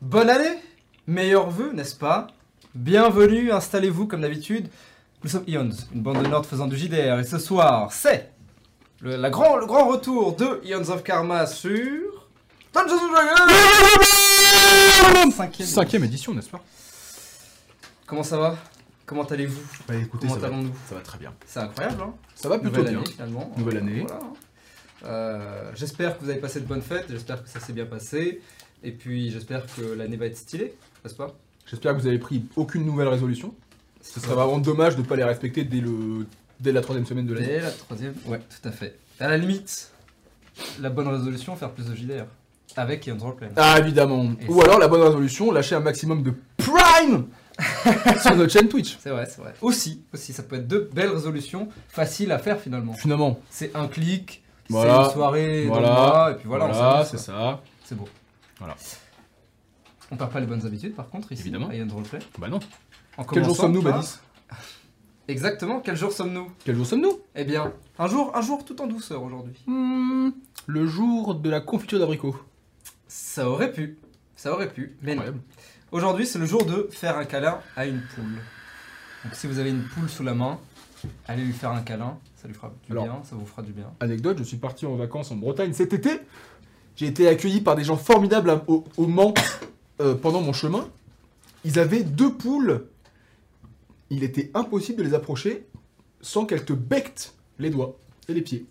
Bonne année Meilleurs vœux, n'est-ce pas? Bienvenue, installez-vous comme d'habitude. Nous sommes Ions, une bande de nerds faisant du JDR, et ce soir, c'est le, la grand, le grand retour de Ions of Karma sur... Dungeons Dragons Cinquième. Cinquième édition, n'est-ce pas? Comment ça va? Comment allez-vous? Bah écoutez, Comment ça va, allons-nous? Ça va très bien. C'est incroyable, hein? Ça va plutôt Nouvelle bien. année, finalement. Nouvelle année. Voilà, hein. Euh, j'espère que vous avez passé de bonnes fêtes, j'espère que ça s'est bien passé, et puis j'espère que l'année va être stylée, n'est-ce pas? J'espère que vous avez pris aucune nouvelle résolution. Ce serait vraiment dommage de ne pas les respecter dès, le, dès la troisième semaine de l'année. Dès la troisième Ouais, tout à fait. À la limite, la bonne résolution, faire plus de JDR. Avec Ian's Roleplay. Ah évidemment. Et Ou alors la bonne résolution, lâcher un maximum de Prime sur notre chaîne Twitch. C'est vrai, c'est vrai. Aussi, aussi, ça peut être deux belles résolutions, faciles à faire finalement. Finalement. C'est un clic, Voilà. c'est une soirée dans le mois, et puis voilà, Voilà, c'est ça. C'est beau. Voilà. On perd pas les bonnes habitudes par contre ici, Évidemment. à Ian's Roleplay. Bah non. En Quel jour sommes-nous, par- Badis? Exactement, quel jour sommes-nous? Quel jour sommes-nous? Eh bien, un jour, un jour tout en douceur aujourd'hui. Hmm, Le jour de la confiture d'abricot. Ça aurait pu, ça aurait pu, mais non. Incroyable. Aujourd'hui, c'est le jour de faire un câlin à une poule. Donc si vous avez une poule sous la main, allez lui faire un câlin, ça lui fera du Alors. bien, ça vous fera du bien. Anecdote, je suis parti en vacances en Bretagne cet été. J'ai été accueilli par des gens formidables à- au, au Mans euh, pendant mon chemin. Ils avaient deux poules. Il était impossible de les approcher sans qu'elles te bectent les doigts et les pieds.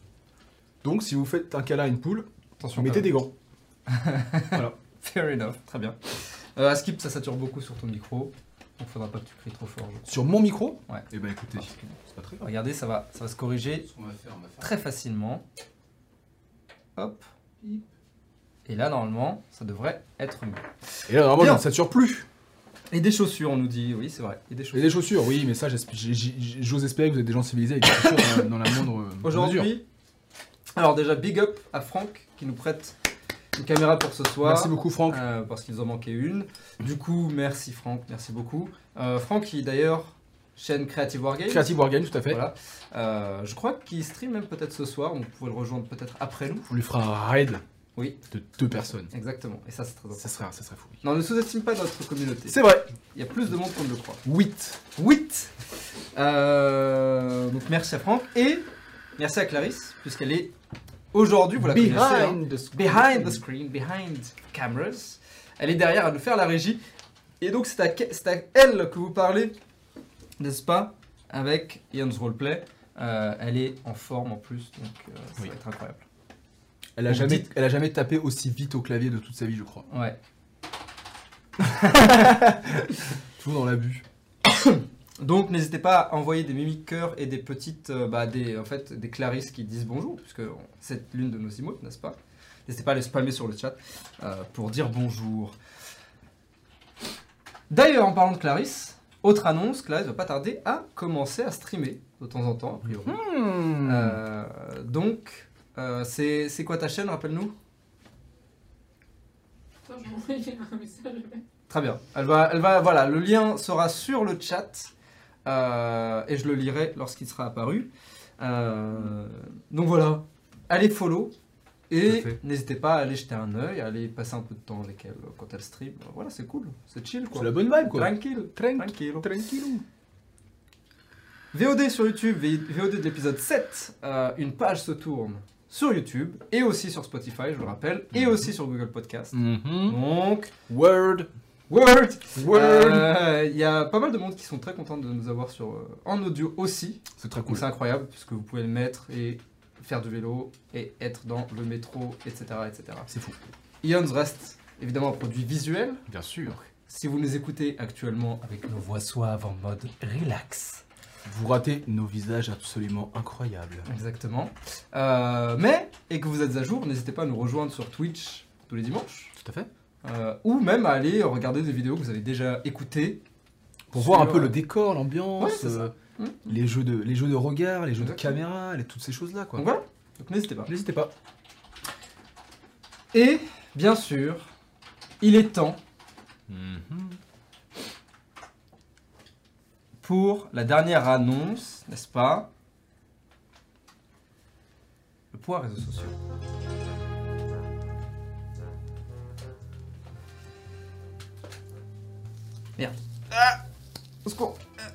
Donc si vous faites un câlin à une poule, Attention, mettez des gants. même. Fair enough, très bien. Euh, à skip, ça sature beaucoup sur ton micro, donc faudra pas que tu cries trop fort. Sur mon micro Ouais. Eh ben écoutez, c'est pas très grave. Regardez, ça va, ça va se corriger On va faire, on va faire. très facilement. Hop. Et là, normalement, ça devrait être mieux. Et là normalement Bien. ça ne sature plus. Et des chaussures, on nous dit, oui, c'est vrai. Et des Et chaussures. des chaussures, oui, mais ça j'ose espérer que vous êtes des gens civilisés avec des chaussures dans la, dans la moindre mesure. Aujourd'hui, alors déjà, big up à Franck qui nous prête une caméra pour ce soir. Merci beaucoup Franck. Euh, parce qu'ils en manquaient une. Du coup, merci Franck, merci beaucoup. Euh, Franck qui d'ailleurs chaîne Creative Wargame. Creative Wargame, tout à fait. Voilà. Euh, je crois qu'il stream même peut-être ce soir, vous pouvez le rejoindre peut-être après nous. On lui fera un raid Oui, de deux personnes. exactement. Et ça c'est très important. Ça serait, ça serait fou. oui. Non, ne sous-estime pas notre communauté. C'est vrai. Il y a plus de monde qu'on ne le croit. 8. 8 Euh, Donc merci à Franck et merci à Clarisse, puisqu'elle est aujourd'hui, vous la connaissez, hein. the screen. behind the screen, behind cameras. Elle est derrière à nous faire la régie. Et donc c'est à, à elle que vous parlez, n'est-ce pas Avec Ian's Roleplay. Euh, elle est en forme en plus, donc euh, ça Oui. va être incroyable. Elle a, jamais, dites- elle a jamais tapé aussi vite au clavier de toute sa vie, je crois. Ouais. Toujours dans l'abus. Donc n'hésitez pas à envoyer des mimiques cœurs et des petites, euh, bah, des, en fait, des Clarisse qui disent bonjour, puisque c'est l'une de nos emotes, n'est-ce pas? N'hésitez pas à les spammer sur le chat euh, pour dire bonjour. D'ailleurs, en parlant de Clarisse, autre annonce, Clarisse va pas tarder à commencer à streamer de temps en temps, a priori. Hmm. Euh, donc, euh, c'est quoi ta chaîne, rappelle-nous Attends, je vais envoyer un message. Très bien. Elle va, elle va, voilà, le lien sera sur le chat euh, et je le lirai lorsqu'il sera apparu. Euh, donc voilà, allez follow et n'hésitez pas à aller jeter un œil, à aller passer un peu de temps avec elle quand elle stream. Voilà, c'est cool, c'est chill quoi. C'est la bonne vibe, quoi. Tranquille, Tranquille. tranquille. VOD sur YouTube, VOD de l'épisode 7, euh, une page se tourne sur YouTube et aussi sur Spotify, je le rappelle, et Mhm. aussi sur Google Podcast. Mhm. Donc, Word. Word Word. Euh, Il y a pas mal de monde qui sont très contents de nous avoir sur, euh, en audio aussi. C'est très cool. c'est incroyable puisque vous pouvez le mettre et faire du vélo et être dans le métro, etc. etc. C'est fou. Ions reste évidemment un produit visuel. Bien sûr. Si vous nous écoutez actuellement avec nos voix suaves en mode relax. Vous ratez nos visages absolument incroyables. Exactement. Euh, mais, et que vous êtes à jour, n'hésitez pas à nous rejoindre sur Twitch tous les dimanches. Tout à fait. euh, ou même à aller regarder des vidéos que vous avez déjà écoutées. Pour sur- voir un peu le décor, l'ambiance, Ouais, c'est ça. euh, Mm. les, jeux de, les jeux de regard, les jeux de caméra, les, toutes ces choses-là, quoi. Donc voilà, donc n'hésitez pas. N'hésitez pas. Et bien sûr, il est temps Mhm. Pour la dernière annonce, n'est-ce pas? Le poids réseaux sociaux. Merde. Ah Au secours Ah,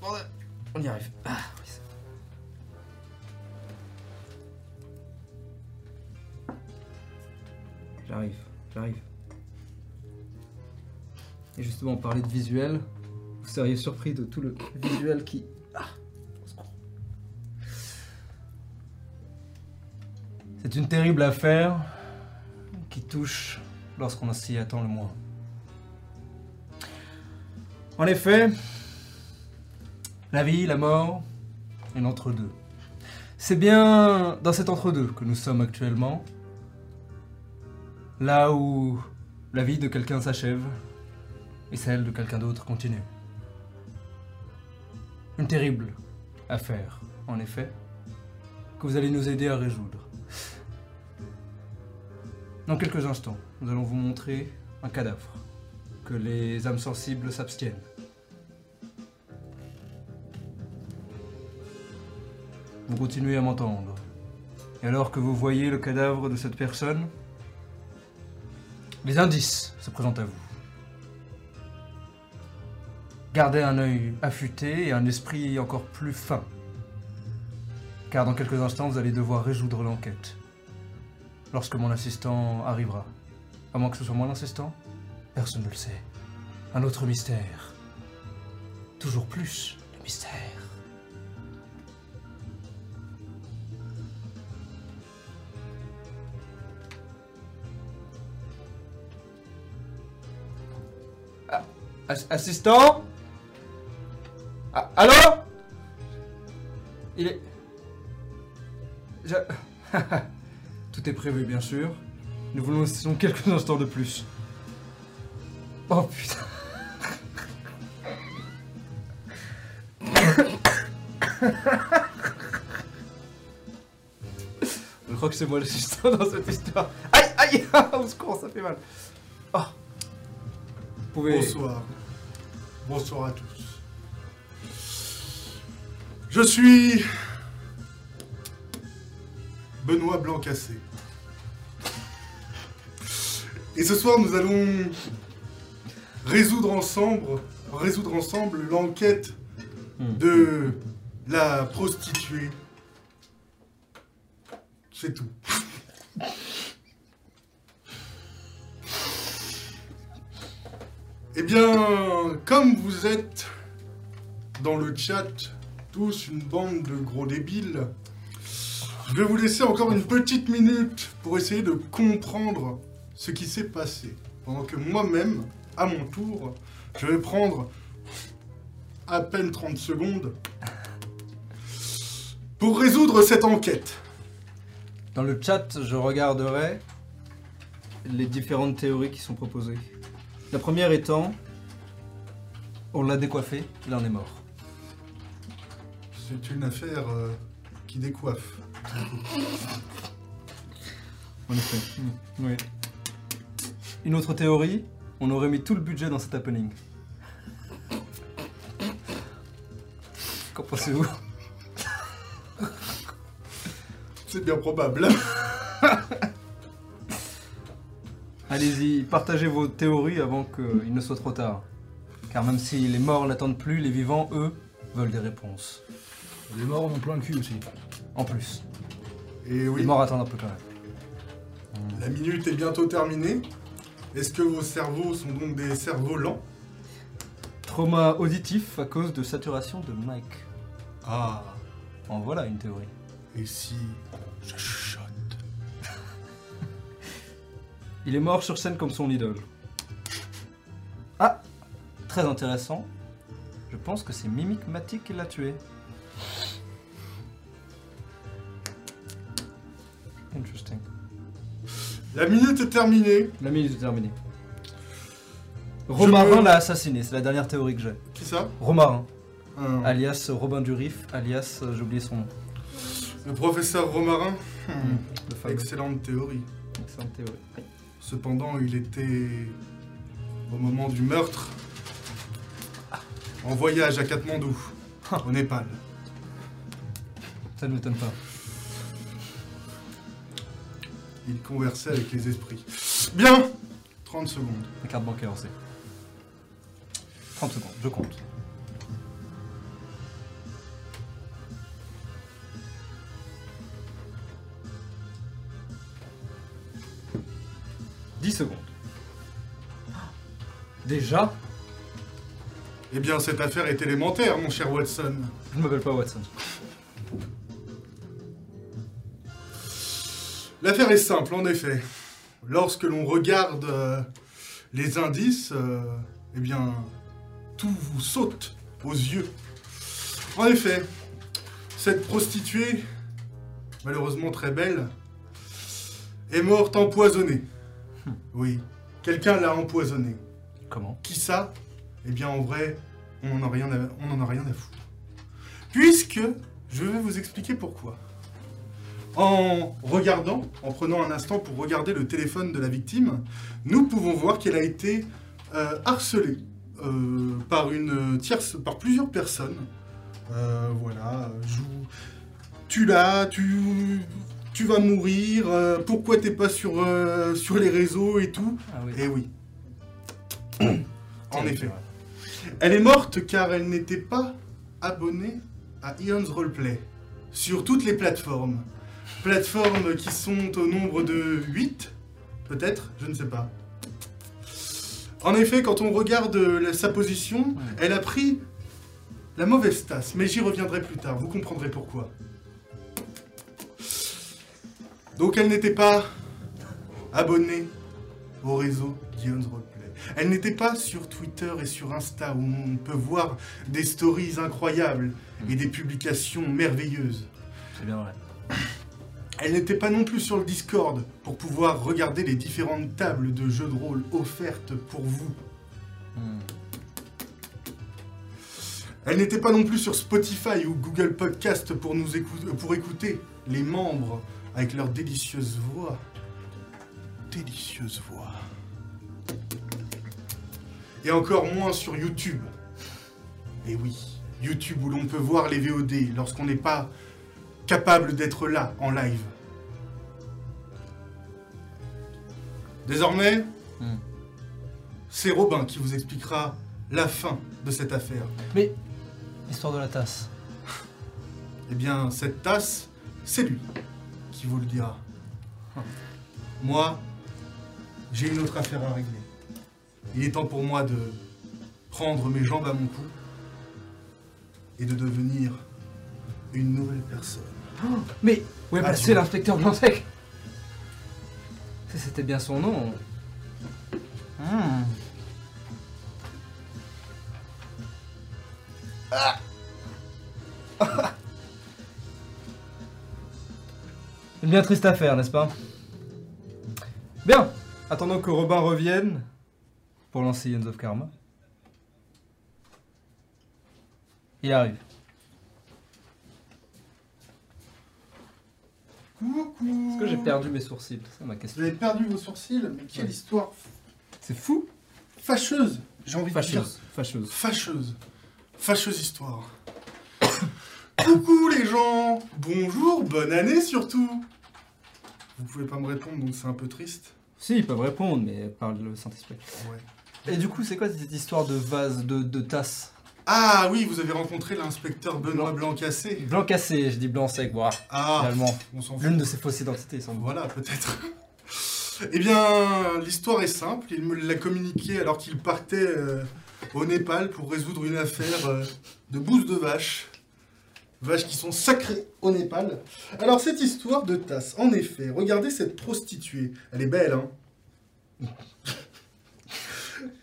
Bordel On y arrive. Ah, oui, c'est bon. J'arrive, j'arrive. Et justement, on parlait de visuel. Vous seriez surpris de tout le visuel qui. Ah. C'est une terrible affaire qui touche lorsqu'on s'y attend le moins. En effet, la vie, la mort et l'entre-deux. C'est bien dans cet entre-deux que nous sommes actuellement. Là où la vie de quelqu'un s'achève et celle de quelqu'un d'autre continue. Une terrible affaire, en effet, que vous allez nous aider à résoudre. Dans quelques instants, nous allons vous montrer un cadavre. Que les âmes sensibles s'abstiennent. Vous continuez à m'entendre. Et alors que vous voyez le cadavre de cette personne, les indices se présentent à vous. Gardez un œil affûté et un esprit encore plus fin. Car dans quelques instants, vous allez devoir résoudre l'enquête. Lorsque mon assistant arrivera. À moins que ce soit moi l'assistant Personne ne le sait. Un autre mystère. Toujours plus de mystère. Ah, ass- assistant? Ah, Allô? Il est... Je... Tout est prévu, bien sûr. Nous vous laissons quelques instants de plus. Oh putain. Je crois que c'est moi l'assistant dans cette histoire. Aïe, aïe, au secours, ça fait mal. Oh. Pouvez... Bonsoir. Bonsoir à tous. Je suis Benoît Blancassé. Et ce soir, nous allons résoudre ensemble, résoudre ensemble l'enquête Hmm. de la prostituée. C'est tout. Eh bien, comme vous êtes dans le chat tous une bande de gros débiles, je vais vous laisser encore une petite minute pour essayer de comprendre ce qui s'est passé. Pendant que moi-même, à mon tour, je vais prendre à peine 30 secondes pour résoudre cette enquête. Dans le chat, je regarderai les différentes théories qui sont proposées. La première étant, on l'a décoiffé, il en est mort. C'est une affaire euh, qui décoiffe. En effet. Oui. Une autre théorie, on aurait mis tout le budget dans cet happening. Qu'en pensez-vous? C'est bien probable. Allez-y, partagez vos théories avant qu'il ne soit trop tard. Car même si les morts n'attendent plus, les vivants, eux, veulent des réponses. Les morts en ont plein le cul aussi. En plus, Et oui, les morts attendent un peu quand même. la minute est bientôt terminée. Est-ce que vos cerveaux sont donc des cerveaux lents? Trauma auditif à cause de saturation de mic. Ah, En voilà une théorie. et si je chuchote? Il est mort sur scène comme son idole. Ah Très intéressant. Je pense que c'est Mimic Matic qui l'a tué. Interesting. La minute est terminée. La minute est terminée. Romarin me- l'a assassiné, c'est la dernière théorie que j'ai. Qui ça? Romarin, alias Robin Durif, alias, euh, j'ai oublié son nom. Le professeur Romarin Hmm, Le fameux. Excellente théorie. Excellente théorie. Cependant, il était au moment du meurtre en voyage à Katmandou, au Népal. Ça ne m'étonne pas. Il conversait avec les esprits. Bien 30 secondes. La carte bancaire aussi. 30 secondes, je compte. Dix secondes. Déjà? Eh bien, cette affaire est élémentaire, mon cher Watson. Je ne m'appelle pas Watson. L'affaire est simple, en effet. Lorsque l'on regarde euh, les indices, euh, eh bien, tout vous saute aux yeux. En effet, cette prostituée, malheureusement très belle, est morte empoisonnée. Oui, quelqu'un l'a empoisonnée. Comment? Qui ça? Eh bien, en vrai, on n'en a, rien à- on en a rien à foutre. Puisque, je vais vous expliquer pourquoi. En regardant, en prenant un instant pour regarder le téléphone de la victime, nous pouvons voir qu'elle a été euh, harcelée euh, par une tierce, par plusieurs personnes. Euh, voilà, joue, tu l'as, tu, tu vas mourir. euh, pourquoi t'es pas sur euh, sur les réseaux et tout? Ah oui. Eh oui. en effet. Elle est morte car elle n'était pas abonnée à Ion's Roleplay sur toutes les plateformes. Plateformes qui sont au nombre de 8, peut-être, je ne sais pas. En effet, quand on regarde euh, la- sa position, elle a pris la mauvaise tasse, mais j'y reviendrai plus tard, vous comprendrez pourquoi. Donc elle n'était pas abonnée au réseau Dion's Roleplay. Elle n'était pas sur Twitter et sur Insta où on peut voir des stories incroyables et des publications merveilleuses. C'est bien vrai. Elle n'était pas non plus sur le Discord pour pouvoir regarder les différentes tables de jeux de rôle offertes pour vous. Hmm. Elle n'était pas non plus sur Spotify ou Google Podcast pour nous écou- pour écouter les membres avec leurs délicieuses voix. Délicieuses voix. Et encore moins sur YouTube. Et oui, YouTube où l'on peut voir les VOD lorsqu'on n'est pas capable d'être là en live. Désormais, Hmm. c'est Robin qui vous expliquera la fin de cette affaire. Mais, histoire de la tasse. Eh bien, cette tasse, c'est lui qui vous le dira. Moi, j'ai une autre affaire à régler. Il est temps pour moi de prendre mes jambes à mon cou et de devenir une nouvelle personne. Mais où est passé l'inspecteur Blanc-Sec Si c'était bien son nom. Hmm. Ah. Une bien triste affaire, n'est-ce pas? Bien, attendons que Robin revienne pour lancer Ions of Karma. Il arrive. Coucou Est-ce que j'ai perdu mes sourcils C'est ma Vous question. avez perdu vos sourcils Mais quelle Ouais. histoire C'est fou fâcheuse J'ai envie de dire. Fâcheuse. Fâcheuse. Fâcheuse. Fâcheuse histoire. Coucou les gens Bonjour, bonne année surtout Vous pouvez pas me répondre donc c'est un peu triste. Si, ils peuvent répondre, mais par le Saint-Esprit. Ouais. Et du coup, c'est quoi cette histoire de vase, de, de tasse? Ah oui, vous avez rencontré l'inspecteur Benoît Blanc-Cassé. Blanc cassé, je dis blanc sec, voilà. Ah, Finalement, on s'en fout. l'une de ses fausses identités, sans doute. Voilà, peut-être. eh bien, l'histoire est simple. Il me l'a communiqué alors qu'il partait euh, au Népal pour résoudre une affaire euh, de bouse de vache. Vaches qui sont sacrées au Népal. Alors, cette histoire de tasse, en effet, regardez cette prostituée. Elle est belle, hein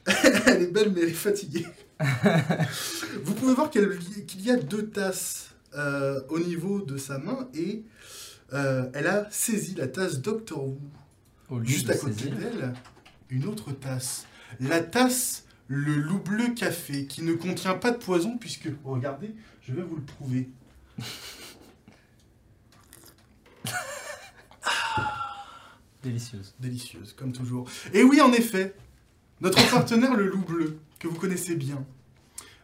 Elle est belle, mais elle est fatiguée. Vous pouvez voir qu'il y a deux tasses euh, au niveau de sa main et euh, elle a saisi la tasse Doctor Who. Au Juste à côté d'elle, une autre tasse. La tasse, le loup bleu café, qui ne contient pas de poison, puisque, regardez, je vais vous le prouver. Délicieuse. Délicieuse, comme toujours. Et oui, en effet, notre partenaire, le loup bleu, que vous connaissez bien,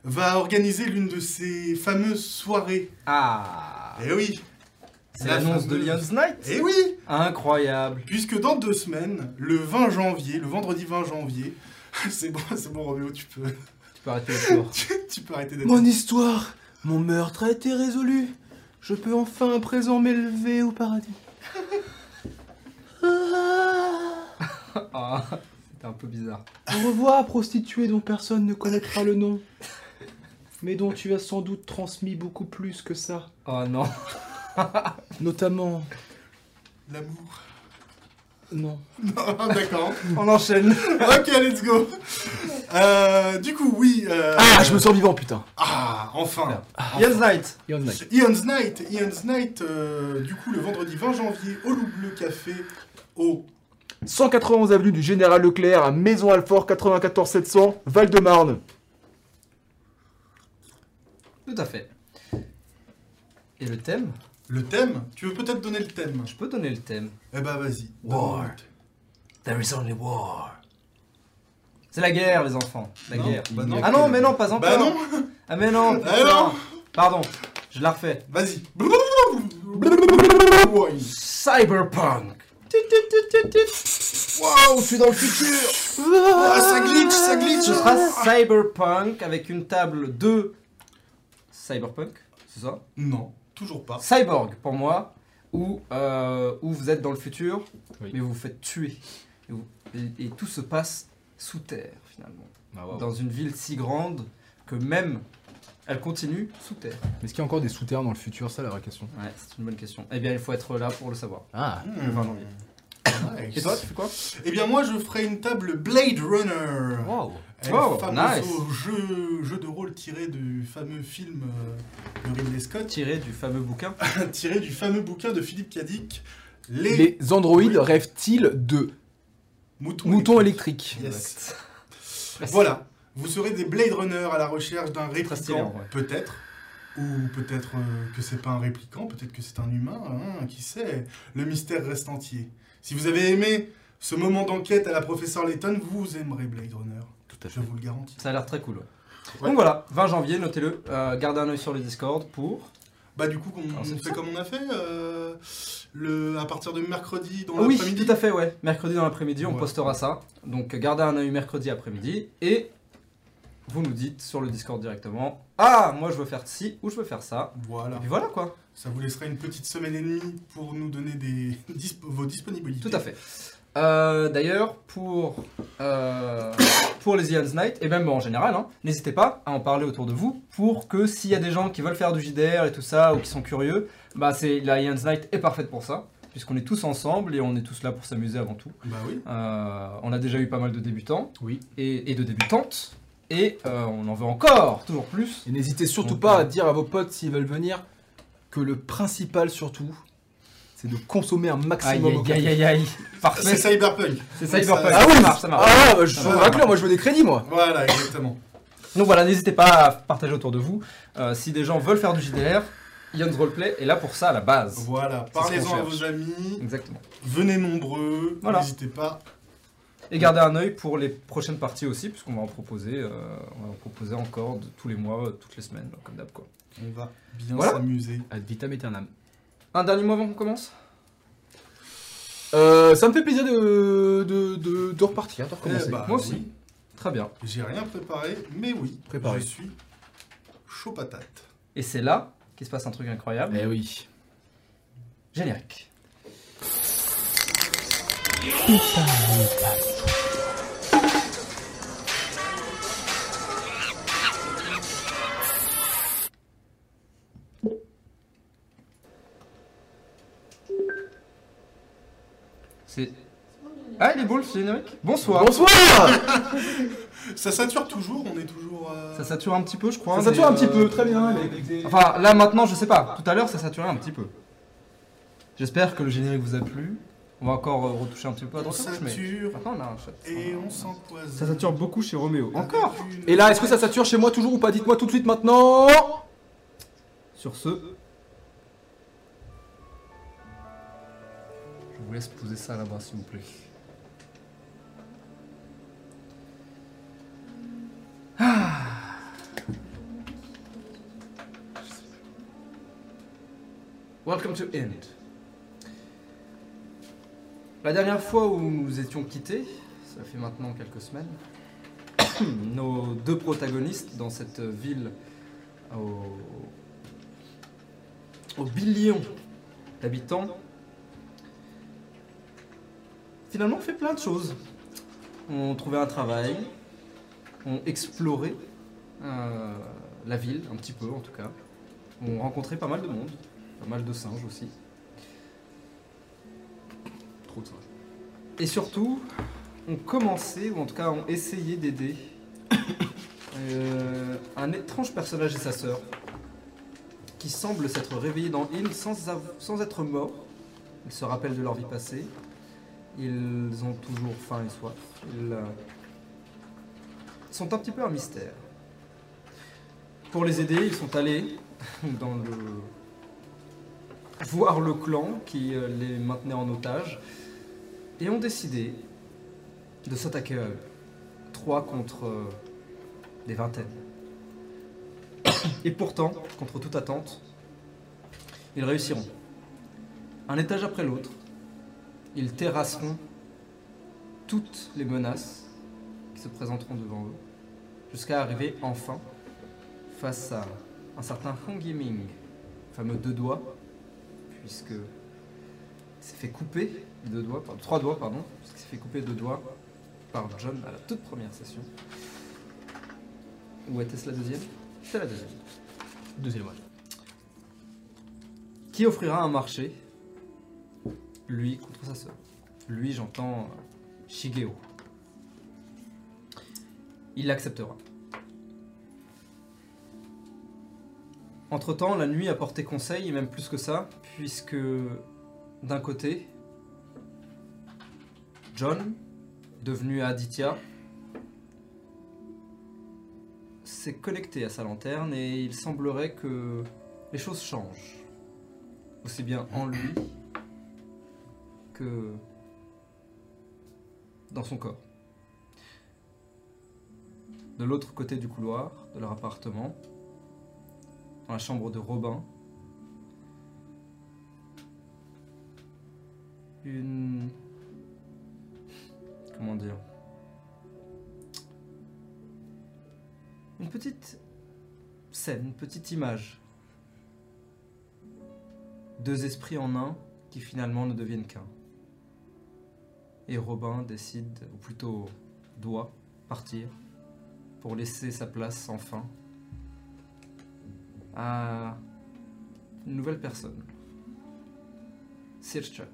va organiser l'une de ces fameuses soirées. Ah Eh oui, C'est La l'annonce de Lion's Night eh oui Incroyable Puisque dans deux semaines, le 20 janvier, le vendredi 20 janvier, c'est bon, c'est bon Roméo, tu peux. peux arrêter le tour. tu peux arrêter d'être. Mon histoire, mon meurtre a été résolu. Je peux enfin à présent m'élever au paradis. Ah, un peu bizarre. Au revoir, prostituée dont personne ne connaîtra le nom. Mais dont tu as sans doute transmis beaucoup plus que ça. Oh non. Notamment. L'amour. Non. Ah, D'accord. On enchaîne. ok, let's go. Euh, du coup, oui. euh, Ah, je me sens vivant, putain. Ah, enfin. Ian's Night. Ion Knight. Ion's Night. Ion's Night, euh, du coup, le vendredi 20 janvier, au Loup Bleu Café, au 191 avenue du Général Leclerc à Maison Alfort 94 700 Val-de-Marne. Tout à fait. Et le thème? Le thème? Tu veux peut-être donner le thème? Je peux donner le thème. Eh bah vas-y. War. There is only war. C'est la guerre, les enfants. La Non, guerre. bah non. Ah non, mais non, pas encore. Bah non Ah mais non. Ah non. Pardon. Je la refais. Vas-y. Cyberpunk. Waouh, je suis dans le futur. Ah, ça glitch, ça glitch Ce sera Cyberpunk avec une table de Cyberpunk, c'est ça? Non, toujours pas. Cyborg pour moi, où, euh, où vous êtes dans le futur, Oui. mais vous vous faites tuer. Et, vous- et- et tout se passe sous terre finalement. Dans une ville si grande que même elle continue sous terre. Mais est-ce qu'il y a encore des souterrains dans le futur Ça, la vraie question? Ouais, c'est une bonne question. Eh bien, il faut être là pour le savoir. Ah. Le 20 janvier. Nice. Et toi, tu fais quoi? Eh bien moi je ferai une table Blade Runner. Wow. Elle Oh, fameuse nice. au jeu, jeu de rôle tiré du fameux film euh, de Ridley Scott, Tiré du fameux bouquin. tiré du fameux bouquin de Philippe Cadic, Les, Les androïdes Oui. rêvent-ils de moutons, moutons électriques. électriques? Yes. Voilà, vous serez des Blade Runner à la recherche d'un répliquant, peut-être. Ou peut-être euh, que c'est pas un répliquant, peut-être que c'est un humain, hein, qui sait. Le mystère reste entier. Si vous avez aimé ce moment d'enquête à la professeure Layton, vous aimerez Blade Runner. Tout à Je vous le garantis. Ça a l'air très cool. ouais. Ouais. Donc voilà, 20 janvier, notez-le. Euh, gardez un œil sur le Discord pour. Bah du coup, Alors, c'est fait comme on a fait, euh, le, à partir de mercredi dans Ah oui, l'après-midi. tout à fait, ouais. Mercredi dans l'après-midi, on Ouais. postera ça. Donc gardez un œil mercredi après-midi et vous nous dites sur le Discord directement Ah, moi je veux faire ci ou je veux faire ça. Voilà, Et puis voilà quoi. ça vous laissera une petite semaine et demie pour nous donner des disp- vos disponibilités. Tout à fait. Euh, D'ailleurs, pour, euh, pour les Ian's Night, et même en général, hein, n'hésitez pas à en parler autour de vous pour que s'il y a des gens qui veulent faire du JDR et tout ça ou qui sont curieux, bah c'est la Ian's Night est parfaite pour ça, puisqu'on est tous ensemble et on est tous là pour s'amuser avant tout. Bah oui. Euh, on a déjà eu pas mal de débutants Oui. et, et de débutantes, et euh, on en veut encore, toujours plus. Et n'hésitez surtout Donc, pas euh, à dire à vos potes s'ils veulent venir que le principal surtout, c'est de consommer un maximum. aïe aïe aïe aïe, C'est parfait, Cyberpunk. c'est ça- Cyberpunk, Ah ça oui, marche, ça marche. Ah, bah, je racleur, moi je veux des crédits, moi. Voilà, exactement. Donc voilà, n'hésitez pas à partager autour de vous. Euh, si des gens veulent faire du JDR, Ian's Roleplay est là pour ça à la base. Voilà, C'est parlez-en à vos amis, Exactement. venez nombreux, Voilà. n'hésitez pas. Et gardez un œil pour les prochaines parties aussi, puisqu'on va en proposer, euh, on va en proposer encore de tous les mois, euh, toutes les semaines, comme d'hab quoi. On va bien Voilà. s'amuser. Ad vitam aeternam. Un dernier mot avant qu'on commence? Euh, ça me fait plaisir de, de, de, de repartir, de recommencer. Eh bah, Moi aussi. oui. Très bien. J'ai rien préparé, mais oui, Préparé. je suis chaud patate. Et c'est là qu'il se passe un truc incroyable. Eh oui. Générique. C'est. Ah, il est beau le générique Bonsoir Bonsoir Ça sature toujours, on est toujours. euh, Ça sature un petit peu, je crois. Ça sature un petit euh, peu, très bien. Enfin, là maintenant, je sais pas. Tout à l'heure, ça saturait un petit peu. J'espère que le générique vous a plu. On va encore euh, retoucher un petit peu à droite à gauche, mais sature maintenant on a un chat. et on s'empoisonne. Ça sature beaucoup chez Roméo. Encore Et là, est-ce que ça sature chez moi toujours ou pas? Dites-moi tout de suite maintenant Sur ce. Je vous laisse poser ça là-bas, s'il vous plaît. Ah. Welcome to End. La dernière fois où nous étions quittés, ça fait maintenant quelques semaines, nos deux protagonistes dans cette ville au, au billion d'habitants, finalement on fait plein de choses. On trouvait un travail, on explorait euh, la ville, un petit peu en tout cas. On rencontrait pas mal de monde, pas mal de singes aussi. Et surtout, on commençait, ou en tout cas on essayait d'aider euh, un étrange personnage et sa sœur qui semblent s'être réveillés dans l'île sans, être morts. Ils se rappellent de leur vie passée. Ils ont toujours faim et soif. Ils euh, sont un petit peu un mystère. Pour les aider, ils sont allés dans le voir le clan qui euh, les maintenait en otage et ont décidé de s'attaquer à eux. Trois contre euh, des vingtaines. Et pourtant, contre toute attente, ils réussiront. Un étage après l'autre, ils terrasseront toutes les menaces qui se présenteront devant eux, jusqu'à arriver enfin face à un certain Hong Yiming, fameux deux doigts, puisque il s'est fait couper deux doigts, pardon, trois doigts, pardon, puisqu'il s'est fait couper deux doigts par John à la toute première session. Ou était-ce la deuxième? C'est la deuxième. Deuxième match. Qui offrira un marché? Lui contre sa sœur. Lui, j'entends euh, Shigeo. Il l'acceptera. Entre-temps, la nuit a porté conseil, et même plus que ça, puisque d'un côté, John, devenu Aditya, s'est connecté à sa lanterne et il semblerait que les choses changent. Aussi bien en lui que dans son corps. De l'autre côté du couloir de leur appartement, dans la chambre de Robin, une... Comment dire Une petite scène, une petite image. Deux esprits en un qui finalement ne deviennent qu'un. Et Robin décide, ou plutôt doit, partir pour laisser sa place enfin à une nouvelle personne. Sircha.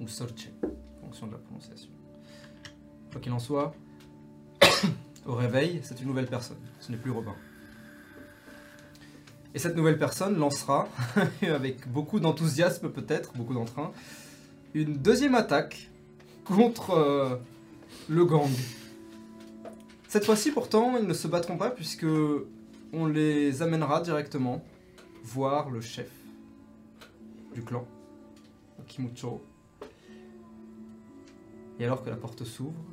Ou Sorche, de la prononciation. Quoi qu'il en soit, au réveil, c'est une nouvelle personne. Ce n'est plus Robin. Et cette nouvelle personne lancera, avec beaucoup d'enthousiasme peut-être, beaucoup d'entrain, une deuxième attaque contre euh, le gang. Cette fois-ci pourtant, ils ne se battront pas puisque on les amènera directement voir le chef du clan, Kimucho. Et alors que la porte s'ouvre,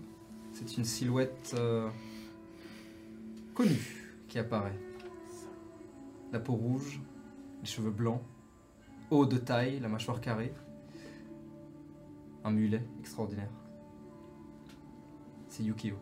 c'est une silhouette euh, connue qui apparaît. La peau rouge, les cheveux blancs, haut de taille, la mâchoire carrée. Un mulet extraordinaire. C'est Yukio.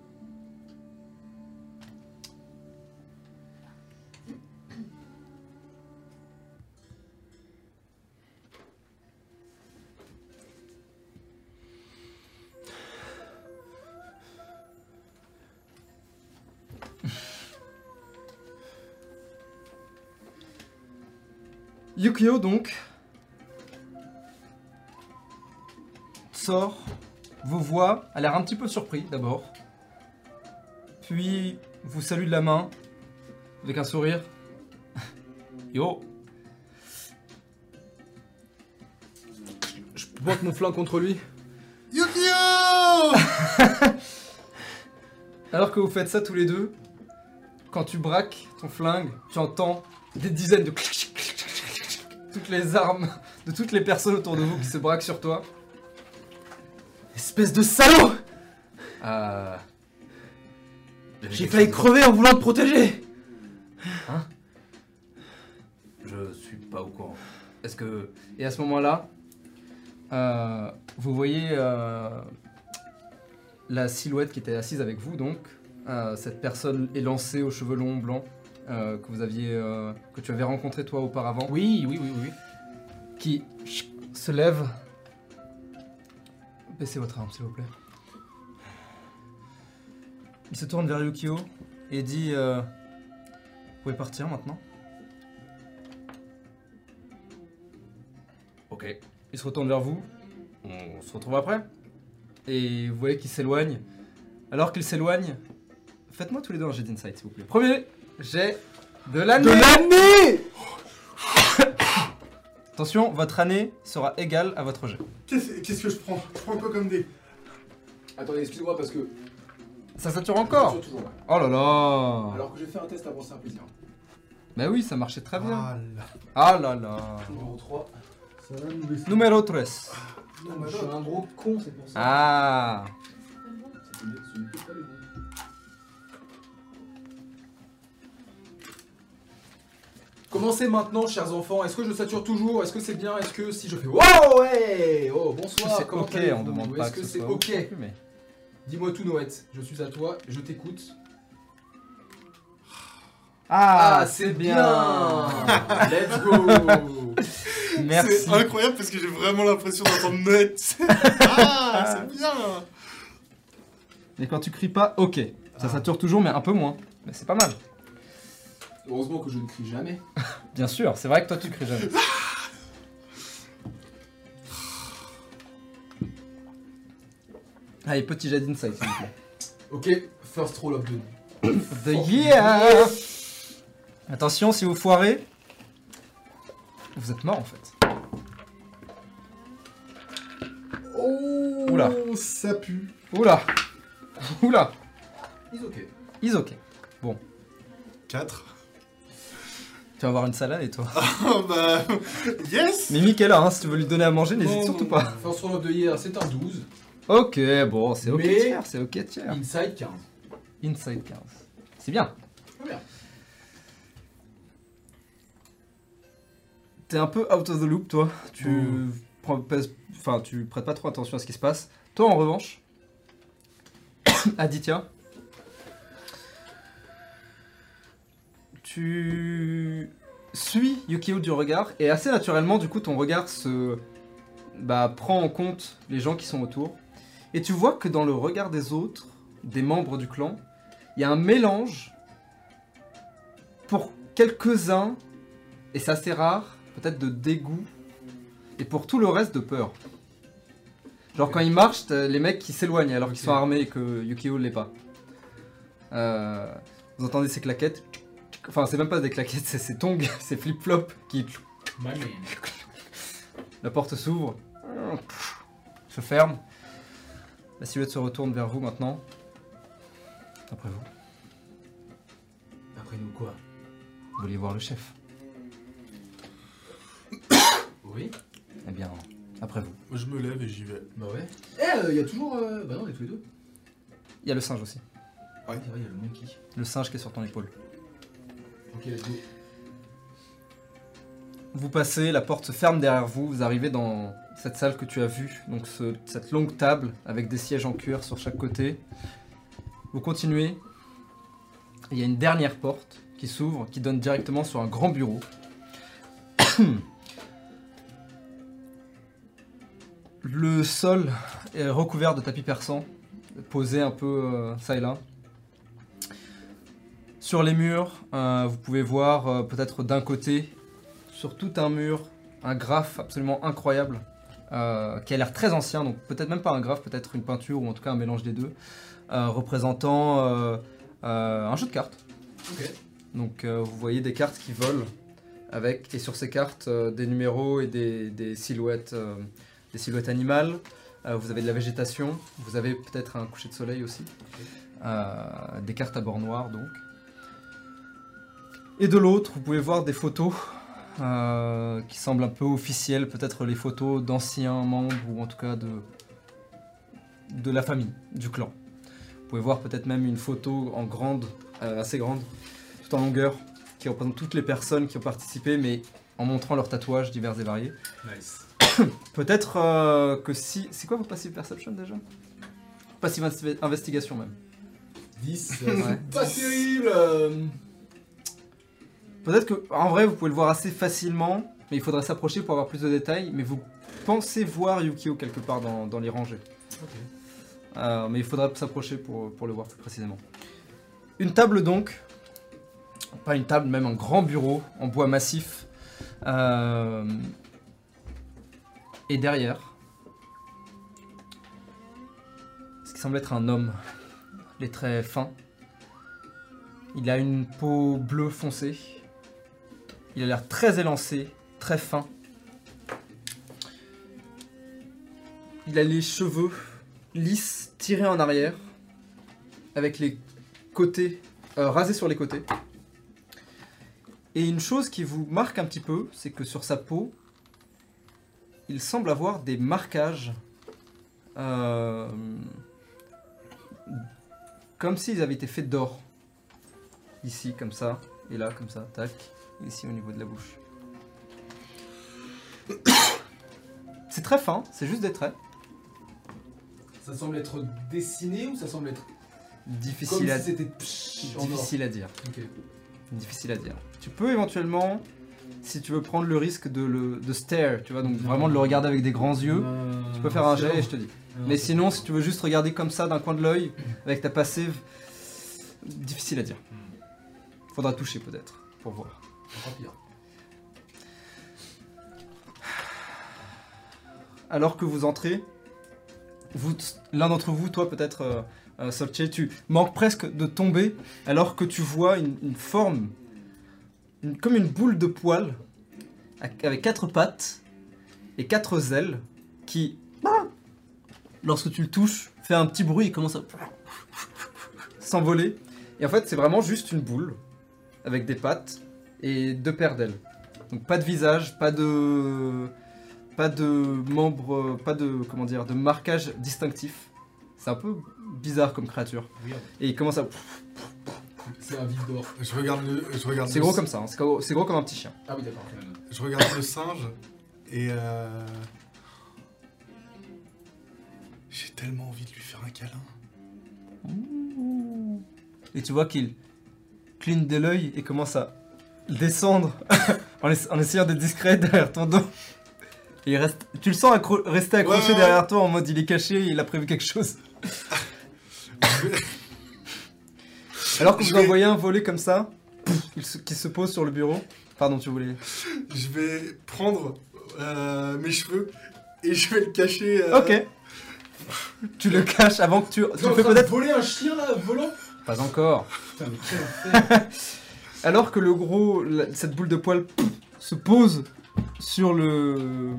Yukio donc sort, vous voit, a l'air un petit peu surpris d'abord, puis vous salue de la main avec un sourire. Yo, Je pointe mon flingue contre lui. Yukio alors que vous faites ça tous les deux, quand tu braques ton flingue, tu entends des dizaines de toutes les armes de toutes les personnes autour de vous qui se braquent sur toi. Espèce de salaud Euh, J'ai failli crever en voulant te protéger. Je suis pas au courant. Est-ce que. Et à ce moment-là, euh, vous voyez. euh, la silhouette qui était assise avec vous, donc, cette personne élancée aux cheveux longs blancs euh, que vous aviez, euh, que tu avais rencontré toi auparavant, Oui, oui, oui, oui. qui se lève. Baissez votre arme, s'il vous plaît. Il se tourne vers Yukio et dit euh, Vous pouvez partir maintenant Ok. Il se retourne vers vous. On se retrouve après. Et vous voyez qu'il s'éloigne. Alors qu'il s'éloigne, faites-moi tous les deux un jet d'insight, s'il vous plaît. Premier jet de l'année De l'année Attention, votre année sera égale à votre jet. Qu'est-ce qu'est-ce que je prends? Je prends quoi comme dé? Attendez, excusez-moi parce que. Ça sature encore Toujours, ouais. Oh là là Alors que j'ai fait un test avant, c'est un plaisir. Bah oui, ça marchait très bien. Ah là. Ah là là. Numéro 3. Ça va nous laisser. Numéro 3. Non, mais je suis un gros con, c'est pour ça. Ah. Ce n'est- ce n'était pas le bon. Commencez maintenant, chers enfants. Est-ce que je sature toujours? Est-ce que c'est bien? Est-ce que si je fais Wow, ouais Oh, bonsoir. Comment ok, on demande pas Est-ce que ce c'est ok? mais- Dis-moi tout, Noët. Je suis à toi, je t'écoute. Ah, c'est bien Let's go Merci. C'est incroyable parce que j'ai vraiment l'impression d'entendre net. ah, c'est bien. Et quand tu cries pas, ok. Ça Ah. sature toujours, mais un peu moins. Mais c'est pas mal. Heureusement que je ne crie jamais. Bien sûr, c'est vrai que toi tu cries jamais. Allez, petit jet d'insight, s'il vous plaît. Ok, first roll of the The year Attention, si vous foirez, vous êtes mort en fait. Oh, Oula. ça pue. Oula Oula Is ok. Is ok. 4. Tu vas avoir une salade et toi. Oh bah. Yes Mimi est là, hein, si tu veux lui donner à manger, n'hésite surtout pas. roll of the year, c'est un 12. Ok, bon, c'est ok Mais- tiers, c'est ok tiers. Inside 15. Inside 15. C'est bien. Très bien. T'es un peu out of the loop, toi. Tu Mm. prends, pèses- enfin, tu prêtes pas trop attention à ce qui se passe. Toi, en revanche, Aditya, tu suis Yukio du regard et assez naturellement, du coup, ton regard se bah, prend en compte les gens qui sont autour et tu vois que dans le regard des autres, des membres du clan, il y a un mélange pour quelques-uns et c'est assez rare, peut-être de dégoût, et pour tout le reste de peur. Genre quand ils marchent, les mecs qui s'éloignent alors qu'ils sont armés et que Yukio l'est pas. Euh, vous entendez ces claquettes Enfin, c'est même pas des claquettes, c'est ces tongs, ces flip-flops qui. La porte s'ouvre, se ferme. La silhouette se retourne vers vous maintenant. Après vous, Après nous quoi? Vous vouliez voir le chef? Oui Eh bien, après vous. Je me lève et j'y vais. Bah ouais. Eh, il y a toujours. euh, Bah non, on est tous les deux. Il y a le singe aussi. Ouais, c'est vrai, il y a le monkey. Le singe qui est sur ton épaule. Ok, let's go. Vous passez, la porte se ferme derrière vous, vous arrivez dans cette salle que tu as vue, donc ce- cette longue table avec des sièges en cuir sur chaque côté. Vous continuez, il y a une dernière porte qui s'ouvre, qui donne directement sur un grand bureau. Le sol est recouvert de tapis persans, posés un peu euh, ça et là. Sur les murs, euh, vous pouvez voir euh, peut-être d'un côté sur tout un mur un graphe absolument incroyable euh, qui a l'air très ancien, donc peut-être même pas un graphe, peut-être une peinture ou en tout cas un mélange des deux, représentant un jeu de cartes. Donc vous voyez des cartes qui volent avec et sur ces cartes des numéros et des, des silhouettes, des silhouettes animales. Vous avez de la végétation, vous avez peut-être un coucher de soleil aussi, des cartes à bord noir donc. Et de l'autre, vous pouvez voir des photos euh, qui semblent un peu officielles, peut-être les photos d'anciens membres ou en tout cas de, de la famille, du clan. Vous pouvez voir peut-être même une photo en grande, euh, assez grande, tout en longueur, qui représente toutes les personnes qui ont participé, mais en montrant leurs tatouages divers et variés. Nice. Peut-être euh, que si. C'est quoi votre passive perception déjà? Passive inve- investigation même. 10, Ouais. pas terrible euh. Peut-être que, en vrai, vous pouvez le voir assez facilement, mais il faudrait s'approcher pour avoir plus de détails. Mais vous pensez voir Yukio quelque part dans, dans les rangées. Euh, mais il faudra s'approcher pour, pour le voir plus précisément. Une table donc, pas une table, même un grand bureau en bois massif. Euh, et derrière, ce qui semble être un homme, les traits fins. Il a une peau bleue foncée. Il a l'air très élancé, très fin. Il a les cheveux lisses, tirés en arrière, avec les côtés euh, rasés sur les côtés. Et une chose qui vous marque un petit peu, c'est que sur sa peau, il semble avoir des marquages, euh, comme s'ils avaient été faits d'or. Ici, comme ça, et là, comme ça, tac, ici au niveau de la bouche. C'est très fin, c'est juste des traits. Ça semble être dessiné ou ça semble être Difficile comme à si c'était psh, en or Difficile à dire. Difficile à dire. Tu peux éventuellement, si tu veux prendre le risque de le de stare, tu vois, donc vraiment de le regarder avec des grands yeux, tu peux faire un jet et je te dis. Mais sinon, si tu veux juste regarder comme ça d'un coin de l'œil, avec ta passive, difficile à dire. Faudra toucher peut-être, pour voir. Pire. Alors que vous entrez, l'un d'entre vous, toi peut-être, euh, euh, tu manques presque de tomber alors que tu vois une, forme, comme une boule de poils, avec quatre pattes et quatre ailes, qui, lorsque tu le touches, fait un petit bruit et commence à s'envoler. Et en fait, c'est vraiment juste une boule avec des pattes et deux paires d'ailes. Donc pas de visage, pas de pas de membres, pas de comment dire, de marquage distinctif. C'est un peu bizarre comme créature. Weird. Et il commence à. C'est un vif d'or. Je regarde le, je regarde C'est gros comme ça. hein. C'est gros, comme un petit chien. Ah oui, d'accord. Je regarde le singe et euh... j'ai tellement envie de lui faire un câlin. Et tu vois qu'il cligne de l'œil et commence à descendre en, ess- en essayant d'être discret derrière ton dos. Et il reste, tu le sens accro- rester accroché Ouais, ouais, derrière toi en mode il est caché, il a prévu quelque chose. Alors que Je vous vais- envoyez un volet comme ça, pouf, il se- qui se pose sur le bureau. Pardon, tu voulais. Je vais prendre euh, mes cheveux et je vais le cacher. euh, Ok. Tu le caches avant que tu. Tu fais peut-être. voler un chien là, volant? Pas encore. Putain, mais Alors que le gros, la- cette boule de poil se pose sur le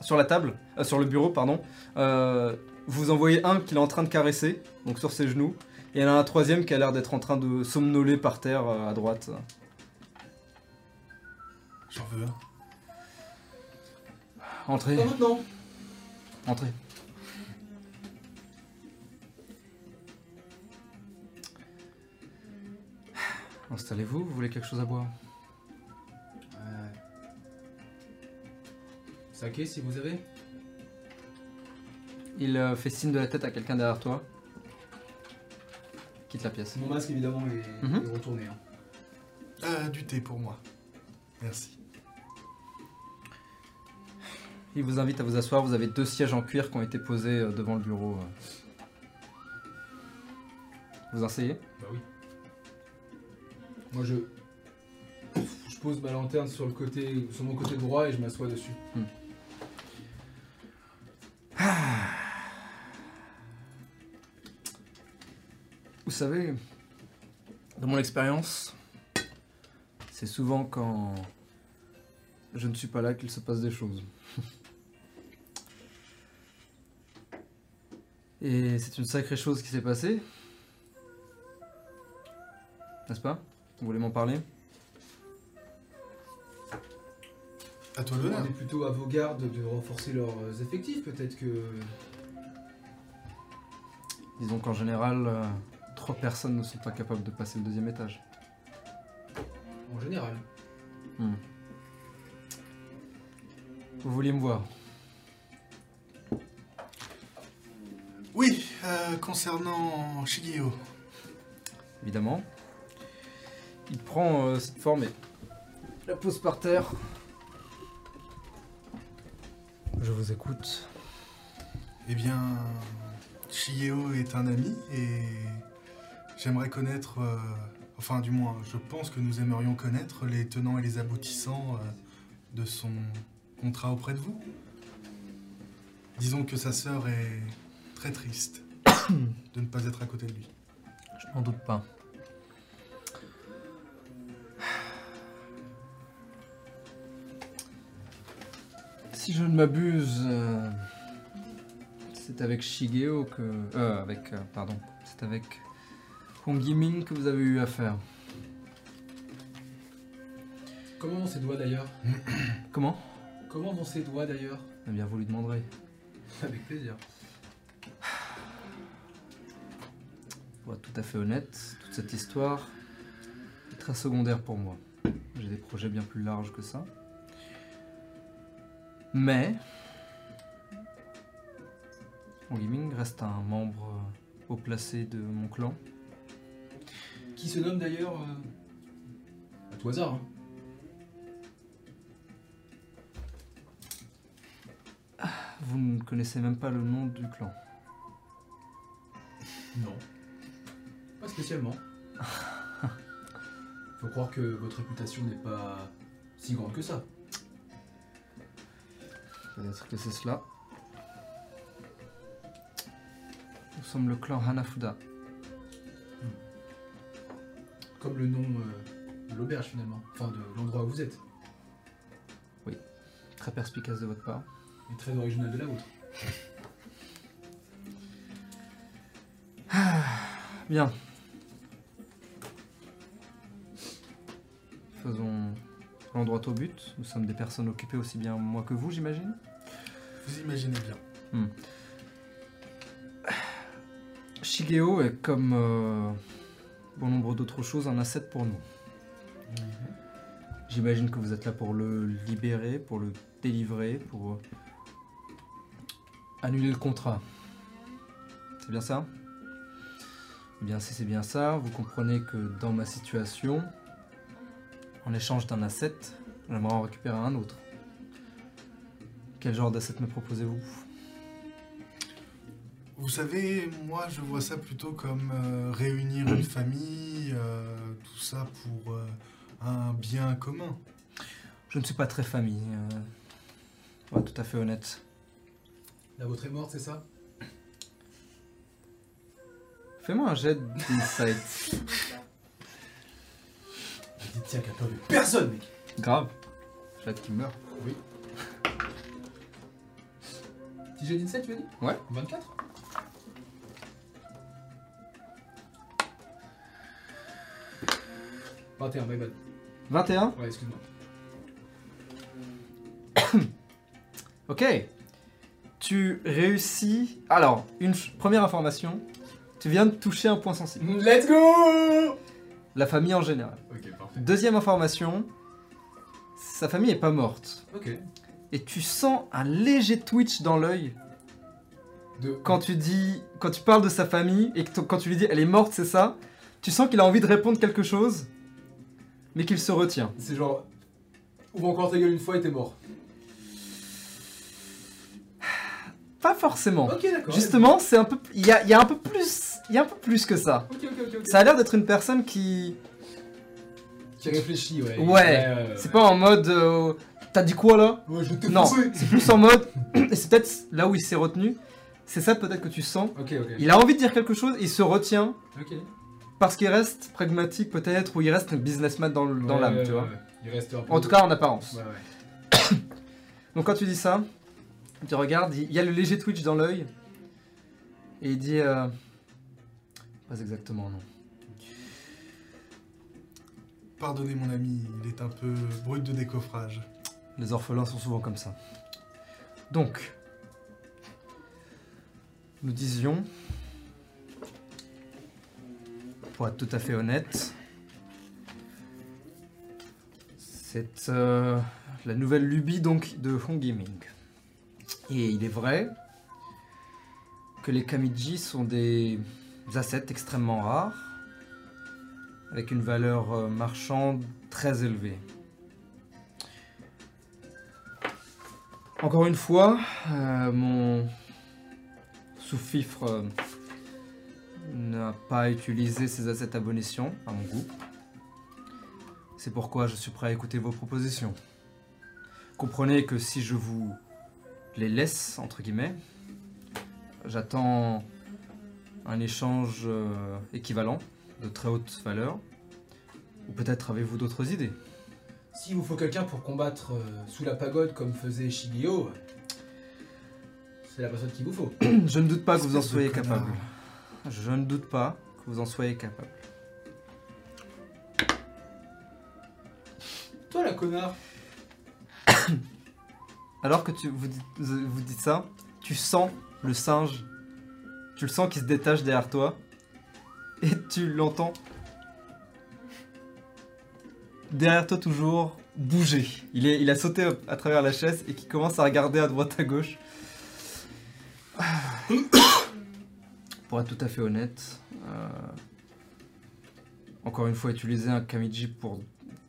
sur la table, euh, sur le bureau, pardon. euh, vous en voyez un qui est en train de caresser, donc sur ses genoux, et il y en a un troisième qui a l'air d'être en train de somnoler par terre euh, à droite. J'en veux un. Entrez, Pas maintenant entrez. Installez-vous, vous voulez quelque chose à boire Ouais. Saké si vous avez Il euh, fait signe de la tête à quelqu'un derrière toi. Quitte la pièce. Mon masque évidemment est, Mhm. est retourné. hein. Ah, du thé pour moi. Merci. Il vous invite à vous asseoir. Vous avez deux sièges en cuir qui ont été posés euh, devant le bureau. euh. Vous asseyez Bah oui. Moi je. Je pose ma lanterne sur le côté. sur mon côté droit et je m'assois dessus. Vous savez, dans mon expérience, c'est souvent quand je ne suis pas là qu'il se passe des choses. Et c'est une sacrée chose qui s'est passée. N'est-ce pas? Vous voulez m'en parler? À toi On l'honneur. est plutôt à vos gardes de renforcer leurs effectifs, peut-être que. Disons qu'en général, euh, trois personnes ne sont pas capables de passer le deuxième étage. En général. Vous vouliez me voir? Oui, euh, concernant Shigeo. évidemment. Il prend euh, cette forme et la pose par terre. Je vous écoute. Eh bien, Shigeo est un ami et j'aimerais connaître, euh, enfin du moins, je pense que nous aimerions connaître les tenants et les aboutissants euh, de son contrat auprès de vous. Disons que sa sœur est très triste de ne pas être à côté de lui. Je n'en doute pas. Si je ne m'abuse, euh, c'est avec Shigeo que... Euh, avec... euh, pardon. C'est avec Hong Yiming que vous avez eu affaire. Comment vont ses doigts d'ailleurs Comment? Comment vont ses doigts d'ailleurs? Eh bien, vous lui demanderez. Avec plaisir. Pour être tout à fait honnête, toute cette histoire est très secondaire pour moi. J'ai des projets bien plus larges que ça. Mais. Hong Yiming reste un membre euh, haut placé de mon clan. Qui se nomme d'ailleurs. euh, À tout hasard, hein. Vous ne connaissez même pas le nom du clan. Non. Pas spécialement. Faut croire que votre réputation n'est pas si grande que ça. Peut-être que c'est cela. Nous sommes le clan Hanafuda. Comme le nom euh, de l'auberge finalement. Enfin, de l'endroit où vous êtes. Très perspicace de votre part. Et très original de la vôtre. Bien. Faisons l'endroit au but. Nous sommes des personnes occupées aussi bien moi que vous, j'imagine. Vous imaginez bien. Shigeo est comme euh, bon nombre d'autres choses un asset pour nous. J'imagine que vous êtes là pour le libérer, pour le délivrer, pour euh, annuler le contrat. C'est bien ça? Eh bien, si c'est bien ça, vous comprenez que dans ma situation, en échange d'un asset, j'aimerais en récupérer un autre. Quel genre d'asset me proposez-vous? Vous savez, moi je vois ça plutôt comme euh, réunir une famille, euh, tout ça pour euh, un bien commun. Je ne suis pas très famille, euh, pour être tout à fait honnête. La vôtre est morte, c'est ça? Fais-moi un jet d'insight. Qu'à peur de personne, mec Grave. J'ai hâte qu'il meure. Oui. Petit jet d'insight, tu m'as dit Ouais. 24 21, my bad. 21 Ouais, excuse-moi. Ok. Tu réussis. Alors, une première information. Tu viens de toucher un point sensible. Let's go La famille en général. Ok, parfait. Deuxième information. Sa famille est pas morte. Ok. Et tu sens un léger twitch dans l'œil De... quand tu dis, quand tu parles de sa famille et que quand tu lui dis elle est morte, c'est ça? Tu sens qu'il a envie de répondre quelque chose, mais qu'il se retient. C'est genre... Ouvre encore ta gueule une fois et t'es mort. Pas forcément. Ok, d'accord. Justement, c'est un peu, il y a, il y a un peu plus, il y a un peu plus que ça. Ça a l'air d'être une personne qui, Qui réfléchit, ouais. Ouais, c'est pas en mode, euh, t'as dit quoi là Ouais, je t'ai Non, c'est plus en mode, et c'est peut-être là où il s'est retenu. C'est ça peut-être que tu sens. Ok, ok. Il a envie de dire quelque chose, il se retient Ok. parce qu'il reste pragmatique peut-être, ou il reste businessman dans, l'âme, ouais, tu vois. ouais. Il reste un peu... En tout cas, en apparence. Ouais, ouais. Donc quand tu dis ça, tu regardes, il y a le léger twitch dans l'œil, et il dit, euh, pas exactement non. Pardonnez mon ami, il est un peu brut de décoffrage. Les orphelins sont souvent comme ça. Donc, nous disions, pour être tout à fait honnête, c'est euh, la nouvelle lubie donc de Hong Yiming. Et il est vrai que les Kamiji sont des assets extrêmement rares, avec une valeur euh, marchande très élevée. Encore une fois, euh, mon sous-fifre euh, n'a pas utilisé ces assets à bon escient, à mon goût. C'est pourquoi je suis prêt à écouter vos propositions. Comprenez que si je vous les laisse, entre guillemets, j'attends un échange euh, équivalent de très haute valeur. Ou peut-être avez-vous d'autres idées? S'il vous faut quelqu'un pour combattre euh, sous la pagode comme faisait Shigio, c'est la personne qu'il vous faut. Je ne doute pas que vous en soyez capable. Je ne doute pas que vous en soyez capable. Toi, la connard Alors que tu, vous, dites, vous dites ça, tu sens le singe, tu le sens qui se détache derrière toi, et tu l'entends derrière toi toujours bouger. Il, est, il a sauté à travers la chaise et qui commence à regarder à droite à gauche. Pour être tout à fait honnête, euh, encore une fois, utiliser un Kamiji pour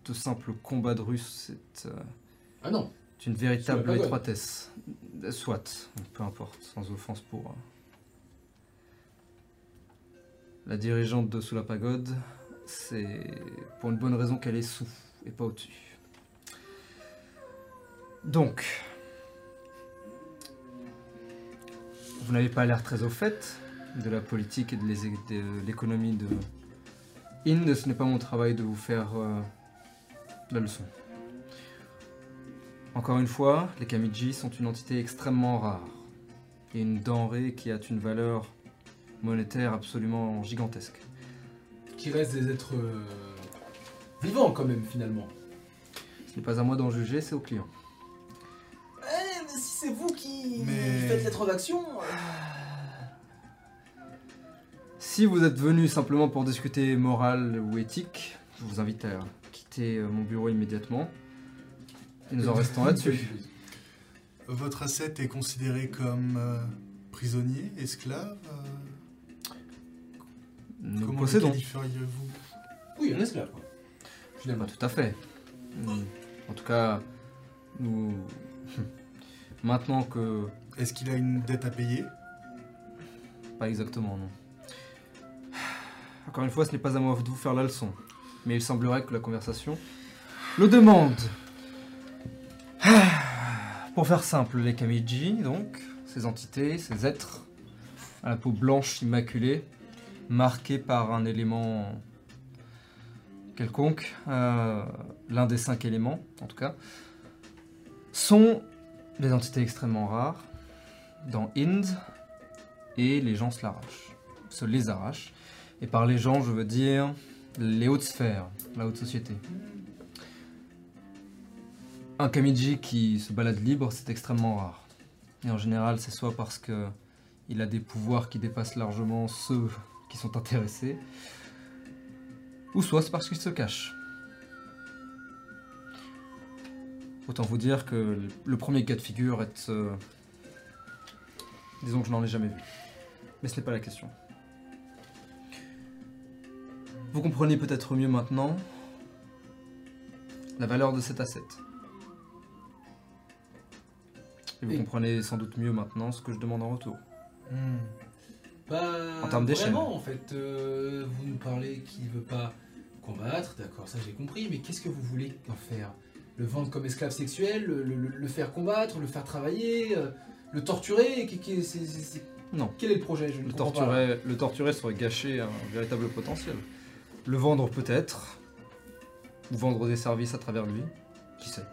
de simples combats de russes, c'est... euh, Ah non, c'est une véritable étroitesse. Euh, Soit, peu importe, sans offense pour. La dirigeante de Sous la Pagode, c'est pour une bonne raison qu'elle est sous et pas au-dessus. Donc, vous n'avez pas l'air très au fait de la politique et de l'économie de Inde. Ce n'est pas mon travail de vous faire euh, la leçon. Encore une fois, les Kamiji sont une entité extrêmement rare et une denrée qui a une valeur monétaire absolument gigantesque. qui reste des êtres euh, vivants quand même finalement. Ce n'est pas à moi d'en juger, c'est au client. Eh, mais si c'est vous qui Mais- faites lettre d'action, Si vous êtes venu simplement pour discuter morale ou éthique, je vous invite à quitter euh, mon bureau immédiatement. Et nous en restons là-dessus. Votre asset est considéré comme euh, prisonnier, esclave euh, Nous Comment le possédons. qualifieriez-vous? Oui, un esclave quoi. Finalement. Pas tout à fait. En tout cas, nous. Maintenant que. Est-ce qu'il a une dette à payer? Pas exactement, non. Encore une fois, ce n'est pas à moi de vous faire la leçon. Mais il semblerait que la conversation le demande. Pour faire simple, les Kamiji, donc, ces entités, ces êtres, à la peau blanche immaculée, marqués par un élément quelconque, euh, l'un des cinq éléments, en tout cas, sont des entités extrêmement rares dans Inde, et les gens se l'arrachent, se les arrachent. Et par les gens, je veux dire les hautes sphères, la haute société. Un Kamiji qui se balade libre, c'est extrêmement rare. Et en général, c'est soit parce que il a des pouvoirs qui dépassent largement ceux qui sont intéressés, ou soit c'est parce qu'il se cache. Autant vous dire que le premier cas de figure est... euh, Disons que je n'en ai jamais vu. Mais ce n'est pas la question. Vous comprenez peut-être mieux maintenant la valeur de cet asset. Et vous Et- comprenez sans doute mieux maintenant ce que je demande en retour. Pas En termes d'échelle. Vraiment, en fait, euh, vous nous parlez qu'il veut pas combattre, d'accord, ça j'ai compris, mais qu'est-ce que vous voulez en faire? Le vendre comme esclave sexuel, le, le- le faire combattre, le faire travailler, euh, le torturer qu'est- qu'est- c'est- c'est- c'est- Non. Quel est le projet? Je Le torturer, le torturer serait gâcher un véritable potentiel. Le vendre peut-être, ou vendre des services à travers lui, qui sait?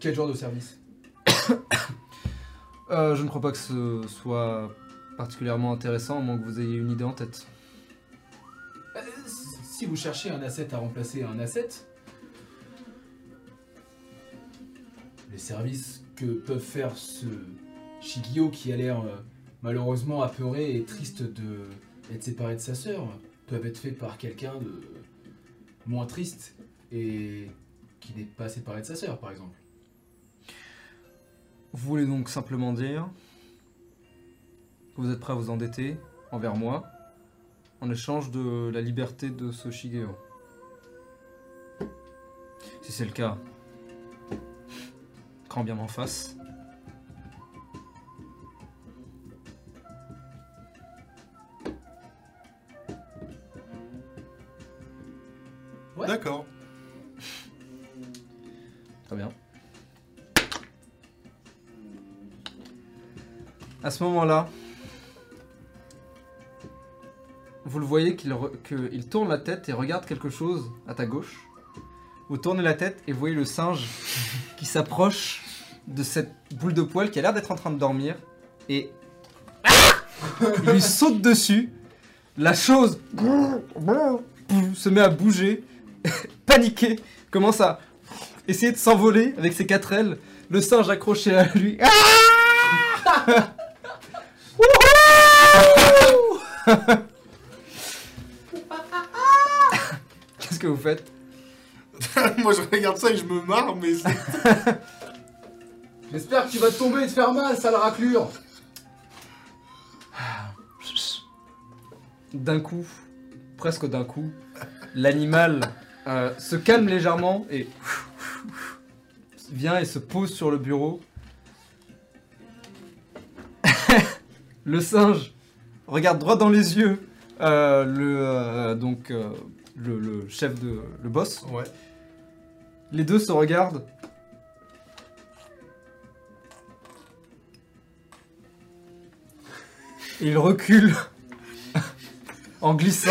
Quel genre de service? Euh, je ne crois pas que ce soit particulièrement intéressant, à moins que vous ayez une idée en tête. Euh, Si vous cherchez un asset à remplacer un asset, les services que peuvent faire ce Shigio qui a l'air euh, malheureusement apeuré et triste de être séparé de sa sœur peuvent être faits par quelqu'un de moins triste et qui n'est pas séparé de sa sœur par exemple. Vous voulez donc simplement dire que vous êtes prêt à vous endetter envers moi en échange de la liberté de ce Shigeo. Si c'est le cas, grand bien m'en face. Ouais. D'accord. Très bien. À ce moment-là, vous le voyez qu'il tourne la tête et regarde quelque chose à ta gauche. Vous tournez la tête et vous voyez le singe qui s'approche de cette boule de poil qui a l'air d'être en train de dormir et il lui saute dessus. La chose se met à bouger, paniqué, commence à essayer de s'envoler avec ses quatre ailes, le singe accroché à lui. Ah Wouhou Qu'est-ce que vous faites? Moi je regarde ça et je me marre, mais J'espère que tu vas tomber et te faire mal, sale raclure D'un coup, presque d'un coup, l'animal euh, se calme légèrement et vient et se pose sur le bureau. le singe regarde droit dans les yeux euh, le euh, donc euh, le, le chef de le boss. Ouais. Les deux se regardent. Et il recule en glissant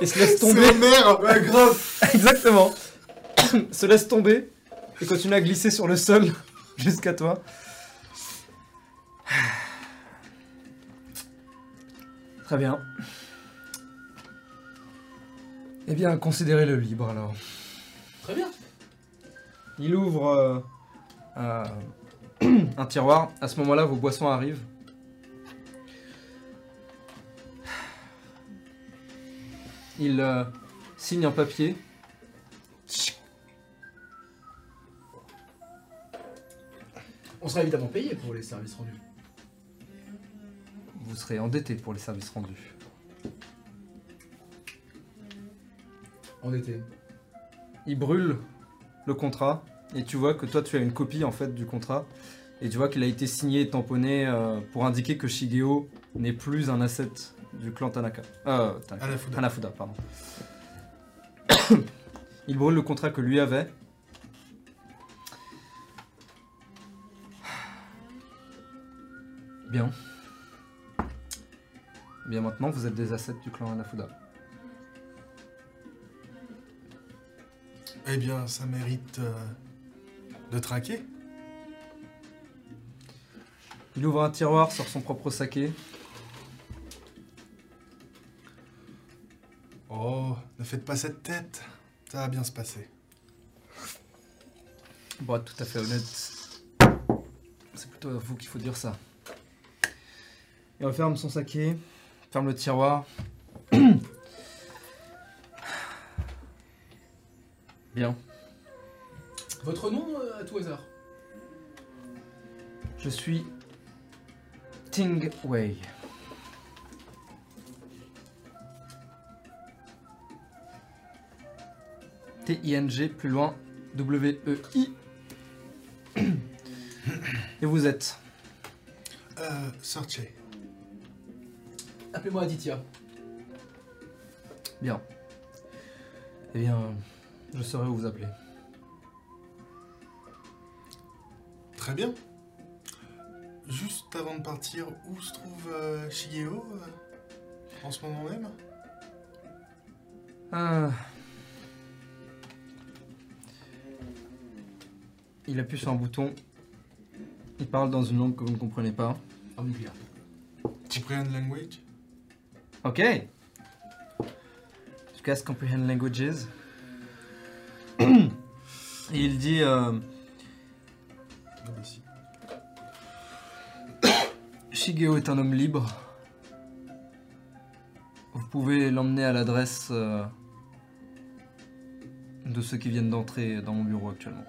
et se laisse tomber. C'est mère Ouais, grave Exactement. se laisse tomber et continue à glisser sur le sol jusqu'à toi. Très bien. Eh bien, considérez-le libre alors. Très bien. Il ouvre euh, euh, un tiroir. À ce moment-là, vos boissons arrivent. Il euh, signe un papier. On sera évidemment payé pour les services rendus. Vous serez endetté pour les services rendus. En été. Il brûle le contrat et tu vois que toi tu as une copie en fait du contrat et tu vois qu'il a été signé et tamponné euh, pour indiquer que Shigeo n'est plus un asset du clan Tanaka. Euh, Tanaka. Hanafuda. Hanafuda, pardon. Il brûle le contrat que lui avait. Bien. Bien maintenant, vous êtes des assets du clan Hanafuda. Eh bien, ça mérite euh, de traquer. Il ouvre un tiroir, sort son propre saké. Oh, ne faites pas cette tête. Ça va bien se passer. Être tout à fait honnête, c'est plutôt à vous qu'il faut dire ça. Il referme son saké, ferme le tiroir. Bien. Votre nom euh, à tout hasard? Je suis Ting Wei. T-I-N-G, plus loin, W-E-I. Et vous êtes? Euh, Sorche. Appelez-moi Aditya. Bien. Eh bien, je saurai où vous appeler. Très bien. Juste avant de partir, où se trouve euh, Shigeo euh, en ce moment même? Ah. Il appuie sur un bouton. Il parle dans une langue que vous ne comprenez pas. Nucléaire. Comprehend language? Ok. Tu casses Comprehend Languages. Et il dit euh. Shigeo est un homme libre. Vous pouvez l'emmener à l'adresse euh, de ceux qui viennent d'entrer dans mon bureau actuellement.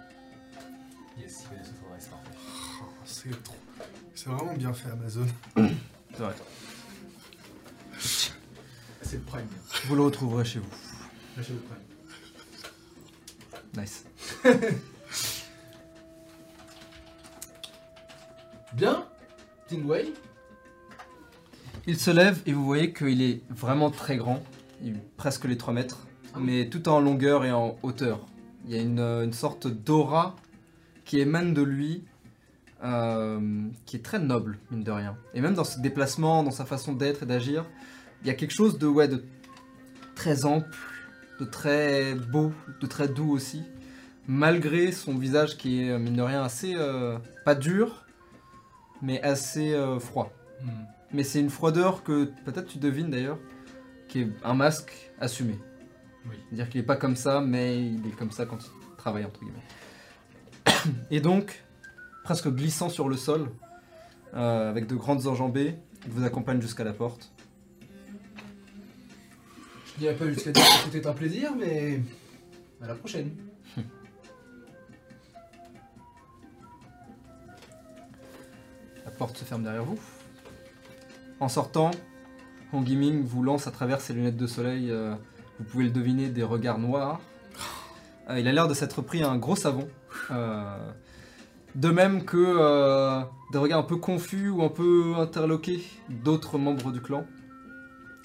Yes, il connaît ce parfait. c'est trop. C'est vraiment bien fait Amazon. C'est vrai. C'est le prime. Vous le retrouverez chez vous. Lâchez le prime. Nice. Bien Tingway Il se lève et vous voyez qu'il est vraiment très grand, il presque les 3 mètres, mais tout en longueur et en hauteur. Il y a une, euh, une sorte d'aura qui émane de lui, euh, qui est très noble, mine de rien. Et même dans ses déplacements, dans sa façon d'être et d'agir, il y a quelque chose de, ouais, de très ample, de très beau, de très doux aussi, malgré son visage qui est, mine de rien, assez, euh, pas dur, mais assez euh, froid. Hmm. Mais c'est une froideur que peut-être tu devines d'ailleurs, qui est un masque assumé. Oui. C'est-à-dire qu'il n'est pas comme ça, mais il est comme ça quand il travaille, entre guillemets. Et donc, presque glissant sur le sol, euh, avec de grandes enjambées, il vous accompagne jusqu'à la porte. Je n'irai pas jusqu'à dire que c'était un plaisir, mais. À la prochaine. La porte se ferme derrière vous. En sortant, Hong Yiming vous lance à travers ses lunettes de soleil, euh, vous pouvez le deviner, des regards noirs. Euh, il a l'air de s'être pris un gros savon. Euh, de même que des regards un peu confus ou un peu interloqués d'autres membres du clan.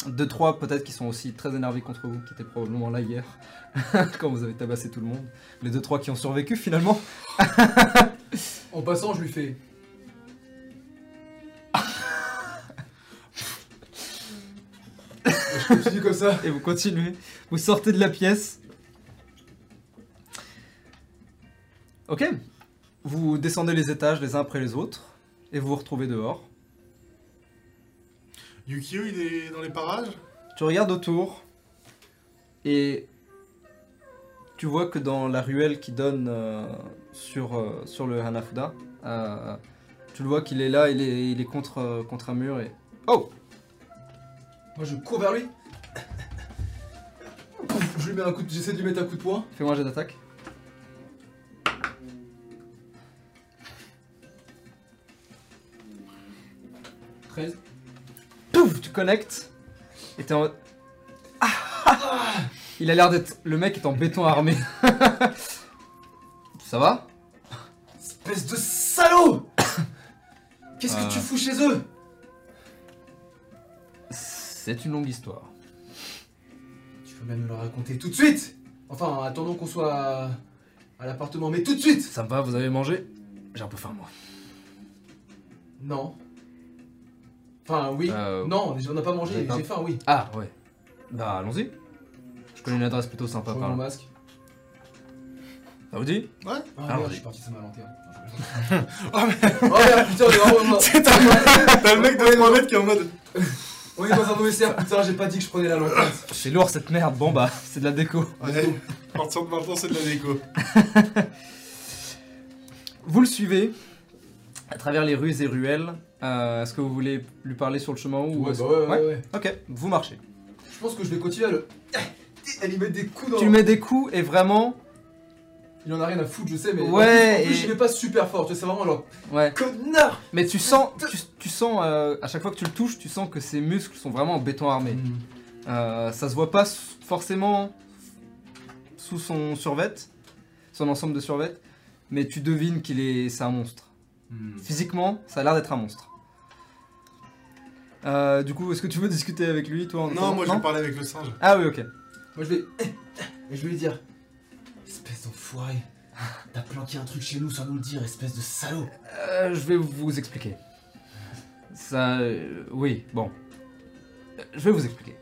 Deux, trois peut-être qui sont aussi très énervés contre vous, qui étaient probablement là hier, quand vous avez tabassé tout le monde. Les deux, trois qui ont survécu finalement. En passant, je lui fais. je continue comme ça. Et vous continuez. Vous sortez de la pièce. Ok. Vous descendez les étages les uns après les autres. Et vous vous retrouvez dehors. Yukio, il est dans les parages? Tu regardes autour. Et tu vois que dans la ruelle qui donne euh, sur, euh, sur le Hanafuda, euh, tu le vois qu'il est là, il est, il est contre, euh, contre un mur et... Oh Moi, je cours vers lui. Je lui mets un coup de... J'essaie de lui mettre un coup de poing. Fais-moi un jet d'attaque. « 13. Pouf Tu connectes. Et t'es en. Ah Il a l'air d'être... Le mec est en béton armé. Ça va Espèce de salaud Qu'est-ce Euh. que tu fous chez eux C'est une longue histoire. Tu peux même me le raconter tout de suite? Enfin, attendons qu'on soit à, à l'appartement, mais tout de suite Ça va, vous avez mangé? J'ai un peu faim, moi. Non. Enfin, oui. Euh, Non, on n'a pas mangé, j'ai faim, oui. Ah, ouais. Bah, allons-y. Je connais une adresse plutôt sympa Je par mon là. masque. Ça vous dit Ouais. Ah, merde, je suis parti, ça m'a lenté. Oh, mais Oh merde, putain, on est vraiment- un- T'as le mec de 3 mètres qui est en mode. on est dans un mauvais cercle, putain, j'ai pas dit que je prenais la l'empreinte. C'est lourd cette merde. Bon, bah, c'est de la déco. Ouais, à partir de maintenant, c'est de la déco. Vous le suivez à travers les rues et ruelles. Euh, Est-ce que vous voulez lui parler sur le chemin ou Ouais, est-ce- bah ouais, ouais, ouais. Ok, vous marchez. Je pense que je vais continuer à le. À lui mettre des coups dans. Tu mets des coups et vraiment, Il en a rien à foutre, je sais, mais. Ouais, En plus, et- j'y vais pas super fort, tu sais, c'est vraiment genre. ouais. Connard Mais tu sens, tu, tu sens euh, à chaque fois que tu le touches, tu sens que ses muscles sont vraiment en béton armé. Euh, ça se voit pas s- forcément sous son survêt, son ensemble de survêt, mais tu devines qu'il est, c'est un monstre. Hmm. Physiquement, ça a l'air d'être un monstre. Euh, du coup, est-ce que tu veux discuter avec lui, toi en Non, attendant moi, je vais parler avec le singe. Ah oui, ok. Moi je vais. Et je vais lui dire. Espèce d'enfoiré. T'as planqué un truc chez nous sans nous le dire, espèce de salaud. Euh, je vais vous expliquer. Ça, euh, oui, bon. Euh, Je vais vous expliquer.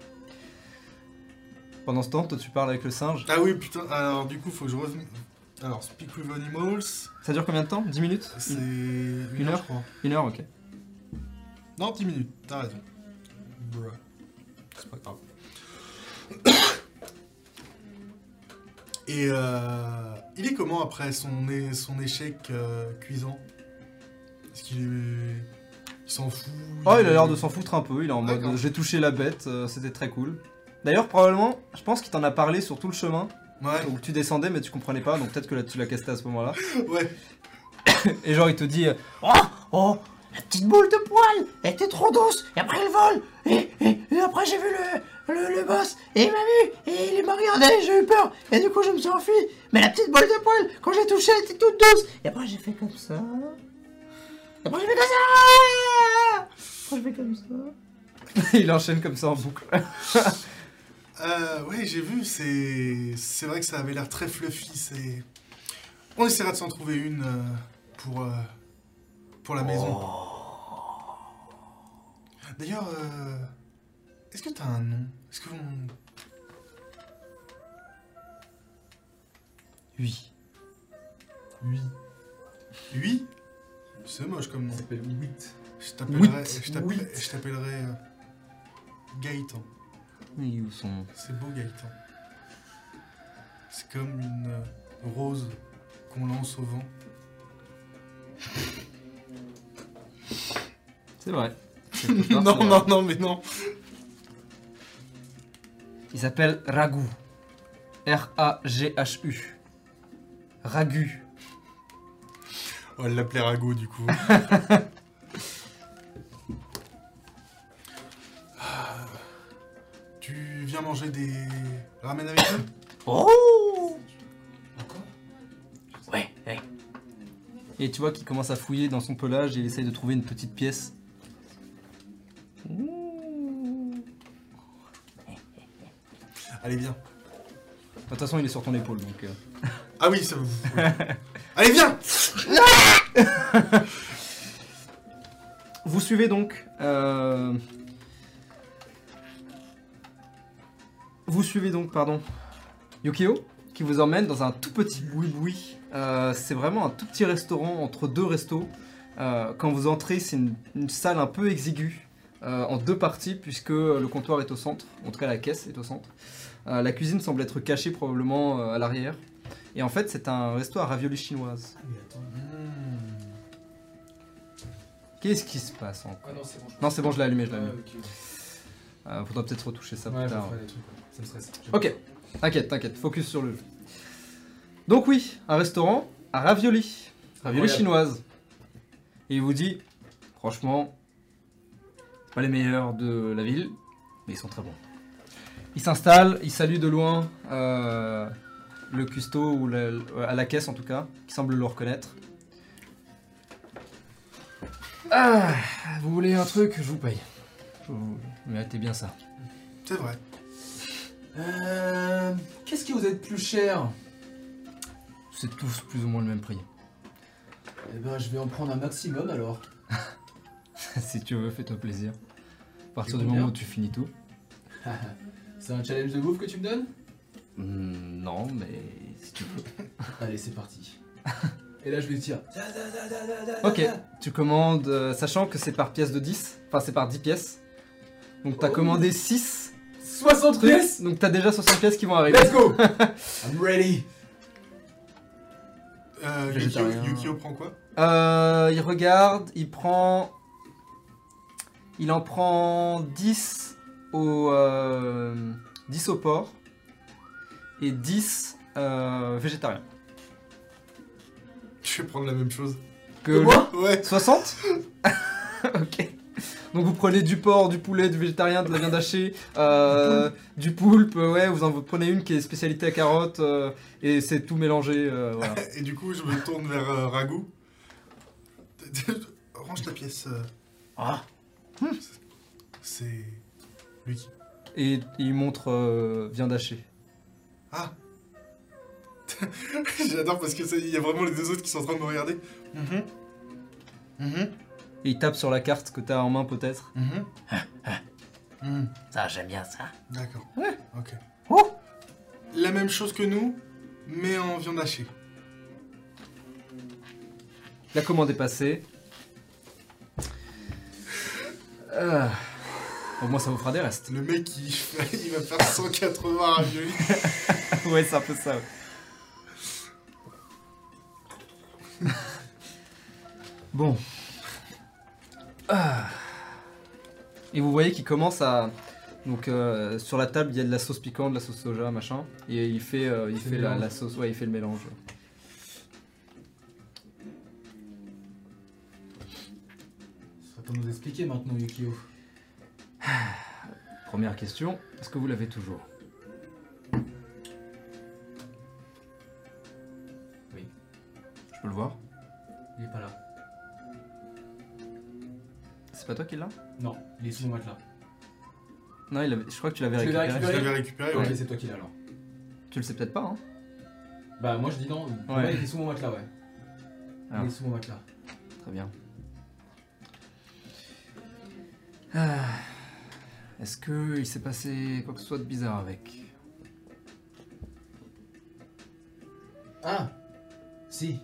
Pendant ce temps, toi, tu parles avec le singe. Ah oui, putain, alors du coup, faut que je revienne. Alors, Speak with Animals, Ça dure combien de temps? 10 minutes? C'est. Une, Une heure je crois. Une heure, ok. Non, 10 minutes, t'as raison. Bruh. C'est pas grave. Et euh, il est comment après son, son échec euh, cuisant? Est-ce qu'il est. Il s'en fout? Oh, il a l'air de s'en foutre un peu. Il est en mode j'ai touché la bête, euh, c'était très cool. D'ailleurs, probablement, je pense qu'il t'en a parlé sur tout le chemin Ouais, où tu descendais, mais tu comprenais pas, donc peut-être que là, tu l'as casté à ce moment-là. ouais. Et genre, il te dit euh, Oh, oh, la petite boule de poil, elle était trop douce, et après elle vole, et, et, et après j'ai vu le, le, le boss, et il m'a vu, et il m'a regardé, j'ai eu peur, et du coup je me suis enfui, mais la petite boule de poil, quand j'ai touché, elle était toute douce, et après j'ai fait comme ça, et après j'ai fait comme ça, après j'ai fait comme ça. il enchaîne comme ça en boucle. Euh, ouais, j'ai vu, c'est... C'est vrai que ça avait l'air très fluffy, c'est... On essaiera de s'en trouver une euh, pour... euh, pour la maison. D'ailleurs, euh, est-ce que t'as un nom? Est-ce que on... Oui. Oui. Oui? C'est moche comme nom. Je t'appellerai... Je t'appellerai... Gaëtan. Oui, où sont. C'est beau Gaëtan. C'est comme une euh, rose qu'on lance au vent. C'est vrai. Part, non, non, vrai. non, mais non. Il s'appelle Ragu. R-A-G-H-U. Ragu. On va l'appeler Rago du coup. manger des ramen avec nous Oh Encore Ouais, ouais. Et tu vois qu'il commence à fouiller dans son pelage et il essaye de trouver une petite pièce. Allez, viens. De toute façon, il est sur ton épaule donc. euh. Ah oui, ça vous. Allez, viens Vous suivez donc. euh, Vous suivez donc, pardon, Yukio, qui vous emmène dans un tout petit boui-boui. Euh, c'est vraiment un tout petit restaurant entre deux restos. Euh, quand vous entrez, c'est une, une salle un peu exiguë, euh, en deux parties, puisque le comptoir est au centre, en tout cas la caisse est au centre. La cuisine semble être cachée probablement à l'arrière. Et en fait, c'est un resto à raviolis chinoise. Qu'est-ce qui se passe encore? Ah non, c'est bon. je Non, c'est bon, je l'ai allumé, je l'ai Ah, allumé. Euh, faudra peut-être retoucher ça Ouais, plus tard. ferai des trucs, ouais. Ça me stresse. J'aime Ok, t'inquiète, t'inquiète, focus sur le jeu. Donc oui, un restaurant à ravioli, ravioli Incroyable. chinoise. Et il vous dit, franchement, c'est pas les meilleurs de la ville, mais ils sont très bons. Il s'installe, il salue de loin euh, le cuistot, ou la- à la caisse en tout cas, qui semble le reconnaître. Ah, vous voulez un truc, je vous paye. Vous méritez bien ça. C'est vrai. Euh, Qu'est-ce qui vous aide plus cher? C'est tous plus ou moins le même prix. Eh ben, je vais en prendre un maximum alors. si tu veux, fais-toi plaisir. À partir du moment où tu finis tout. c'est un challenge de bouffe que tu me donnes? Hmm, non, mais si tu veux. Allez, c'est parti. Et là, je vais te dire. Ok, tu commandes, euh, sachant que c'est par pièce de 10, enfin c'est par 10 pièces. Donc t'as Oh. commandé 6 60 trucs, pièces donc t'as déjà 60 pièces qui vont arriver. Let's go I'm ready Euh, Yukio. Yukio prend quoi? Euh, il regarde, il prend. Il en prend 10 au, euh, 10 au porc et 10 euh, végétariens. Je vais prendre la même chose. Que Que moi? Ouais. 60 Ok. Donc vous prenez du porc, du poulet, du végétarien, de la viande hachée, euh, du poulpe, ouais, vous en prenez une qui est spécialité à carotte, euh, et c'est tout mélangé, euh, voilà. Et du coup, je me tourne vers euh, Ragout. Range ta pièce. euh, Ah, C'est lui qui. Et il montre euh, viande hachée. Ah J'adore parce que il y a vraiment les deux autres qui sont en train de me regarder. Mhm. Mhm. Et il tape sur la carte que t'as en main peut-être. Mhm. Mhm. ça j'aime bien ça. D'accord. Ouais. Ok. Oh La même chose que nous, mais en viande hachée. La commande est passée. Euh, Au moins ça vous fera des restes. Le mec, il, il va faire 180 raviolis. ouais, c'est un peu ça. ouais. bon. Ah. Et vous voyez qu'il commence à... Donc euh, sur la table, il y a de la sauce piquante, de la sauce soja, machin. Et il fait, euh, il fait la, sauce, ouais, il fait le mélange. Ça nous expliquer maintenant, Yukio. Première question, est-ce que vous l'avez toujours? Oui. Je peux le voir? Il est pas là. C'est pas toi qui l'as Non, il est sous mon matelas. Non, il avait- je crois que tu l'avais Tu l'avais récupéré. Je récupéré l'avais récupéré, Ok, ouais. c'est toi qui l'as alors. Tu le sais peut-être pas, hein Bah, moi je dis non. Pour Ouais. moi, il est sous mon matelas, ouais. Ah. Il est sous mon matelas. Très bien. Ah. Est-ce que il s'est passé quoi que ce soit de bizarre avec? Ah Si.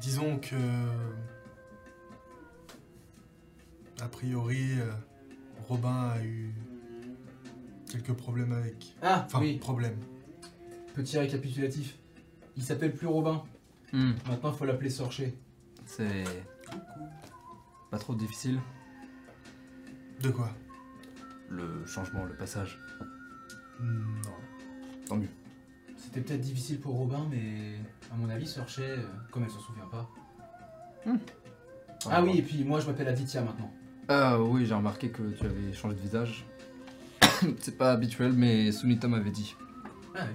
Disons que. A priori, euh, Robin a eu quelques problèmes avec. Ah, Enfin, oui. problème. Petit récapitulatif. Il s'appelle plus Robin. Hmm, Maintenant, faut l'appeler Sorcher. C'est pas trop difficile De quoi? Le changement, le passage. Non. Tant mieux. C'était peut-être difficile pour Robin, mais à mon avis, Sorcher, euh, comme elle s'en souvient pas. Ah oui, et puis moi je m'appelle Aditya maintenant. Ah oui, j'ai remarqué que tu avais changé de visage. C'est pas habituel, mais Sunita m'avait dit. Ah ouais.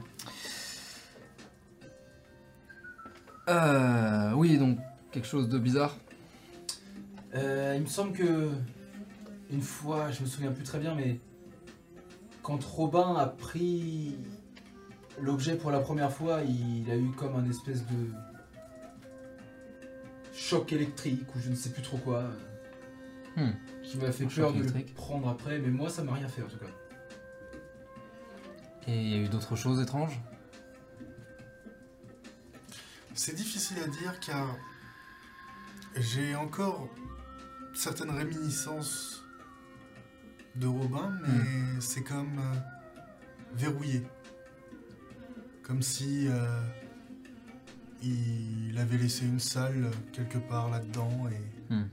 Euh, oui, donc quelque chose de bizarre. Euh, il me semble que une fois, je me souviens plus très bien, mais quand Robin a pris l'objet pour la première fois, il a eu comme un espèce de choc électrique ou je ne sais plus trop quoi, Hmm. qui m'a fait Un peur choc de le électrique. prendre après, mais moi ça m'a rien fait en tout cas. Et il y a eu d'autres choses étranges? C'est difficile à dire car j'ai encore certaines réminiscences de Robin, mais c'est comme euh, verrouillé. Comme si euh, il avait laissé une salle quelque part là-dedans et Hmm.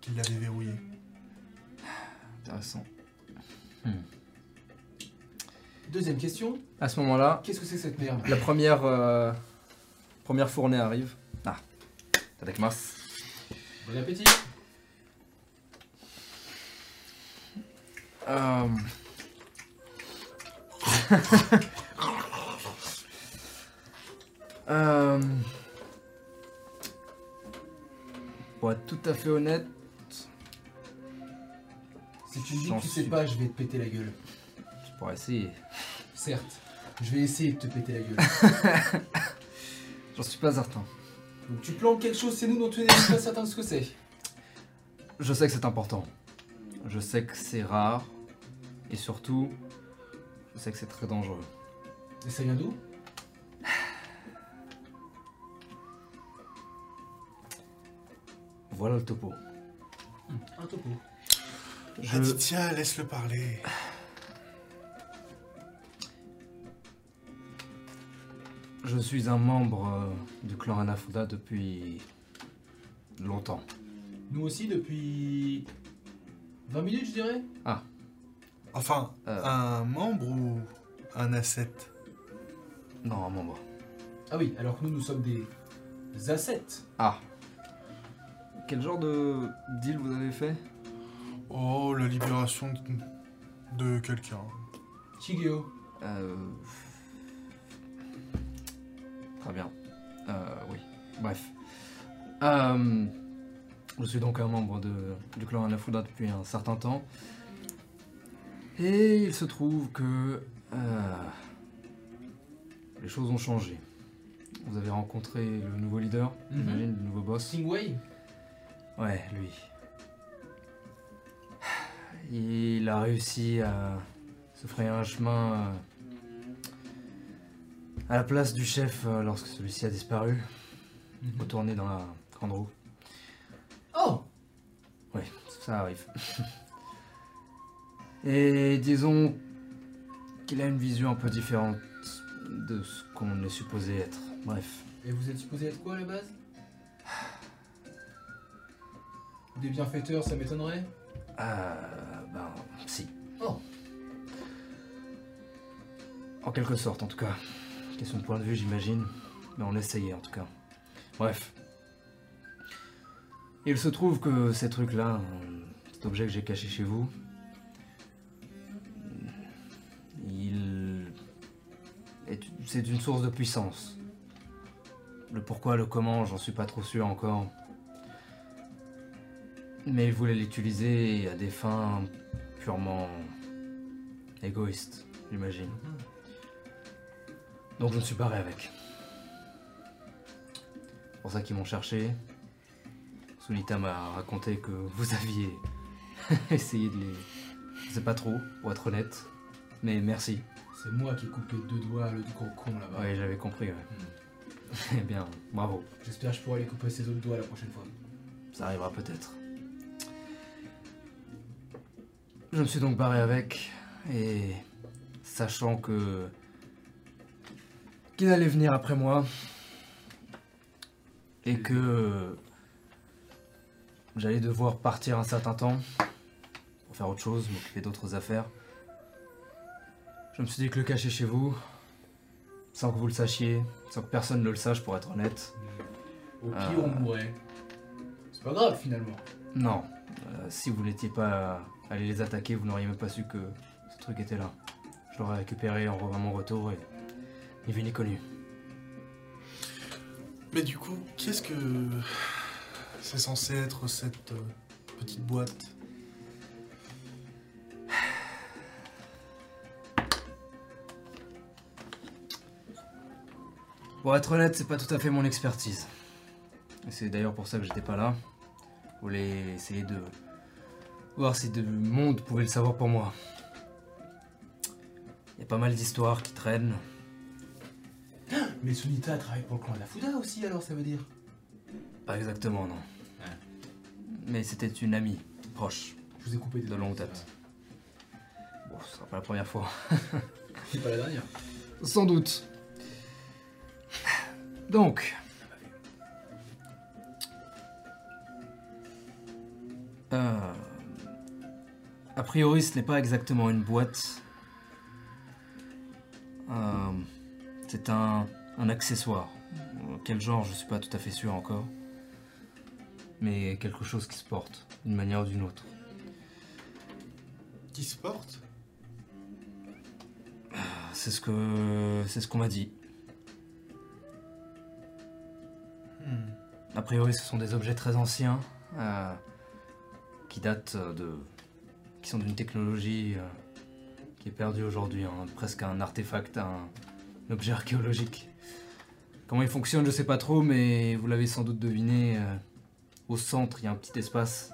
Qu'il l'avait verrouillé. Intéressant. Deuxième question, À ce moment-là, qu'est-ce que c'est que cette merde? la première, euh, première fournée arrive. Ah, tadakimasu. Bon appétit Euh... Euh, Pour être tout à fait honnête, Si tu me dis que tu sais suis- pas, je vais te péter la gueule. tu pourrais essayer. Certes, je vais essayer de te péter la gueule. J'en suis pas certain. Donc tu plantes quelque chose, c'est nous dont tu n'es pas certain de ce que c'est. Je sais que c'est important. Je sais que c'est rare. Et surtout, je sais que c'est très dangereux. Et ça vient d'où? Voilà le topo. Un topo. Je- Aditya, laisse-le parler. Je suis un membre euh, du clan Anafuda depuis longtemps. Nous aussi depuis 20 minutes, je dirais. Enfin, Euh. un membre ou un asset? Non, un membre. Ah oui, alors que nous, nous sommes des assets. Ah. Quel genre de deal vous avez fait? Oh, la libération de, de quelqu'un. Shigeo. Euh... Très bien. Euh, oui. Bref. Euh, je suis donc un membre de, du clan Anafuda depuis un certain temps. Et il se trouve que euh, les choses ont changé. Vous avez rencontré le nouveau leader, Mhm. j'imagine, le nouveau boss. Stingway Ouais, lui. Il a réussi à se frayer un chemin euh, à la place du chef euh, lorsque celui-ci a disparu, retourné dans la grande roue. Oh Oui, ça arrive. Et disons qu'il a une vision un peu différente de ce qu'on est supposé être. Bref. Et vous êtes supposé être quoi à la base? Des bienfaiteurs, ça m'étonnerait? Euh, ben, si. Oh. En quelque sorte, en tout cas. Question de point de vue, j'imagine. Mais on essayait, en tout cas. Bref. Il se trouve que ces trucs-là, cet objet que j'ai caché chez vous, il est, c'est une source de puissance. Le pourquoi, le comment, j'en suis pas trop sûr encore. Mais il voulait l'utiliser à des fins purement égoïstes, j'imagine. Donc je me suis barré avec. C'est pour ça qu'ils m'ont cherché. Sunita m'a raconté que vous aviez essayé de les. Je sais pas trop, pour être honnête. Mais merci. C'est moi qui ai coupé deux doigts à le gros con là-bas. Ouais, j'avais compris, ouais. Eh bien, bravo. J'espère que je pourrai lui couper ses autres doigts la prochaine fois. Ça arrivera peut-être. Je me suis donc barré avec, et sachant que. qu'il allait venir après moi, et que. j'allais devoir partir un certain temps pour faire autre chose, m'occuper d'autres affaires. Je me suis dit que le cacher chez vous, sans que vous le sachiez, sans que personne ne le sache pour être honnête, Au pire, Ah. on mourrait. C'est pas grave finalement. Non, euh, si vous n'étiez pas allé les attaquer, vous n'auriez même pas su que ce truc était là. Je l'aurais récupéré en à mon retour et ni vu ni connu. Mais du coup, qu'est-ce que c'est censé être cette euh, petite boîte? Pour être honnête, c'est pas tout à fait mon expertise. C'est d'ailleurs pour ça que j'étais pas là. Je voulais essayer de voir si le monde pouvait le savoir pour moi. Il y a pas mal d'histoires qui traînent. Mais Sunita travaille pour le clan de la Fouda aussi alors ça veut dire? Pas exactement, non. Ouais. Mais c'était une amie, proche, Je vous ai coupé des de longue date. Bon, ce sera pas la première fois. C'est pas la dernière. Sans doute. Donc. Euh, a priori, ce n'est pas exactement une boîte. Euh, c'est un, un accessoire. Quel genre, je suis pas tout à fait sûr encore. Mais quelque chose qui se porte, d'une manière ou d'une autre. qui se porte? C'est ce que c'est ce qu'on m'a dit. Hmm. A priori, ce sont des objets très anciens, euh, qui datent de. D'une technologie euh, qui est perdue aujourd'hui, hein, presque un artefact, un, objet archéologique. Comment il fonctionne, je sais pas trop, mais vous l'avez sans doute deviné, euh, au centre, il y a un petit espace.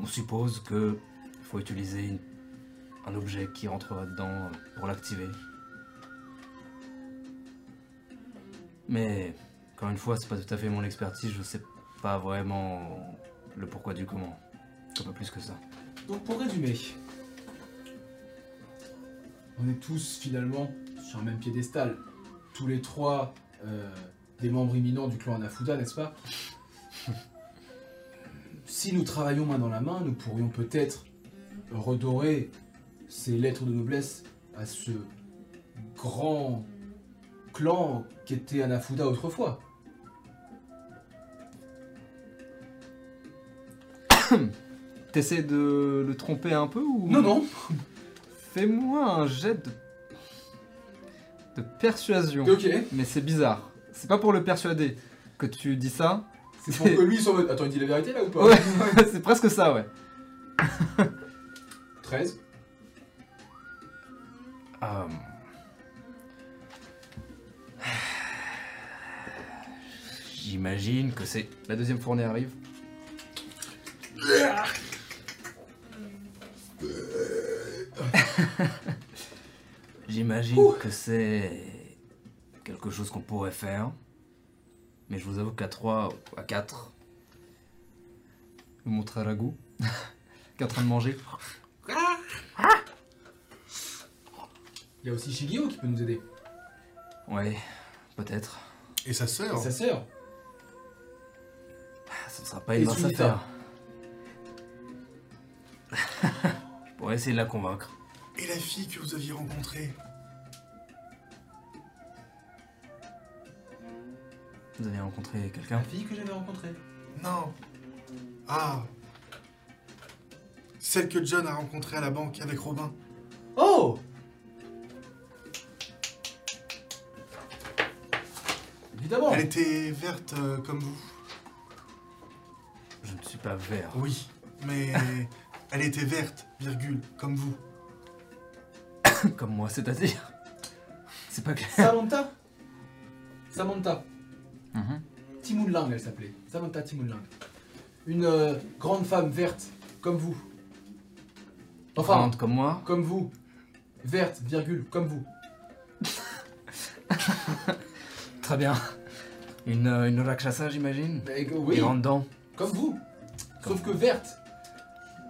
On suppose que il faut utiliser un objet qui rentrera dedans euh, pour l'activer. Mais encore une fois, c'est pas tout à fait mon expertise, je sais pas vraiment le pourquoi du comment. Un peu plus que ça. Donc pour résumer, on est tous finalement sur un même piédestal. Tous les trois euh, des membres imminents du clan Anafuda, n'est-ce pas? Si nous travaillons main dans la main, nous pourrions peut-être redorer ces lettres de noblesse à ce grand clan qu'était Anafuda autrefois. T'essaies de le tromper un peu ou Non, non, Fais-moi un jet de... de persuasion. ok. Mais c'est bizarre. C'est pas pour le persuader que tu dis ça. C'est pour que lui soit mode. Attends, il dit la vérité là ou pas? Ouais, c'est presque ça, ouais. 13. Euh, J'imagine que c'est... La deuxième fournée arrive. J'imagine que c'est quelque chose qu'on pourrait faire. Mais je vous avoue qu'à 3, à 4, vous montrer à goût. qui est en train de manger. Il y a aussi Shigio qui peut nous aider. Ouais, peut-être. Et sa Et sœur sa sœur. Ça ne sera pas une Et mince Sunita. affaire. Je pourrais essayer de la convaincre. Et la fille que vous aviez rencontrée Vous avez rencontré quelqu'un? La fille que j'avais rencontrée. Non, Ah. Celle que John a rencontrée à la banque avec Robin. Oh Évidemment Elle était verte euh, comme vous. Je ne suis pas vert. Oui, mais elle était verte, virgule, comme vous. Comme moi, c'est-à-dire. C'est pas clair. Samantha Samantha. Timoun Lang, elle s'appelait. Samantha Timoun Lang. Une euh, grande femme verte, comme vous. Enfin, Grande comme moi. comme vous. Verte, virgule, comme vous. Très bien. Une, euh, une rakshasa, j'imagine Des oui, grandes dents. comme vous. Sauf que verte,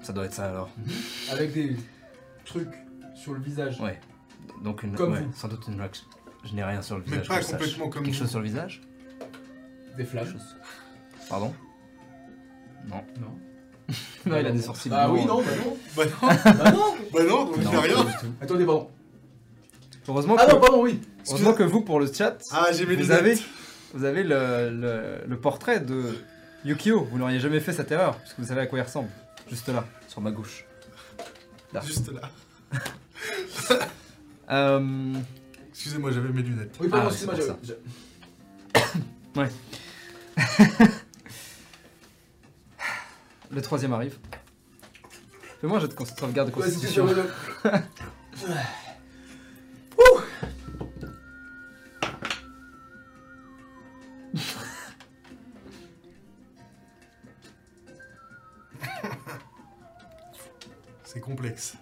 Ça doit être ça alors. avec des trucs sur le visage. Ouais. Donc une. Comme ouais, vous. sans doute une rakshasa. Je n'ai rien sur le Mais visage. pas que je sache. complètement comme Quelque vous. chose sur le visage Des flashs. Pardon Non. Non. Non, il a des sourcils. Bah blancs. oui, non, bah non. Bah non, bah non. bah non, donc il Non, n'y a rien. pas du tout. Attendez, pardon. Heureusement, Ah que, non, pardon, oui. heureusement que vous, pour le chat, Ah, j'ai mes vous lunettes. avez, vous avez le, le- le portrait de Yukio. Vous n'auriez jamais fait cette erreur, puisque vous savez à quoi il ressemble. Juste là, sur ma gauche. Là. Juste là. Euh, Excusez-moi, j'avais mes lunettes. Oui, pardon, Ah, excusez-moi, j'ai- j'ai- le troisième arrive. Fais-moi un jet de sauvegarde de Ouais, constitution. le- C'est complexe.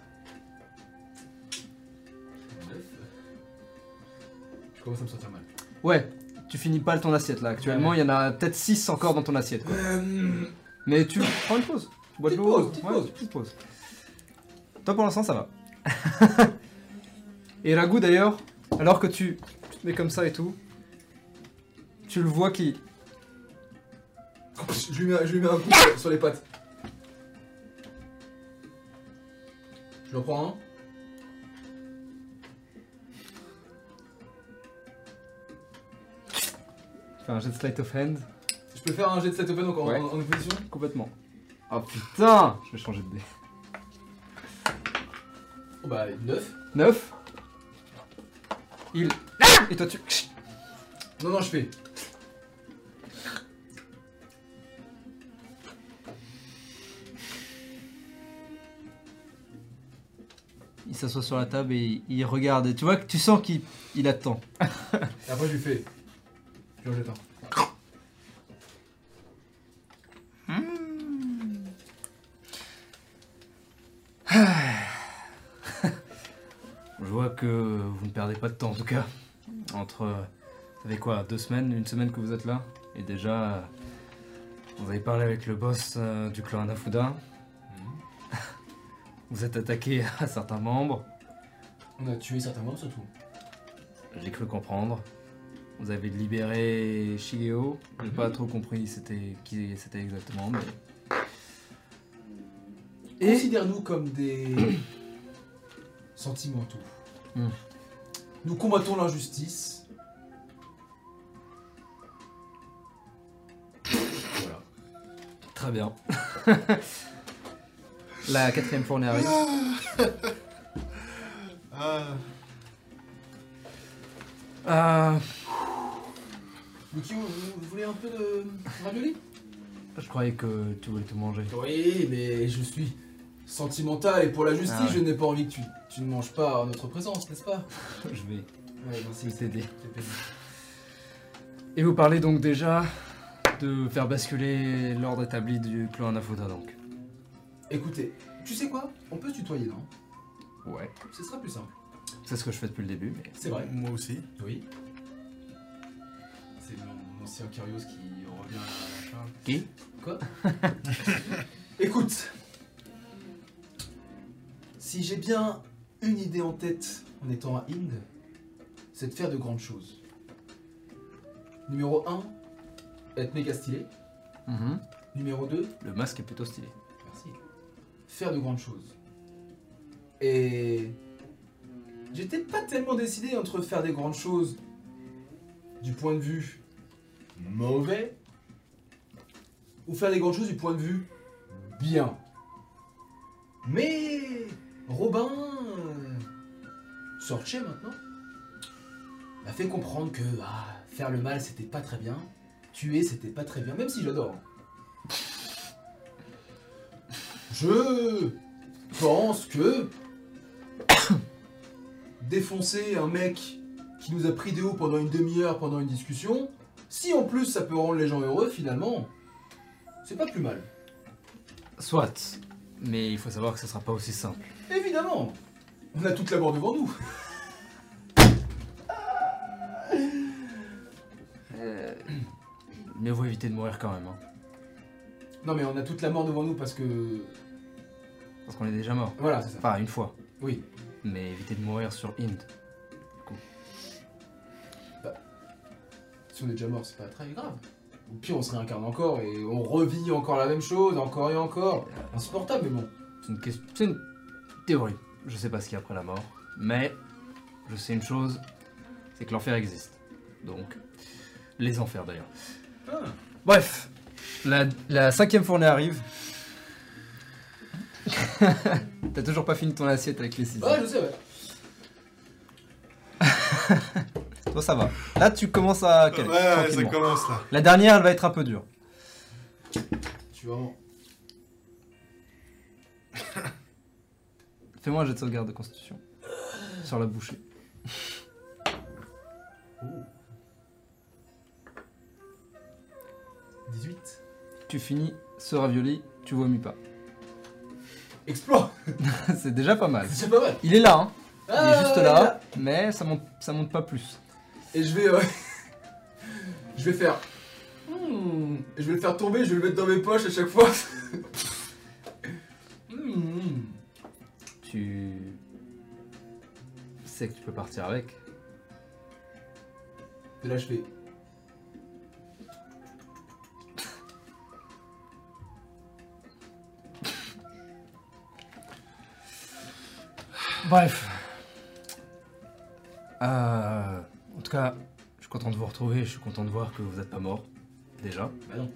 Commence à me sentir mal. Ouais, tu finis pas ton assiette là. Actuellement, il y en a peut-être 6 encore dans ton assiette. quoi. Mais tu prends une pause. Tu bois de Petite l'eau. pause, petite ouais, pause. petite pause. Toi pour l'instant ça va. et Ragout d'ailleurs, alors que tu, tu te mets comme ça et tout, tu le vois qui? Je lui mets, je lui mets un coup sur- sur les pattes. Je le prends un. Un jet de sleight of hand. Je peux faire un jet de set open donc en, Ouais. en, en opposition Complètement. Oh putain Je vais changer de dé. Oh bah 9. 9. Il. Et toi tu. Non, non, je fais. Il s'assoit sur la table et il regarde. Et tu vois que tu sens qu'il il attend. Et après je lui fais. En jette un. Je vois que vous ne perdez pas de temps en tout cas. Entre. Ça fait quoi Deux semaines Une semaine que vous êtes là? Et déjà. Vous avez parlé avec le boss euh, du clan Anafuda. Vous êtes attaqué à certains membres. On a tué certains membres surtout. J'ai cru comprendre. Vous avez libéré Shigeo. J'ai pas trop compris c'était qui c'était exactement, mais. Et Considère-nous comme des sentimentaux. Hmm. Nous combattons l'injustice. voilà. très bien. La quatrième fournée arrive. Ah, Euh, Lucky, vous, vous voulez un peu de ravioli? Je croyais que tu voulais tout manger. Oui, mais je suis sentimental et pour la justice, Ah ouais. je n'ai pas envie que tu, tu ne manges pas en notre présence, n'est-ce pas? Je vais Ouais, vais t'aider. C'est plaisir. Et vous parlez donc déjà de faire basculer l'ordre établi du clan Anafuda donc. Écoutez, tu sais quoi? On peut se tutoyer, non? Ouais. Ce sera plus simple. C'est ce que je fais depuis le début, mais. C'est vrai. moi aussi. Oui. C'est mon ancien Kyrios qui revient à la charge. Qui Quoi Écoute, si j'ai bien une idée en tête en étant à Inde, c'est de faire de grandes choses. Numéro 1, être méga stylé. Mhm. Numéro 2, Le masque est plutôt stylé. Merci. Faire de grandes choses. Et j'étais pas tellement décidé entre faire des grandes choses du point de vue mauvais ou faire des grandes choses du point de vue Bien. Mais Robin euh, Sorche maintenant m'a fait comprendre que ah, faire le mal c'était pas très bien, tuer c'était pas très bien, même si j'adore. Je pense que défoncer un mec qui nous a pris des hauts pendant une demi-heure pendant une discussion, si en plus ça peut rendre les gens heureux finalement, c'est pas plus mal. Soit. Mais il faut savoir que ce sera pas aussi simple. Évidemment, on a toute la mort devant nous. Mieux vaut éviter de mourir quand même. hein. Non mais on a toute la mort devant nous parce que... Parce qu'on est déjà mort. Voilà, c'est ça. Enfin, une fois. Oui. Mais éviter de mourir sur Inde. Si on est déjà mort, c'est pas très grave. Au pire, on se réincarne encore et on revit encore la même chose, encore et encore. Insupportable, mais bon. C'est une, question... c'est une théorie. Je sais pas ce qu'il y a après la mort. Mais je sais une chose c'est que l'enfer existe. Donc, les enfers d'ailleurs. Ah. Bref, la, la cinquième fournée arrive. T'as toujours pas fini ton assiette avec les ciseaux. Ouais, je sais, ouais. Toi, ça va. Là, tu commences à. Ouais, caler, ouais, ça commence là. La dernière, elle va être un peu dure. Tu vas. Fais-moi un jet de sauvegarde de constitution. Sur la bouchée. Oh. 18. Tu finis ce ravioli, tu vomis pas. Exploit C'est déjà pas mal. C'est pas mal. Il est là, hein. Il Ah, est juste ouais, là, mais ça monte, ça monte pas plus. Et je vais. euh, je vais faire. Hmm, et je vais le faire tomber, je vais le mettre dans mes poches à chaque fois. Hmm. Tu sais que tu peux partir avec. Et là, je fais. Bref. Euh, en tout cas, je suis content de vous retrouver. Je suis content de voir que vous n'êtes pas mort. Déjà. Bah non.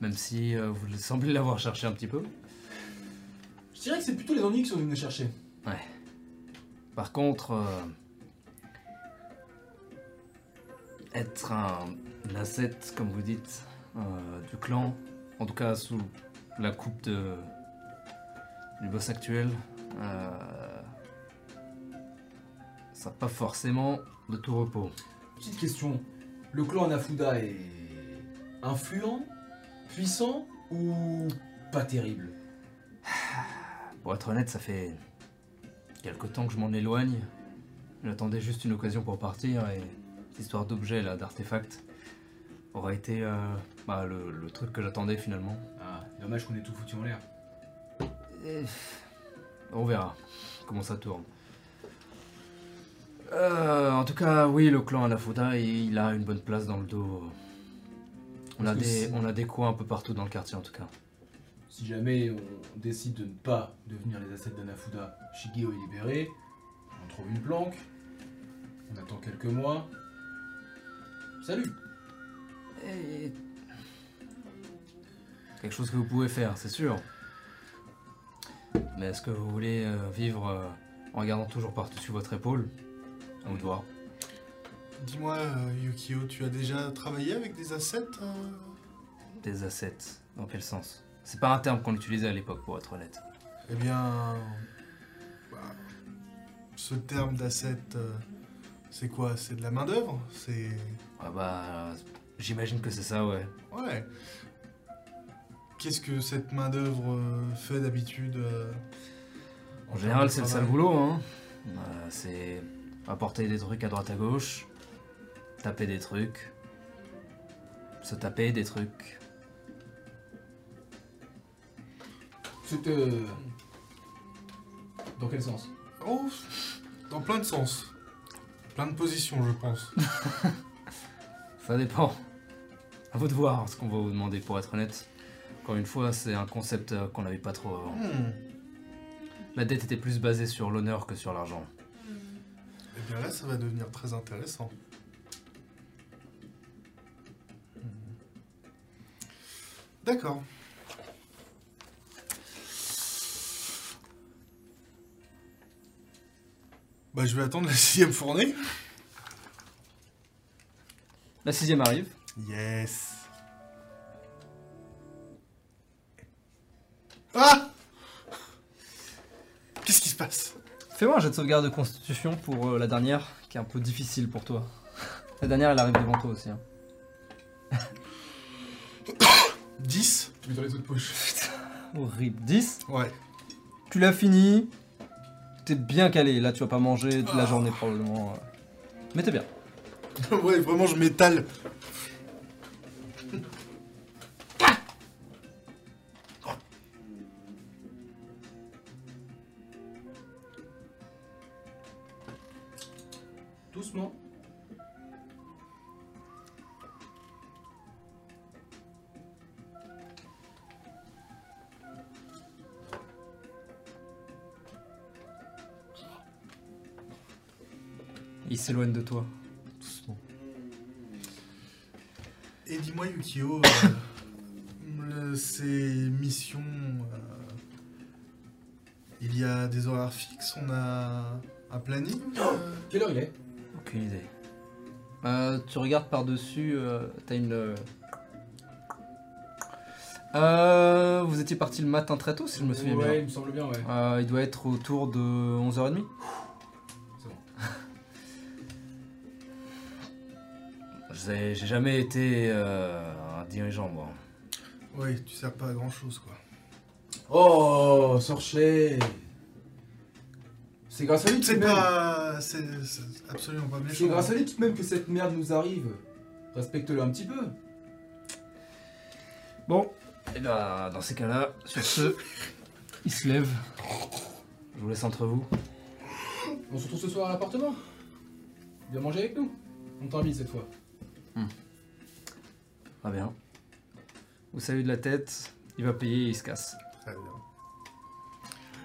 Même si euh, vous semblez l'avoir cherché un petit peu. Je dirais que c'est plutôt les ennuis qui sont venus me chercher. Par contre, euh, être un, asset, comme vous dites, euh, du clan, en tout cas sous la coupe de, du boss actuel, ça n'a pas forcément de tout repos. Petite question. Le clan Anafuda est influent, puissant ou pas terrible? Pour être honnête, ça fait quelque temps que je m'en éloigne. J'attendais juste une occasion pour partir et cette histoire d'objet là, d'artefact, aurait été euh, bah, le, le truc que j'attendais finalement. Ah, dommage qu'on ait tout foutu en l'air. Et On verra comment ça tourne. Euh, en tout cas, oui, le clan Anafuda, il il a une bonne place dans le dos. On a, des, on a des coins un peu partout dans le quartier en tout cas. Si jamais on décide de ne pas devenir les assets d'Anafuda, Shigeo est libéré, on trouve une planque, on attend quelques mois. Salut Et- Quelque chose que vous pouvez faire, c'est sûr. Mais est-ce que vous voulez euh, vivre euh, en regardant toujours par-dessus votre épaule? Vous de voir. Dis-moi, euh, Yukio, tu as déjà travaillé avec des assets euh Des assets, dans quel sens? C'est pas un terme qu'on utilisait à l'époque, pour être honnête. Eh bien, bah, ce terme d'asset, euh, c'est quoi? C'est de la main d'œuvre C'est Ah bah, j'imagine que c'est ça, ouais. ouais. Qu'est-ce que cette main d'œuvre euh, fait d'habitude En général, c'est le sale boulot, hein. C'est apporter des trucs à droite à gauche, taper des trucs, se taper des trucs. C'était. euh, Dans quel sens? Oh, dans plein de sens, plein de positions, je pense. Ça dépend. À vous de voir ce qu'on va vous demander, pour être honnête. Encore une fois, c'est un concept euh, qu'on n'avait pas trop avant. Hmm. La dette était plus basée sur l'honneur que sur l'argent. Eh bien là, ça va devenir très intéressant. Mhm. D'accord. Bah, je vais attendre la sixième fournée. La sixième arrive. Yes. Ah Qu'est-ce qui se passe? Fais-moi un jet de sauvegarde de constitution pour euh, la dernière, qui est un peu difficile pour toi. La dernière, elle arrive devant toi aussi. hein. 10 Tu mets dans les autres poches. Horrible. 10. Ouais. Tu l'as fini. T'es bien calé. Là, tu vas pas manger toute la journée probablement. euh. Mais t'es bien. ouais, vraiment, je m'étale. S'éloigne de toi. Doucement. Et dis-moi, Yukio, euh, le- ces missions, euh, il y a des horaires fixes On a un planning euh Quelle heure il est? Aucune idée. Euh, tu regardes par-dessus, euh, t'as une... euh, vous étiez parti le matin très tôt, si je me souviens Ouais, bien. il me semble bien, ouais. Euh, il doit être autour de 11h30. J'ai jamais été euh, un dirigeant, moi. Oui, tu sers pas à grand chose, quoi. Oh, Sorcher C'est grâce à lui tout C'est de même. pas. C'est c'est absolument pas méchant. C'est grâce à lui tout de même que cette merde nous arrive. Respecte-le un petit peu. Bon, et bah, dans ces cas-là, sur ce, il se lève. Je vous laisse entre vous. On se retrouve ce soir à l'appartement. Viens manger avec nous. On t'invite cette fois. Très bien. Vous saluez de la tête, il va payer et il se casse. Très bien.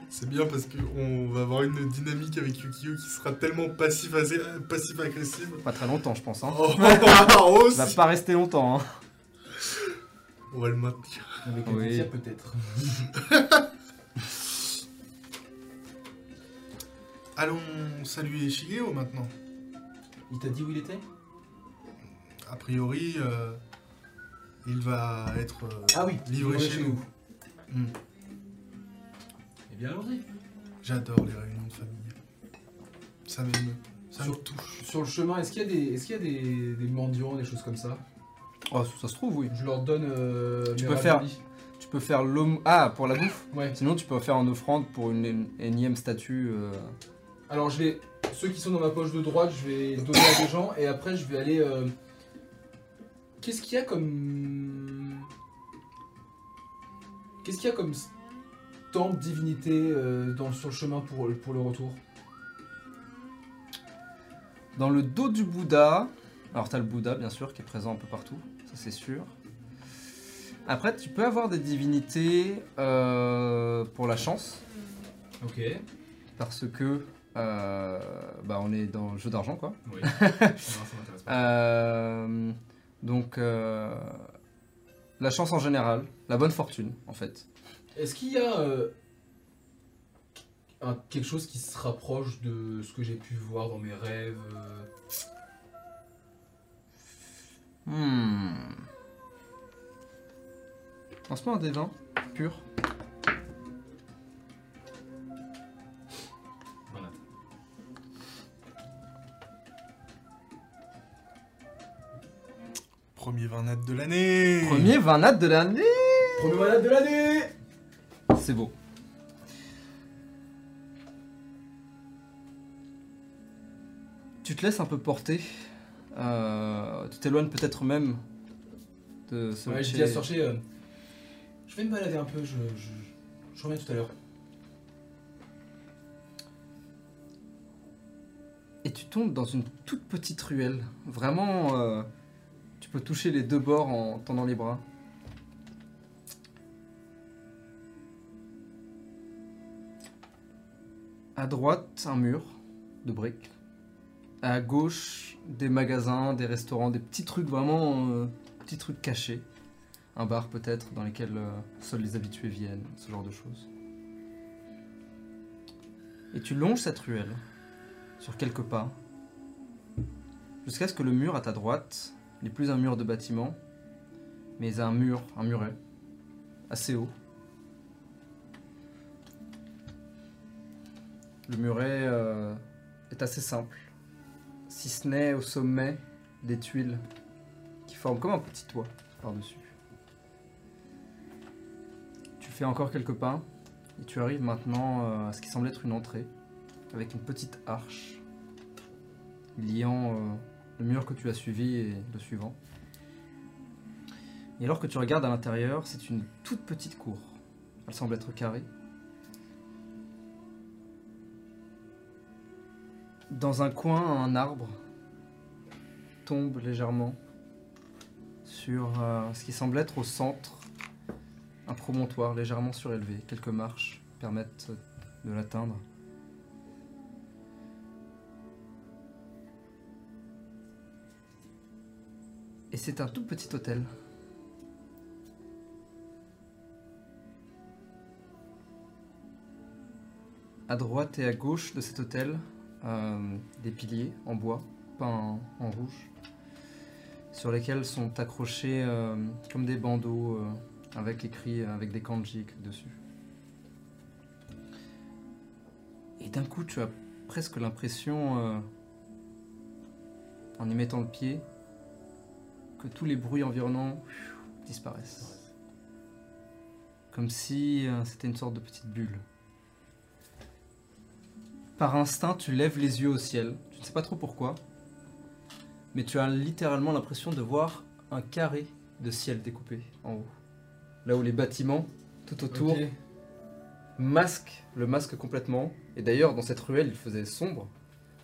C'est bien parce qu'on va avoir une dynamique avec Yukio qui sera tellement passif-agressive. Passif agressive. Pas très longtemps, je pense. Hein. oh, oh, Il va pas rester longtemps. Hein. On va le maintenir. Avec Oui. Peut-être. Allons saluer Shigeo maintenant. Il t'a dit où il était? A priori, euh, il va être euh, Ah oui, livré chez nous. Hmm. Eh bien, allons-y. J'adore les réunions de famille. Ça m'émeut. Ça me Sur- touche. Sur le chemin, est-ce qu'il y a des, est-ce qu'il y a des, des mendiants, des choses comme ça? Oh, ça se trouve, oui. Je leur donne. euh, Tu mes peux faire- raviolis. Tu peux faire l'homme. Ah, pour la bouffe? Ouais. Sinon, tu peux faire en offrande pour une, une énième statue. euh, Alors, je vais. Ceux qui sont dans ma poche de droite, je vais donner à des gens et après, je vais aller. euh, Qu'est-ce qu'il y a comme. Qu'est-ce qu'il y a comme temple, divinité euh, dans, sur le chemin pour, pour le retour? Dans le dos du Bouddha, alors t'as le Bouddha bien sûr qui est présent un peu partout, ça c'est sûr. Après tu peux avoir des divinités euh, pour la chance, Ok. parce que euh, bah, on est dans le jeu d'argent quoi. Oui. non, ça m'intéresse pas. Euh, donc euh, la chance en général, la bonne fortune en fait. Est-ce qu'il y a euh, un- quelque chose qui se rapproche de ce que j'ai pu voir dans mes rêves euh, Hmm. Lance-moi un des 20 pur. Premier 20 nat de l'année. Premier 20 nat de l'année Premier malade de l'année C'est beau. Tu te laisses un peu porter. Euh, tu t'éloignes peut-être même de ce Ouais, j'ai dit à Sorcher, euh, je vais me balader un peu, je, je, je reviens tout à l'heure. Et tu tombes dans une toute petite ruelle. Vraiment, euh, peux toucher les deux bords en tendant les bras. À droite, un mur de briques. À gauche, des magasins, des restaurants, des petits trucs vraiment, euh, petits trucs cachés. Un bar peut-être dans lesquels euh, seuls les habitués viennent, ce genre de choses. Et tu longes cette ruelle sur quelques pas, jusqu'à ce que le mur à ta droite n'est plus un mur de bâtiment, mais un mur, un muret, assez haut. Le muret euh, est assez simple, si ce n'est au sommet des tuiles qui forment comme un petit toit par-dessus. Tu fais encore quelques pas et tu arrives maintenant euh, à ce qui semble être une entrée avec une petite arche liant euh, le mur que tu as suivi et le suivant. Et alors que tu regardes à l'intérieur, c'est une toute petite cour. Elle semble être carrée. Dans un coin, un arbre tombe légèrement sur euh, ce qui semble être au centre un promontoire légèrement surélevé. Quelques marches permettent de l'atteindre. Et c'est un tout petit hôtel. À droite et à gauche de cet hôtel, euh, des piliers en bois, peints en, rouge, sur lesquels sont accrochés euh, comme des bandeaux euh, avec écrit avec des kanji dessus. Et d'un coup, tu as presque l'impression, en y mettant le pied, que tous les bruits environnants disparaissent. Comme si euh, c'était une sorte de petite bulle. Par instinct, tu lèves les yeux au ciel. Tu ne sais pas trop pourquoi. Mais tu as littéralement l'impression de voir un carré de ciel découpé en haut. Là où les bâtiments, tout autour, masquent le masque complètement. Et d'ailleurs, dans cette ruelle, il faisait sombre.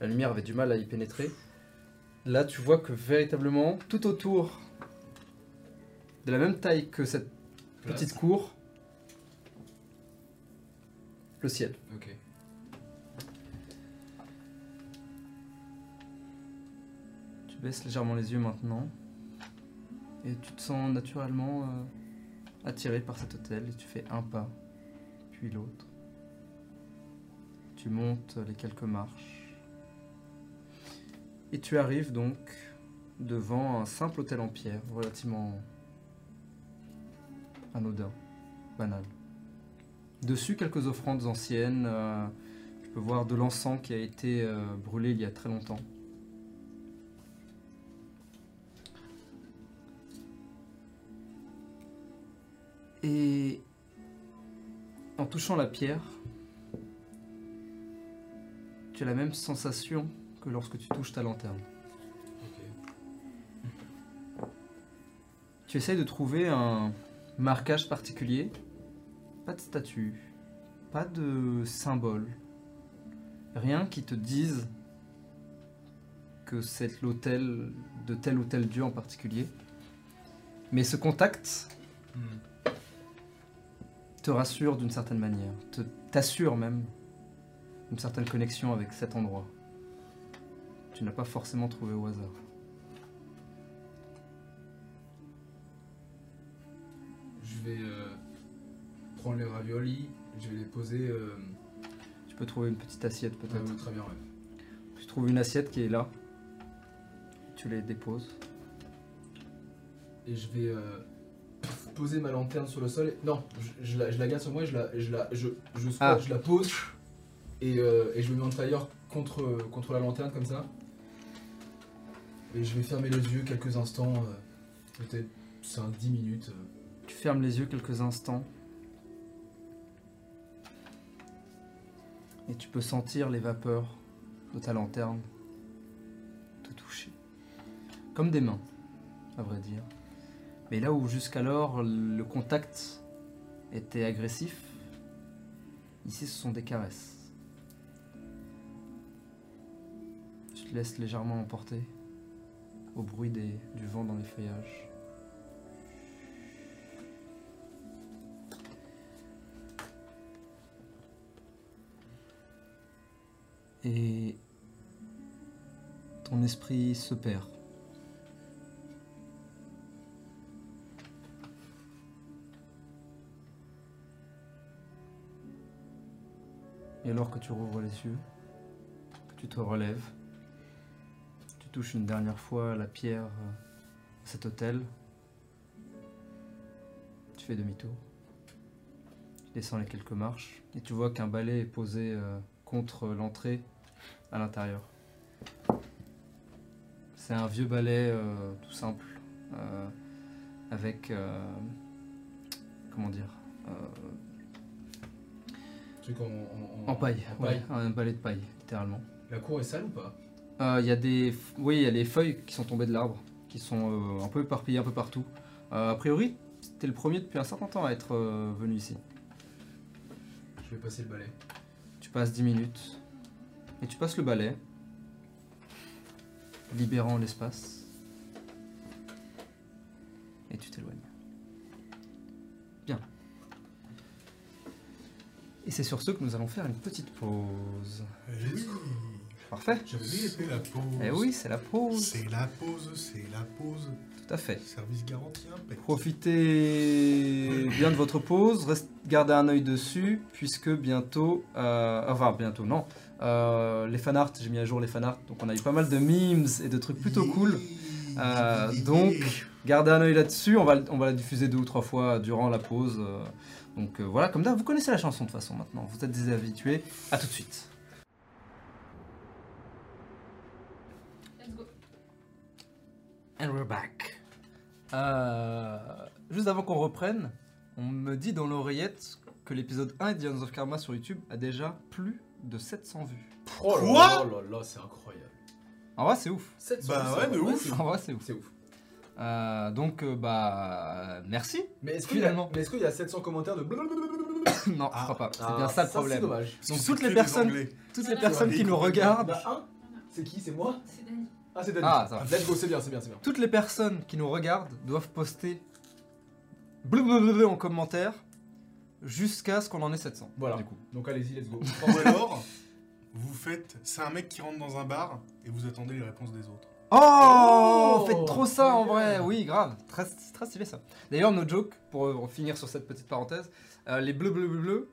La lumière avait du mal à y pénétrer. Là, tu vois que véritablement, tout autour, de la même taille que cette petite cour, le ciel. Ok. Tu baisses légèrement les yeux maintenant. Et tu te sens naturellement euh, attiré par cet hôtel. Et tu fais un pas, puis l'autre. Tu montes les quelques marches. Et tu arrives donc devant un simple hôtel en pierre, relativement anodin, banal. Dessus, quelques offrandes anciennes. euh, tu peux voir de l'encens qui a été euh, brûlé il y a très longtemps. Et en touchant la pierre, tu as la même sensation que lorsque tu touches ta lanterne. Tu essayes de trouver un marquage particulier. Pas de statue, pas de symbole. Rien qui te dise que c'est l'hôtel de tel ou tel dieu en particulier. Mais ce contact Hmm. te rassure d'une certaine manière, te t'assure même une certaine connexion avec cet endroit. Tu n'as pas forcément trouvé au hasard. Je vais euh, prendre les raviolis, je vais les poser. Euh, Tu peux trouver une petite assiette peut-être. euh, très bien, ouais. Tu trouves une assiette qui est là. Tu les déposes. Et je vais euh, poser ma lanterne sur le sol. Non, je, je la, je la garde sur moi, et je la, je la, je, je, Ah. je la pose et, euh, et je me mets en tailleur contre, contre la lanterne comme ça. Et je vais fermer les yeux quelques instants, euh, peut-être 5-10 minutes. euh. Tu fermes les yeux quelques instants. Et tu peux sentir les vapeurs de ta lanterne te toucher. Comme des mains, à vrai dire. Mais là où jusqu'alors le contact était agressif, ici ce sont des caresses. Tu te laisses légèrement emporter au bruit du vent dans les feuillages. et ton esprit se perd. Et alors que tu rouvres les yeux, que Tu te relèves. Tu touches une dernière fois la pierre euh, de cet hôtel. Tu fais demi-tour. Tu descends les quelques marches et tu vois qu'un balai est posé euh, contre l'entrée à l'intérieur. C'est un vieux balai euh, tout simple euh, avec euh, comment dire Truc en, en, en paille, en ouais, paille. un balai de paille littéralement. La cour est sale ou pas? Euh, Il y a des, oui, il y a les feuilles qui sont tombées de l'arbre, qui sont euh, un peu éparpillées un peu partout. Euh, a priori, t'es le premier depuis un certain temps à être euh, venu ici. Je vais passer le balai. Tu passes 10 minutes et tu passes le balai, libérant l'espace. Et tu t'éloignes. Bien. Et c'est sur ce que nous allons faire une petite pause. Oui, Parfait. J'avais oublié la pause. Eh oui, c'est la pause. C'est la pause, c'est la pause. Tout à fait. Service garanti impec. Profitez bien de votre pause, gardez un œil dessus, puisque bientôt, euh, enfin bientôt non, euh, les fanarts, j'ai mis à jour les fanarts, donc on a eu pas mal de memes et de trucs plutôt cool. Euh, donc, gardez un œil là-dessus, on va, on va la diffuser deux ou trois fois durant la pause. euh, donc euh, voilà, comme d'hab, vous connaissez la chanson de toute façon maintenant, vous êtes des habitués, à tout de suite. And we're back. Euh, juste avant qu'on reprenne, on me dit dans l'oreillette que l'épisode 1 de Dions of Karma sur YouTube a déjà plus de 700 vues. Oh là Quoi? là là là, c'est incroyable. En vrai, c'est ouf. 700, Bah c'est- ouais, ouf. c'est En vrai, c'est ouf. C'est ouf. Euh, donc, euh, bah, merci. Mais est-ce qu'il y, a- Finalement. mais est-ce qu'il y a 700 commentaires de blablabla non, Ah. je crois pas. C'est Ah, bien ça le c'est problème. dommage. Parce que Donc, c'est toutes les personnes-. Toutes les personnes qui nous regardent, Bah, un C'est qui? C'est moi? C'est Dani. Ah, c'est. Ah, ça va. Let's go, c'est bien, c'est bien, c'est bien. toutes les personnes qui nous regardent doivent poster blablabla en commentaire jusqu'à ce qu'on en ait 700. Voilà. Du coup. Donc allez-y, let's go. Ou alors, vous faites. C'est un mec qui rentre dans un bar et vous attendez les réponses des autres. Oh, Oh, Faites trop ça en vrai, oui, grave. Très, c'est très stylé ça. D'ailleurs, no joke, pour euh, finir sur cette petite parenthèse, euh, les bleus, bleus, bleus, bleus,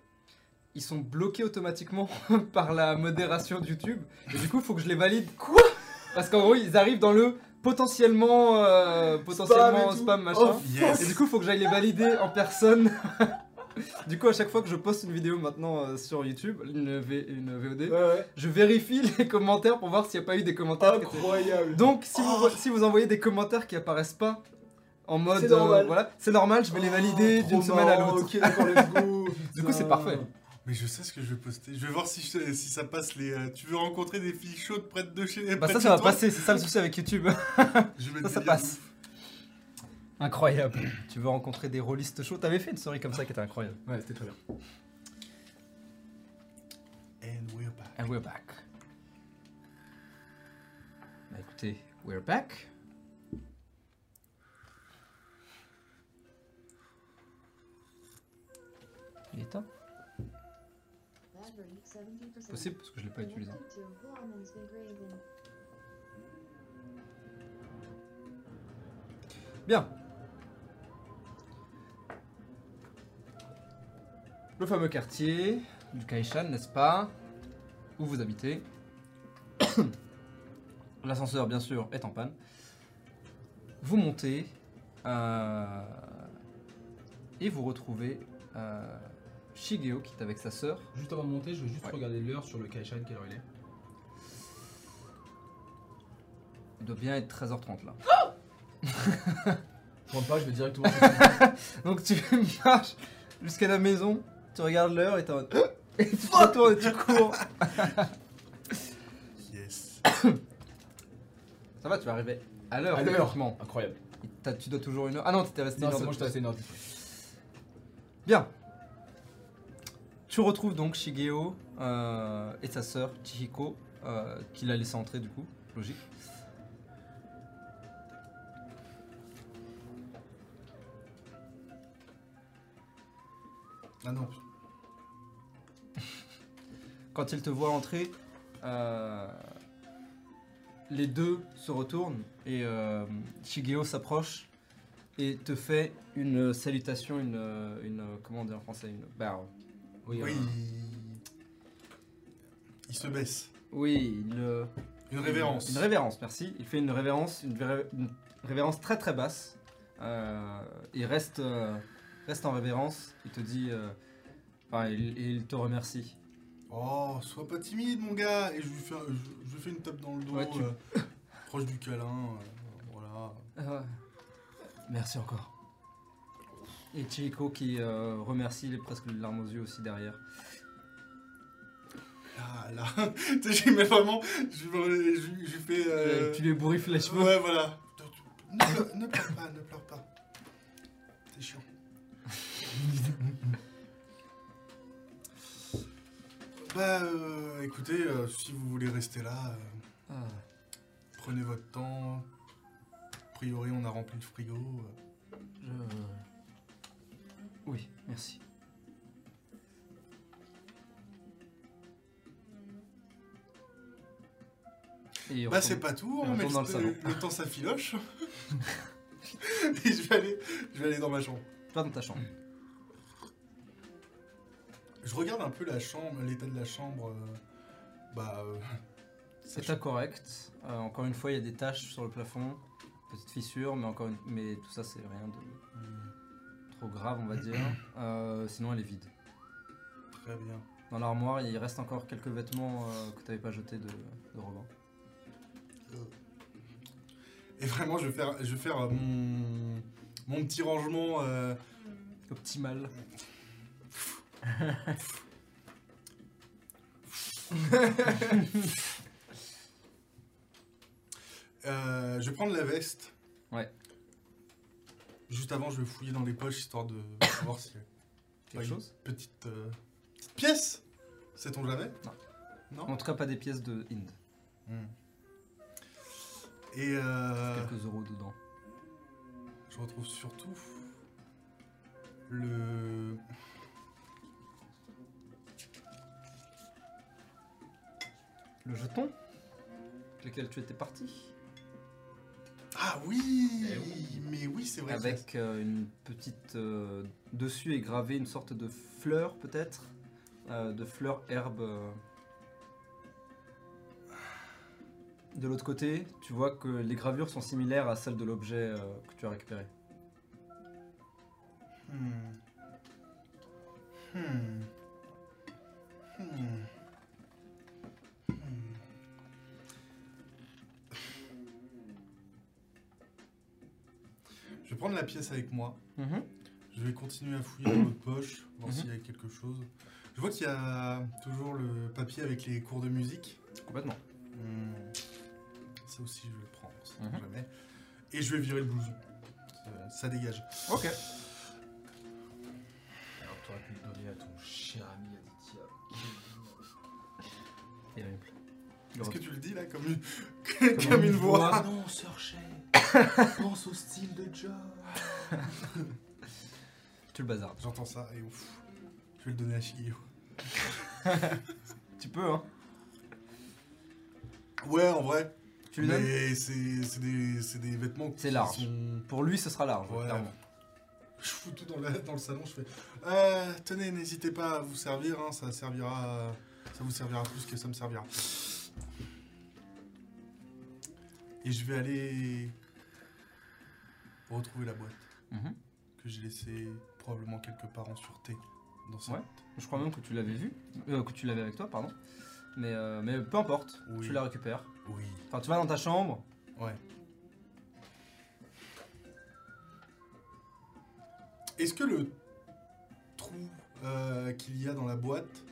ils sont bloqués automatiquement par la modération de YouTube. Et du coup, il faut que je les valide. Quoi? Parce qu'en gros, ils arrivent dans le potentiellement, euh, potentiellement spam, machin. Oh, Yes. Et du coup, il faut que j'aille les valider en personne. du coup, à chaque fois que je poste une vidéo maintenant euh, sur YouTube, une, V- une VOD, Ouais, ouais. je vérifie les commentaires pour voir s'il n'y a pas eu des commentaires. étaient- Incroyable. donc, si vous, si vous envoyez des commentaires qui apparaissent pas en mode. C'est normal. euh, voilà, c'est normal, je vais les valider Oh, d'une semaine à l'autre. Du coup, c'est parfait. Mais je sais ce que je vais poster. Je vais voir si, je- si ça passe les. euh, tu veux rencontrer des filles chaudes près de chez. Bah, près ça, de ça va toi passer, c'est ça le souci avec YouTube. Je vais Ça, ça passe. Incroyable. tu veux rencontrer des rôlistes chauds T'avais fait une story comme ça qui était incroyable. Ouais, c'était très bien. And we're back. And we're back. Bah écoutez, we're back. Il est temps Possible parce que je l'ai pas utilisé. Bien. Le fameux quartier du Kaishan, n'est-ce pas Où vous habitez. L'ascenseur, bien sûr, est en panne. Vous montez euh, et vous retrouvez euh, Shigeo qui est avec sa sœur. Juste avant de monter, je veux juste Ouais. regarder l'heure sur le Kaishan, quelle heure il est. Il doit bien être 13h30 là. Je rentre pas, je vais directement. Donc tu marches jusqu'à la maison, tu regardes l'heure et t'es en mode... Et tu te retournes et tu cours. Yes. Ça va, tu vas arriver à l'heure. À l'heure. techniquement. Incroyable. T'as- Tu dois toujours une heure. Ah non, t'étais resté Non, une heure c'est de moi, je t'ai plus. heure. Bien. Tu retrouves donc Shigeo euh, et sa sœur Chihiko, euh, qui l'a laissé entrer du coup, logique. Ah non. Quand il te voit entrer, euh, les deux se retournent et euh, Shigeo s'approche et te fait une salutation, une, comment dire en français, une bow. Oui, Oui. euh, Il se baisse. Oui, il. euh, Une révérence. Une révérence, merci. Il fait une révérence, une, ré- une révérence très très basse. Euh, il reste, euh, reste en révérence. Il te dit. euh, Enfin, il, il te remercie. Oh, sois pas timide, mon gars. Et je lui fais, un- je, je lui fais une tape dans le dos, Ouais, tu- euh, proche du câlin. euh, voilà. Euh, merci encore. Et Chihiko qui euh, remercie, il est presque les larmes aux yeux aussi derrière. Là, là. j'ai mais vraiment. Je, lui fais. euh, tu lui bourriffes les cheveux. Ouais, voilà. Ne, pleure- ne pleure pas, ne pleure pas. C'est chiant. bah, euh, écoutez, euh, si vous voulez rester là, euh, Ah, prenez votre temps. A priori, on a rempli le frigo. euh. je... Oui, merci. Et Bah, c'est pas tout, hein, mais retourne dans le salon. le, le temps s'affiloche. Et je vais, aller, je vais aller dans ma chambre. Pas dans ta chambre. Je regarde un peu la chambre, l'état de la chambre. euh, bah. euh, C'est correct. Euh, encore une fois, il y a des taches sur le plafond, petite fissure, mais encore une... mais tout ça c'est rien de Hmm, trop grave, on va dire. Euh, sinon, elle est vide. Très bien. Dans l'armoire, il reste encore quelques vêtements euh, que tu n'avais pas jetés de, de Robin. Et vraiment, je vais faire, je vais faire euh, mon, mon petit rangement. euh, Optimal. euh, je vais prendre la veste. Ouais. Juste avant, je vais fouiller dans les poches histoire de voir s'il y a Quelque une chose petite, euh, petite pièce. Sait-on jamais? Non. Non En tout cas, pas des pièces de Inde. Hmm. Et euh, Quelques euros dedans. je retrouve surtout le. Le jeton? Avec lequel tu étais parti? Ah oui, Eh oui. Mais oui, c'est vrai. Avec euh, une petite. euh, dessus est gravé une sorte de fleur, peut-être Euh, De fleur herbe. De l'autre côté, tu vois que les gravures sont similaires à celles de l'objet que tu as récupéré. Hmm. Hmm. Hmm. Vais prendre la pièce avec moi. Je vais continuer à fouiller dans l'autre poche, voir Mhm. s'il y a quelque chose. Je vois qu'il y a toujours le papier avec les cours de musique. Complètement. Hmm. Ça aussi, je vais le prendre, Mhm. jamais. Et je vais virer le blouson. Ça, ça dégage. Ok. Alors t'aurais pu le donner à ton cher ami Aditya. Terrible. Est-ce que tu le dis là comme une, comme une voix? Ah non, Sir Shay Pense au style de Joe Tu le bazardes. J'entends ça et ouf. Je vais le donner à Shigeo. Tu peux, hein Ouais, en vrai. Tu lui donnes Mais c'est c'est des, c'est des vêtements qui C'est large. sont- Pour lui, ce sera large, Ouais. clairement. Je fous tout dans, le- dans le salon, je fais euh, Tenez, n'hésitez pas à vous servir, hein, ça servira. Ça vous servira plus que ça me servira. Et je vais aller retrouver la boîte Mhm. que j'ai laissée probablement quelque part en sûreté dans cette. Ouais. Je crois même que tu l'avais vu, euh, que tu l'avais avec toi, pardon. Mais, euh, mais peu importe, Oui. tu la récupères. Oui. Enfin, tu vas dans ta chambre, Ouais. Est-ce que le trou euh, qu'il y a dans la boîte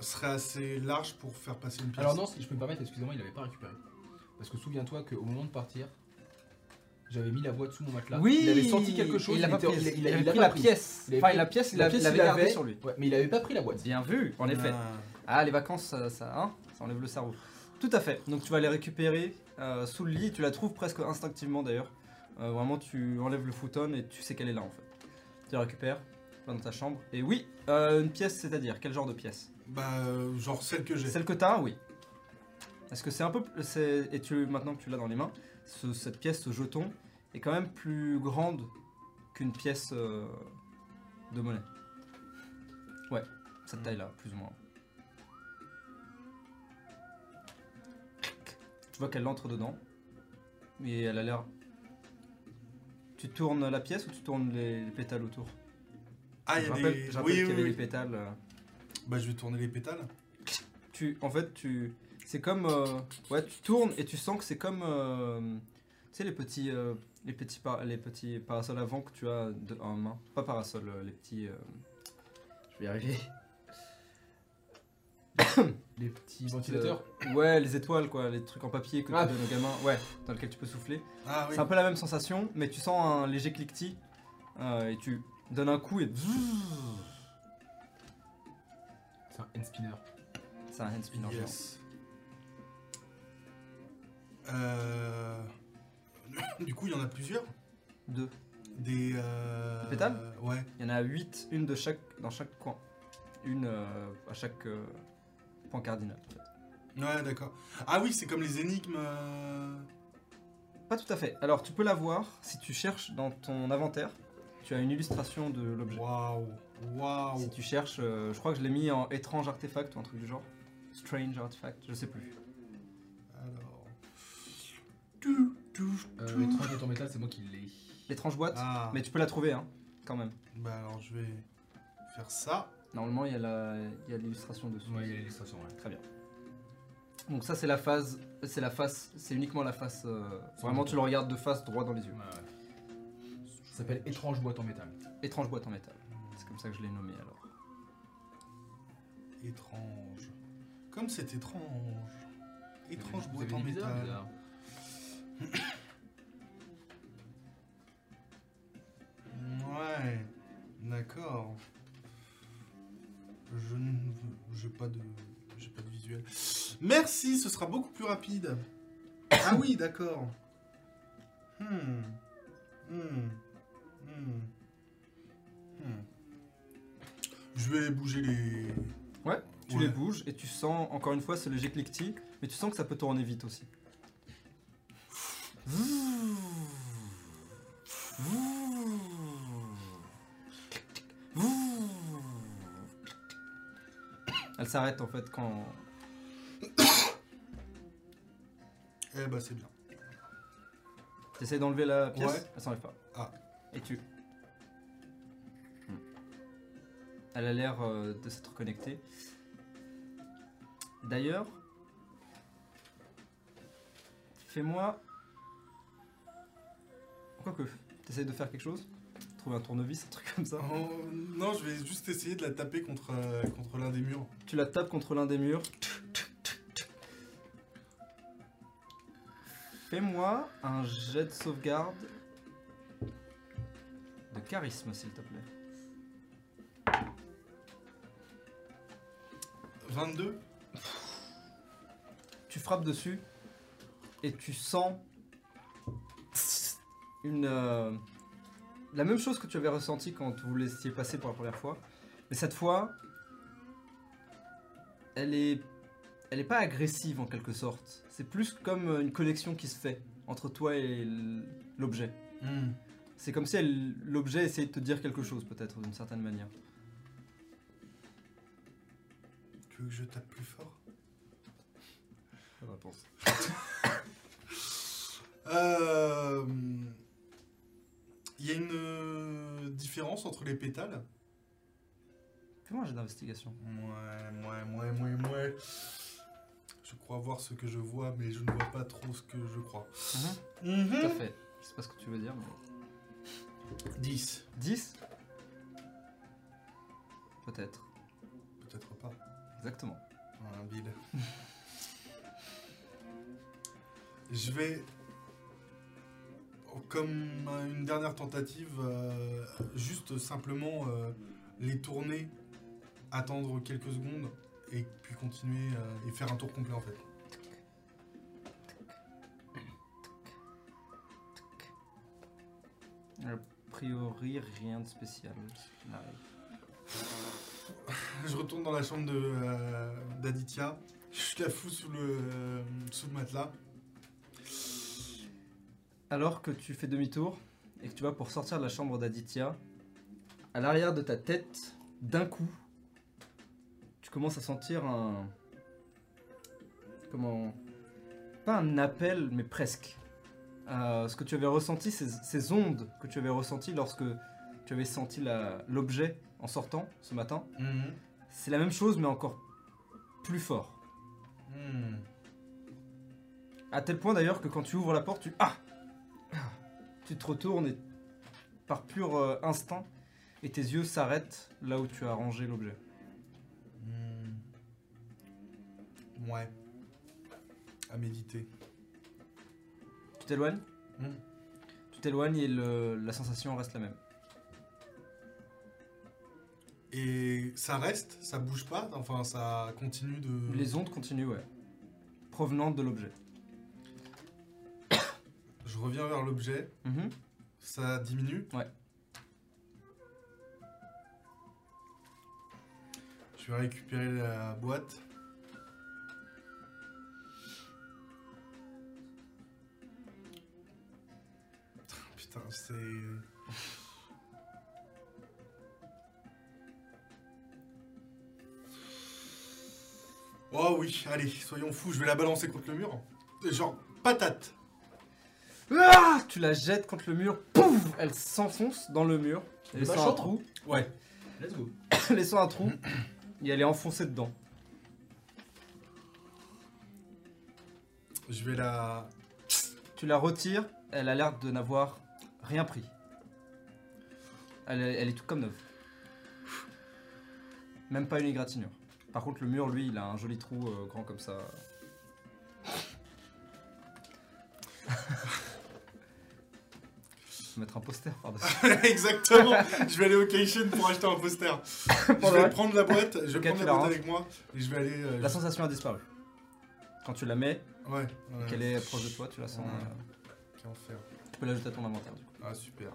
serait assez large pour faire passer une pièce? Alors non, si je peux me permettre, excusez-moi, il avait pas récupéré. Parce que souviens-toi qu'au moment de partir, j'avais mis la boîte sous mon matelas. oui Il avait senti quelque chose, Il a pas était- pris, il- il- il il avait l'a pris la pièce. Il avait Enfin, pris- la pièce, il La l'a- pièce, il l'avait gardée sur lui. Ouais, mais il avait pas pris la boîte. Bien vu, en effet. Ah. Ah, les vacances, ça, ça, hein, ça enlève le cerveau. Tout à fait. Donc tu vas les récupérer euh, sous le lit. Tu la trouves presque instinctivement d'ailleurs. Euh, vraiment, tu enlèves le futon et tu sais qu'elle est là en fait. Tu la récupères, tu vas dans ta chambre. Et oui, euh, une pièce, c'est-à-dire quel genre de pièce? Bah, genre celle que j'ai. Celle que t'as, oui. Est-ce que c'est un peu. c'est- Et tu, maintenant que tu l'as dans les mains, ce- cette pièce, ce jeton, est quand même plus grande qu'une pièce euh, de monnaie. Ouais, cette taille-là, plus ou moins. Tu vois qu'elle entre dedans. Et elle a l'air. Tu tournes la pièce ou tu tournes les, les pétales autour? Ah, il y rappelle, des. Oui, qu'il y oui, avait oui. les pétales. euh. Bah, je vais tourner les pétales. Tu, en fait, tu, c'est comme, euh, ouais, tu tournes et tu sens que c'est comme, euh, tu sais les petits, euh, les petits, les petits parasols avant que tu as de, en main. Pas parasols, euh, les petits. je vais y arriver. Les petits ventilateurs. Ouais, les étoiles quoi, les trucs en papier que Ah. tu donnes aux gamins. Ouais, dans lequel tu peux souffler. Ah oui. C'est un peu la même sensation, mais tu sens un léger cliquetis et tu donnes un coup et C'est un hand spinner. c'est un hand spinner. Yes. Euh... Du coup, il y en a plusieurs. Deux. Des. Euh... Des pétales Ouais. Il y en a 8, une de chaque, dans chaque coin. Une euh, à chaque euh, point cardinal. en fait. Ouais, d'accord. Ah oui, c'est comme les énigmes. Pas tout à fait. Alors tu peux la voir si tu cherches dans ton inventaire. Tu as une illustration de l'objet. Waouh. Waouh. Si tu cherches, je crois que je l'ai mis en étrange artefact ou un truc du genre. Strange artifact, je sais plus. Alors. Tu, tu, Euh, étrange boîte en métal, c'est moi qui l'ai. L'étrange boîte, Ah. mais tu peux la trouver hein, quand même. Bah alors, je vais faire ça. Normalement il y a la- il y a l'illustration dessus. Ouais, il y a l'illustration, ouais. Très bien. Donc ça c'est la phase, c'est la face, c'est uniquement la face. euh, vraiment tu le regardes de face droit dans les yeux. Ouais, ouais. Ça s'appelle étrange boîte en métal. Étrange boîte en métal. C'est comme ça que je l'ai nommé alors. Étrange. Comme c'est étrange. Étrange boîte en métal. Ouais. D'accord. Je ne j'ai pas de j'ai pas de visuel. Merci, ce sera beaucoup plus rapide. Ah oui, d'accord. Hmm. Hmm. Hmm. Hmm. Je vais bouger les Ouais, tu Ouais. les bouges et tu sens encore une fois ce léger cliquetis, mais tu sens que ça peut tourner vite aussi. Elle s'arrête en fait quand. Eh bah c'est bien. Tu essaies d'enlever la pièce, Ouais. elle s'enlève pas. Ah. Et tu. Hmm. Elle a l'air euh, de s'être connectée. D'ailleurs, fais-moi. Quoique, t'essayes de faire quelque chose Trouver un tournevis, un truc comme ça. Oh, non, je vais juste essayer de la taper contre, euh, contre l'un des murs. Tu la tapes contre l'un des murs. Fais-moi un jet de sauvegarde de charisme, s'il te plaît. 22 Tu frappes dessus et tu sens une euh, la même chose que tu avais ressenti quand vous l'étiez passé pour la première fois, mais cette fois, elle est elle est pas agressive en quelque sorte. C'est plus comme une connexion qui se fait entre toi et l'objet. Hmm. C'est comme si l'objet essayait de te dire quelque chose peut-être d'une certaine manière. Tu veux que je tape plus fort? Réponse. Euh, Il y a une euh, différence entre les pétales? Un jet d'investigation. Ouais, ouais, ouais, ouais, ouais. Je crois voir ce que je vois, mais je ne vois pas trop ce que je crois. Mhm. Tout à fait. Je sais pas ce que tu veux dire, mais 10. 10 Peut-être. Peut-être pas. Exactement. Un bide. je vais, comme une dernière tentative, euh, juste simplement euh, les tourner, attendre quelques secondes et puis continuer euh, et faire un tour complet en fait. A priori, rien de spécial. Je retourne dans la chambre de d'Aditya. Je la fous sous le, sous le matelas. Alors que tu fais demi-tour et que tu vas pour sortir de la chambre d'Aditya, à l'arrière de ta tête, d'un coup, tu commences à sentir un. Comment. pas un appel, mais presque. Euh, ce que tu avais ressenti, ces, ces ondes que tu avais ressenties lorsque tu avais senti l'objet en sortant ce matin, Mhm. c'est la même chose, mais encore plus fort. Mhm. À tel point d'ailleurs que quand tu ouvres la porte, tu Ah tu te retournes et par pur euh, instinct, et tes yeux s'arrêtent là où tu as rangé l'objet. Mhm. Ouais. À méditer. Tu t'éloignes? Mhm. Tu t'éloignes et le- la sensation reste la même. Et ça reste, ça bouge pas, enfin ça continue de. Les ondes continuent, ouais. Provenant de l'objet. Je reviens vers l'objet, Mhm. ça diminue. Ouais. Je vais récupérer la boîte. Putain, c'est. Oh oui, allez, soyons fous, je vais la balancer contre le mur. Genre, patate. Ah tu la jettes contre le mur, pouf Elle s'enfonce dans le mur, ma laissant un trou, Ouais. Let's go. laissant un trou, et elle est enfoncée dedans. Je vais la. Tu la retires, elle a l'air de n'avoir rien pris. Elle est, elle est toute comme neuve. Même pas une égratignure. Par contre, le mur, lui, il a un joli trou euh, grand comme ça. Mettre un poster par-dessus. Exactement. je vais aller au Keishin pour acheter un poster. je vais prendre la boîte, je vais prendre la boîte avec moi et je vais aller. euh, La sensation a disparu. Quand tu la mets, Ouais. ouais. qu'elle est proche de toi, tu la sens. Ouais. euh, enfer. tu peux l'ajouter à ton inventaire, du coup. Ah super.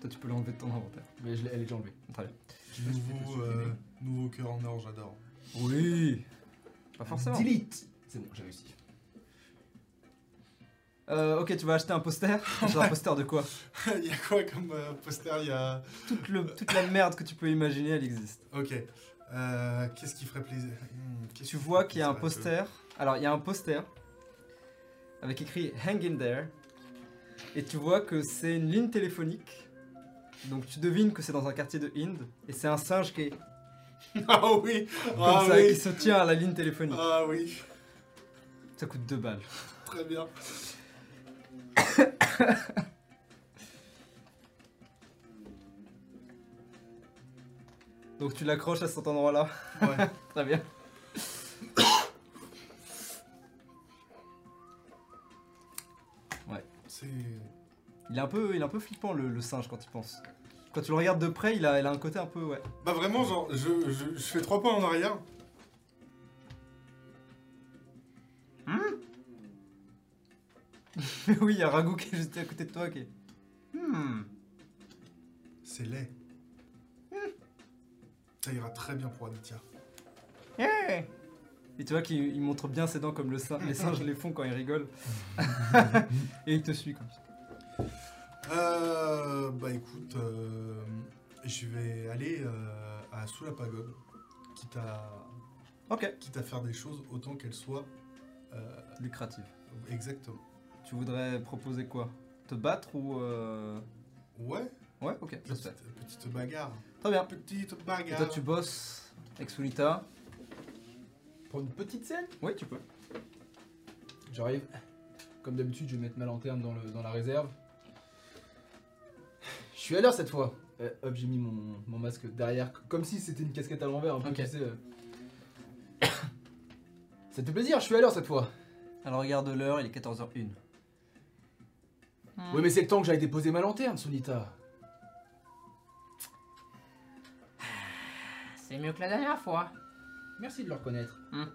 Toi, tu peux l'enlever de ton inventaire. Mais je l'ai- elle est déjà enlevée. Très bien. Nouveau, euh, nouveau cœur en or, j'adore. Oui Pas forcément. Delete C'est bon, j'ai réussi. Euh, ok, tu vas acheter un poster. Genre un poster de quoi Il y a quoi comme euh, poster Il y a. toute, le- toute la merde que tu peux imaginer, elle existe. Ok. Euh, Qu'est-ce qui ferait plaisir? Hmm, Tu qui vois qu'il y a un poster. Alors, il y a un poster avec écrit Hang in there. Et tu vois que c'est une ligne téléphonique. Donc, tu devines que c'est dans un quartier de Inde. Et c'est un singe qui est Ah oui comme Ah ça, qui oui se tient à la ligne téléphonique. Ah oui Ça coûte 2 balles. Très bien. Donc, tu l'accroches à cet endroit-là. Ouais. Très bien. C'est. Il est un peu, il est un peu flippant le, le singe quand il pense. Quand tu le regardes de près, il a, il a un côté un peu, ouais. Bah vraiment, genre, je, je, je fais trois pas en arrière. oui, il y a Ragout qui est juste à côté de toi qui est. Hmm. C'est laid. Ça ira très bien pour Aditya. Et tu vois qu'il il montre bien ses dents comme le les singes les font quand ils rigolent. Et il te suit comme ça. Euh, bah écoute, euh, je vais aller euh, à sous la pagode, quitte à, quitte à faire des choses autant qu'elles soient euh, Lucratif. exactement. Tu voudrais proposer quoi? Te battre ou. euh, Ouais, Ouais, ok, ça se fait. petite, petite bagarre. Très bien. Petite Et bagarre. toi, tu bosses avec Sunita Pour une petite scène? Oui, tu peux. J'arrive. Comme d'habitude, je vais mettre ma lanterne dans, le, dans la réserve. Je suis à l'heure cette fois. Euh, hop, j'ai mis mon, mon masque derrière, c- comme si c'était une casquette à l'envers, un peu, Ok. tu sais. euh. Ça te fait plaisir, je suis à l'heure cette fois. Alors regarde l'heure, il est 14h01. Oui, mais c'est le temps que j'aille déposer ma lanterne, Sonita. C'est mieux que la dernière fois. Merci de le reconnaître. Hmm.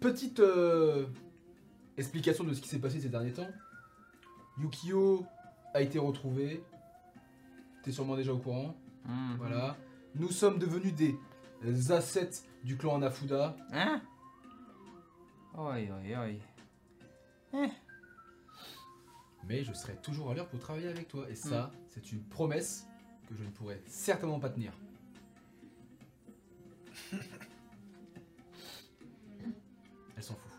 Petite euh, explication de ce qui s'est passé ces derniers temps. Yukio a été retrouvé. T'es sûrement déjà au courant. Mhm. Voilà. Nous sommes devenus des assets du clan Anafuda. Hein? Oi, oi, oi. Mais je serai toujours à l'heure pour travailler avec toi. Et ça, c'est une promesse que je ne pourrai certainement pas tenir. Elle s'en fout.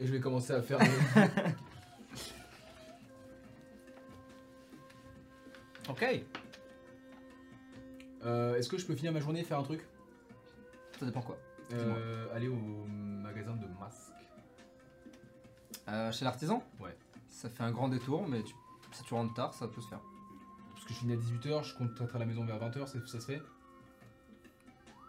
Et je vais commencer à faire. Ok. Euh, Est-ce que je peux finir ma journée et faire un truc? Ça dépend quoi. euh, Aller au magasin de masques. Euh, chez l'artisan? Ouais. Ça fait un grand détour, mais tu- si tu rentres tard, ça peut se faire. Parce que je finis à 18h, je compte être à la maison vers 20h, ça, ça se fait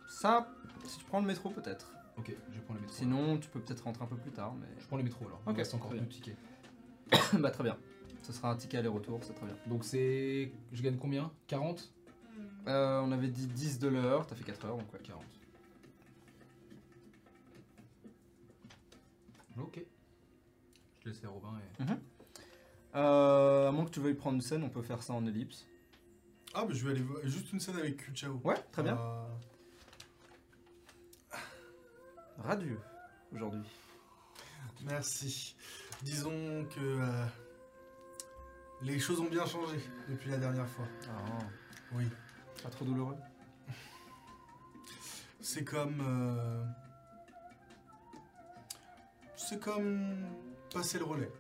Ça, si tu prends le métro, peut-être. Ok, je prends le métro. Sinon, tu peux peut-être rentrer un peu plus tard, mais. Je prends le métro alors. Ok, reste encore très deux bien. tickets. bah, très bien. Ce sera un ticket aller-retour, c'est très bien. Donc c'est. Je gagne combien? 40 Euh, on avait dit 10 de l'heure, t'as fait 4 heures, donc ouais. 40. Ok. Je laisse les Robin et. Euh, à moins que tu veuilles prendre une scène, on peut faire ça en ellipse. Ah, bah je vais aller voir. Juste une scène avec Kuchao. Ouais, très bien. Euh, Radieux, aujourd'hui. merci. Disons que euh, les choses ont bien changé depuis la dernière fois. Ah, Oui. pas trop douloureux? C'est comme. euh, C'est comme passer le relais.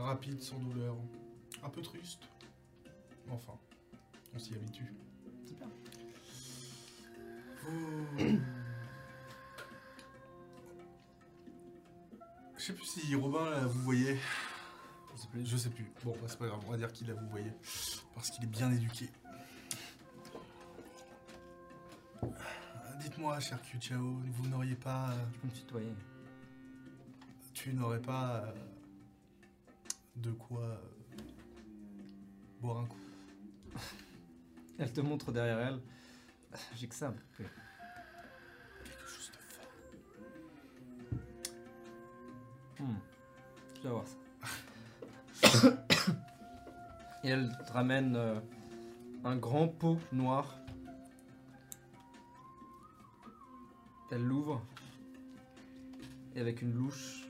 Rapide, sans douleur. Un peu triste. Enfin, on s'y habitue. Super. Vous- Je sais plus si Robin là, vous voyez. Je sais plus. Je sais plus. Bon, bah, c'est pas grave, on va dire qu'il la vous voyez. Parce qu'il est bien éduqué. Dites-moi, cher Q-Chao, vous n'auriez pas. euh, Tu peux me tutoyer. Tu n'aurais pas. euh, de quoi. euh, boire un coup. Elle te montre derrière elle. J'ai que ça. Quelque chose de fort. Hmm. Je vais voir ça. Et elle te ramène euh, un grand pot noir. Elle l'ouvre. Et avec une louche,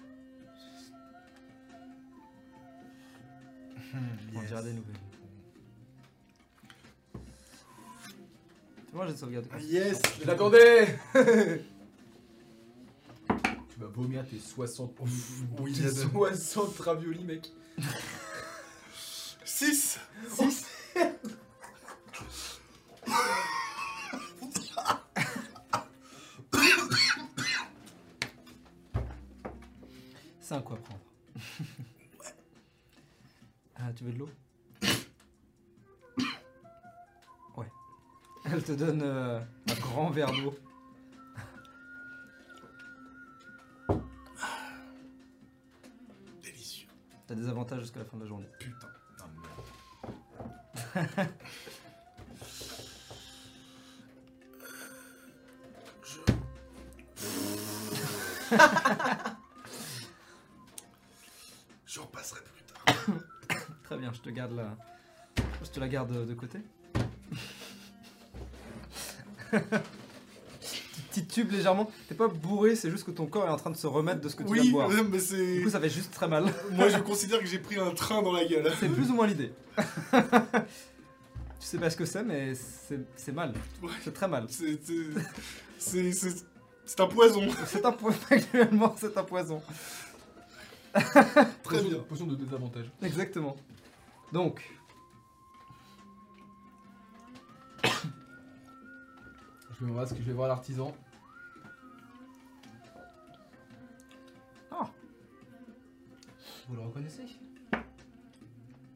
on dirait des nouvelles. Moi j'ai de sauvegarde. Ah, Yes Je l'attendais Tu vas vomir tes 60. Oui, tes il y a de- 60 raviolis, mec. 6 C'est te donne euh, un grand verre d'eau. Délicieux. T'as des avantages jusqu'à la fin de la journée. Putain. Merde. Je... Je repasserai plus tard. Très bien, je te garde la... Je te la garde de côté. Petit tube légèrement. T'es pas bourré, c'est juste que ton corps est en train de se remettre de ce que tu viens de Oui, boire. ouais, mais Du c'est. coup, ça fait juste très mal. Moi, je considère que j'ai pris un train dans la gueule. C'est plus ou moins l'idée. tu sais pas ce que c'est, mais c'est c'est mal. Ouais. C'est très mal. C'est. c'est- C'est. C'est c'est un poison. C'est un poison, actuellement, c'est un poison. Très bien. Potion de désavantage. Exactement. Donc, Je vais me masque, je vais voir l'artisan. Ah. Vous le reconnaissez?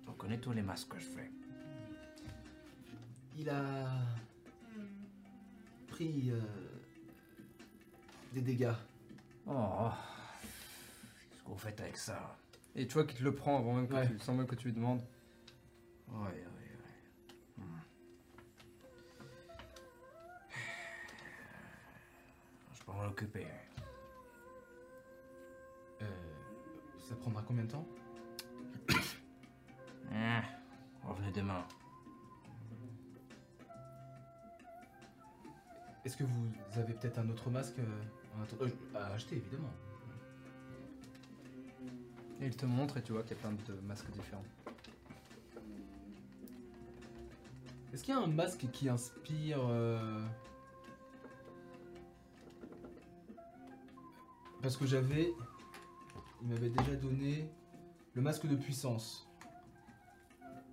On connaît tous les masques que je fais. Il a pris euh, des dégâts. Oh, qu'est-ce que vous faites avec ça? Et tu vois qu'il te le prend avant même que Ouais. tu, sans même que tu lui demandes. Oui, M'en occuper. Euh, ça prendra combien de temps Hein, revenez demain. Est-ce que vous avez peut-être un autre masque euh, euh, à acheter évidemment Et il te montre et tu vois qu'il y a plein de masques différents. Est-ce qu'il y a un masque qui inspire euh, Parce que j'avais. Il m'avait déjà donné le masque de puissance.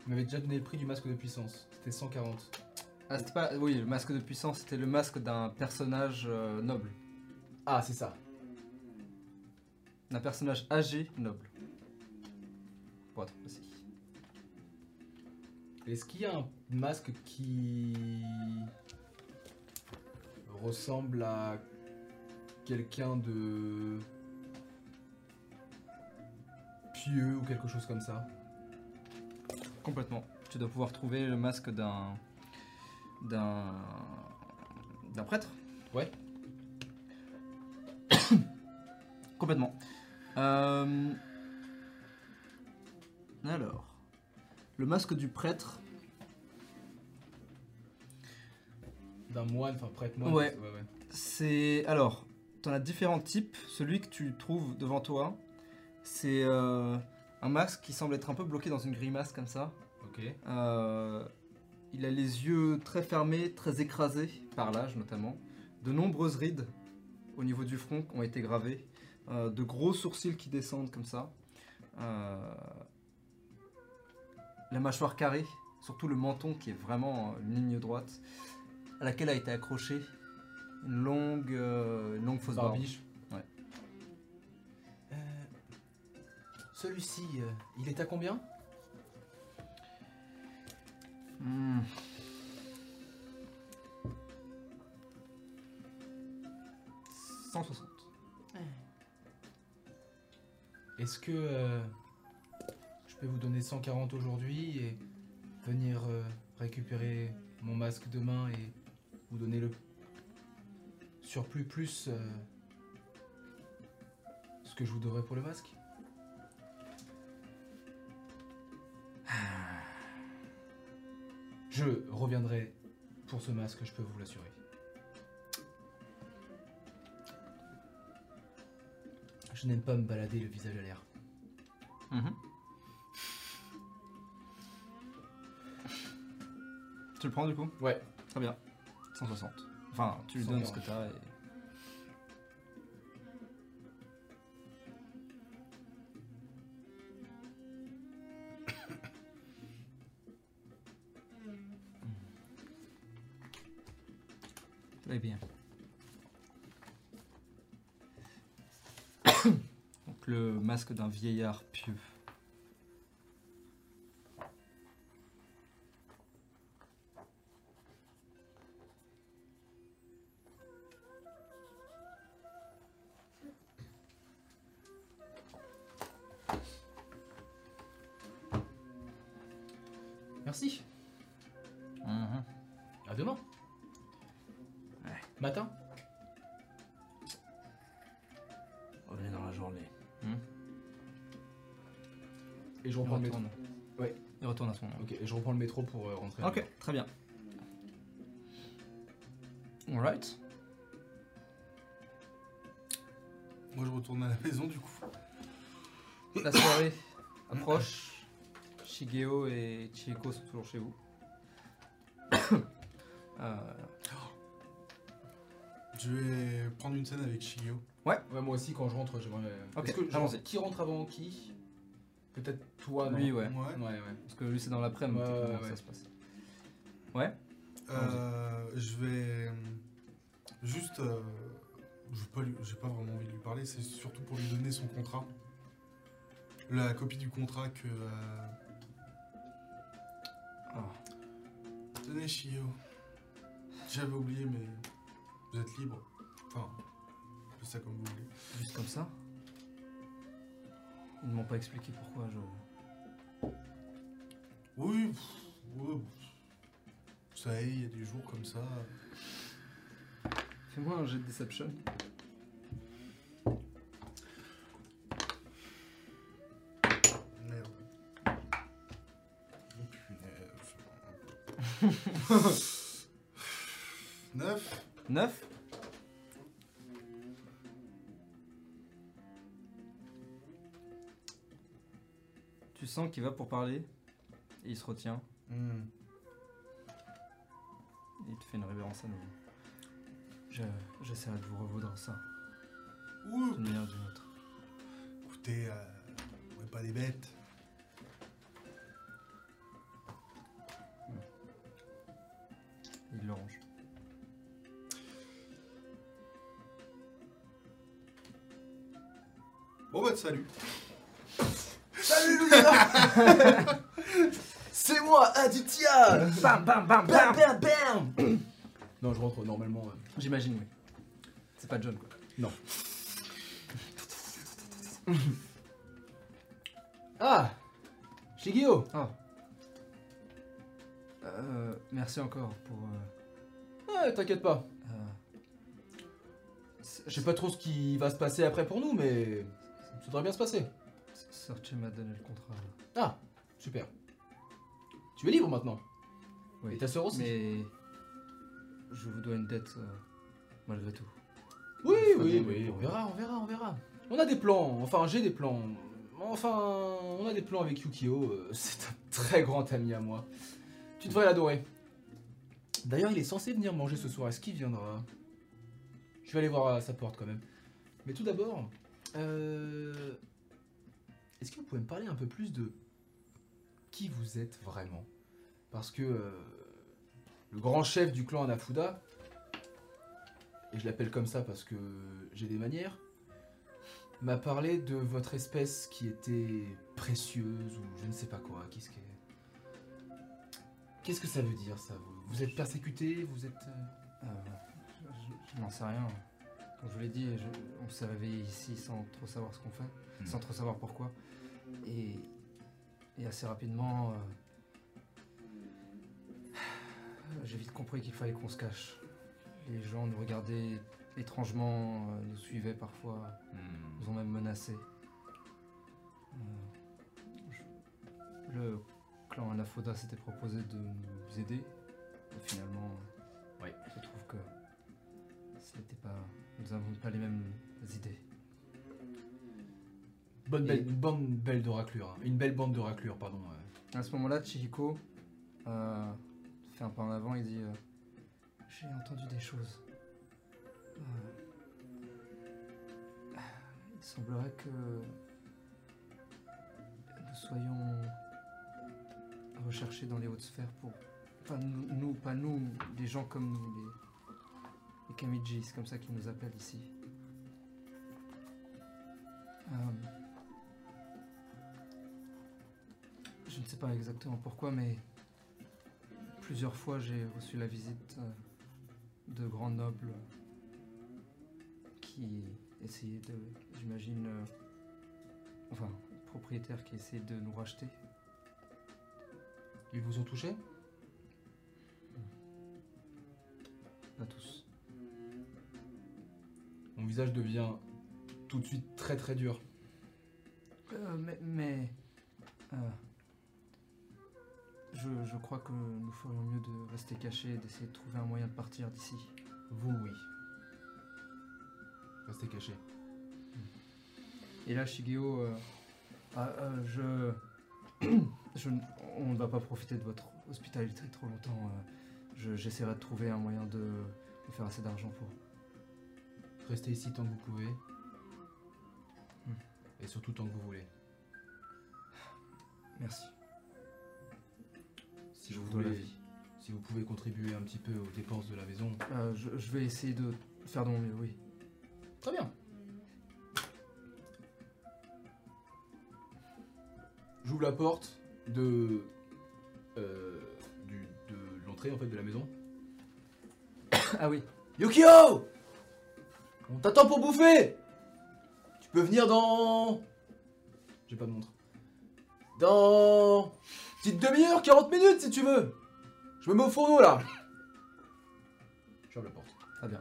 Il m'avait déjà donné le prix du masque de puissance. C'était 140. Ah, c'était pas. Oui, le masque de puissance, c'était le masque d'un personnage euh, noble. Ah, c'est ça. D'un personnage âgé noble. Pour être précis. Est-ce qu'il y a un masque qui ressemble à quelqu'un de pieux ou quelque chose comme ça Complètement. Tu dois pouvoir trouver le masque d'un. d'un. d'un prêtre Ouais. Complètement. Euh, Alors. Le masque du prêtre. D'un moine, enfin prêtre moine. Ouais. ouais, ouais. C'est. Alors, t'en as différents types. Celui que tu trouves devant toi, c'est euh, un masque qui semble être un peu bloqué dans une grimace comme ça. Ok. Euh, il a les yeux très fermés, très écrasés par l'âge notamment. De nombreuses rides au niveau du front ont été gravées. Euh, de gros sourcils qui descendent comme ça. La mâchoire carrée, surtout le menton qui est vraiment une ligne droite, à laquelle a été accrochée une longue, euh, une longue fausse. Barbiche. Ouais. Euh, Celui-ci, euh, il est à combien? Hmm. « 160. Est-ce que euh, je peux vous donner 140 aujourd'hui et venir euh, récupérer mon masque demain et vous donner le surplus plus euh, ce que je vous devrais pour le masque Je reviendrai pour ce masque, je peux vous l'assurer. Je n'aime pas me balader le visage à l'air. Mhm. Tu le prends du coup? Ouais. Très bien. 160. Enfin, tu lui donnes ce que 140. t'as et... Très bien. Donc le masque d'un vieillard pieux. Son. Ok, et je reprends le métro pour euh, rentrer. Ok, très bien. Alright. Moi, je retourne à la maison, du coup. La soirée approche. Shigeo et Chihiko sont toujours chez vous. Euh, Je vais prendre une scène avec Shigeo. Ouais, moi aussi, quand je rentre, j'aimerais. Ok, Est-ce que, qui rentre avant qui? Peut-être toi, lui, ouais. Parce que lui, c'est dans l'après-midi. Ça se passe. Ouais. Euh, je vais euh, juste. euh, je pas j'ai pas vraiment envie de lui parler, c'est surtout pour lui donner son contrat. La copie du contrat que. euh, Ah. Tenez, Shio. J'avais oublié, mais vous êtes libre. Enfin, faites ça comme vous voulez. Juste comme ça. Ils ne m'ont pas expliqué pourquoi je. Oui, pff, ouais, pff. vous savez, il y a des jours comme ça. Fais-moi un jet de deception. Merde. Oh punaise. Neuf 9 sens qu'il va pour parler et il se retient. Hmm. Il te fait une révérence à nouveau. Je- J'essaierai de vous revaudre ça. Ouh, d'une manière ou d'une autre. écoutez, euh, on n'est pas des bêtes. Il le range. Bon bah salut. Salut C'est moi, Aditya Bam bam bam Bam bam bam Non, je rentre normalement. euh. J'imagine, oui. C'est pas John, quoi. Ah Shigio Euh, merci encore pour. euh, Ouais, t'inquiète pas. euh, c'est- Je sais pas trop ce qui va se passer après pour nous, mais ça devrait bien se passer. Sorche m'a donné le contrat. Ah, super. Tu es libre maintenant. Oui. Et ta sœur aussi. Mais. Je vous dois une dette, euh, malgré tout. Oui, oui, oui, on verra, on verra, on verra. On a des plans, enfin j'ai des plans. Enfin, on a des plans avec Yukio, euh, c'est un très grand ami à moi. Tu devrais l'adorer. D'ailleurs, il est censé venir manger ce soir, est-ce qu'il viendra? Je vais aller voir à sa porte quand même. Mais tout d'abord, euh, est-ce que vous pouvez me parler un peu plus de qui vous êtes vraiment? Parce que euh, le grand chef du clan Anafuda, et je l'appelle comme ça parce que j'ai des manières, m'a parlé de votre espèce qui était précieuse ou je ne sais pas quoi. Qu'est-ce que Qu'est-ce que ça veut dire ça? Vous, êtes persécuté Vous êtes euh, Euh, je n'en sais rien. Comme je vous l'ai dit, je- on s'est réveillé ici sans trop savoir ce qu'on fait, Hmm. sans trop savoir pourquoi. Et, et assez rapidement, euh, j'ai vite compris qu'il fallait qu'on se cache. Les gens nous regardaient étrangement, euh, nous suivaient parfois, nous ont même menacés. Euh, je- le clan Anafoda s'était proposé de nous aider. Et finalement, je trouve que ce n'était pas. Nous n'avons pas les mêmes idées. bonne belle, une bonne belle de raclure, hein. une belle bande de raclure, pardon. À ce moment-là, Chihiko euh, fait un pas en avant et dit euh, J'ai entendu des choses. Euh, il semblerait que nous soyons recherchés dans les hautes sphères pour. Nous, nous, pas nous, des gens comme nous, les, les Kamiji, c'est comme ça qu'ils nous appellent ici. Euh, Je ne sais pas exactement pourquoi, mais plusieurs fois j'ai reçu la visite euh, de grands nobles qui essayaient de, j'imagine, euh, enfin, propriétaires qui essayaient de nous racheter. Ils vous ont touché? Pas tous. Visage devient tout de suite très très dur. Euh, mais, mais euh, je, je crois que nous ferions mieux de rester cachés et d'essayer de trouver un moyen de partir d'ici. Vous, oui. Restez caché. Et là, Shigeo, euh, ah, je, je, on ne va pas profiter de votre hospitalité trop longtemps. je- J'essaierai de trouver un moyen de, de faire assez d'argent pour. Restez ici tant que vous pouvez. Hmm. Et surtout tant que vous voulez. Merci. Si Je vous dois la vie. si vous pouvez contribuer un petit peu aux dépenses de la maison. Euh, je, je vais essayer de faire de mon mieux, oui. Très bien. J'ouvre la porte de, euh, du- de l'entrée en fait de la maison. Ah oui. Yukio On t'attend pour bouffer Tu peux venir dans... J'ai pas de montre. Dans... Petite demi-heure, 40 minutes si tu veux Je me mets au fourneau là Je ferme la porte. Très bien.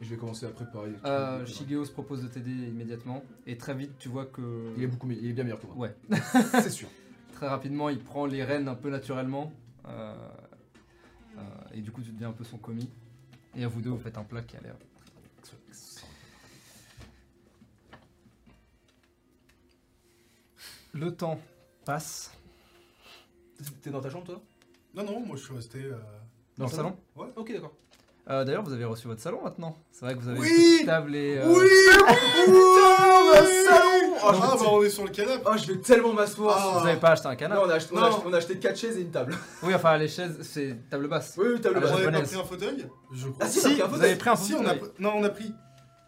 Et je vais commencer à préparer... Euh, Shigeo se propose de t'aider immédiatement. Et très vite, tu vois que. Il est beaucoup il est bien meilleur que moi. Ouais. C'est sûr. Très rapidement, il prend les rênes un peu naturellement. euh, euh, et du coup, tu deviens un peu son commis. Et à vous deux, vous faites un plat qui a l'air. Le temps passe. T'es dans ta chambre toi? Non, non, moi je suis resté. euh, Dans le salon? Ok d'accord. Euh, D'ailleurs, vous avez reçu votre salon maintenant. C'est vrai que vous avez Oui une petite table et. euh, Oui un salon Ah, Oh, bah je- on est sur le canapé Oh, je vais tellement m'asseoir Ah. Vous avez pas acheté un Non, canapé on a, acheté, on, a Non. acheté, on a acheté 4 chaises et une table. Oui, enfin, les chaises, c'est table basse. Oui, oui, table Ah, basse. On avait pas japonaise. pris un fauteuil Je crois. Ah, si, pris un vous fauteuil. avez pris un Si, on a... fauteuil. pr- Non, on a pris.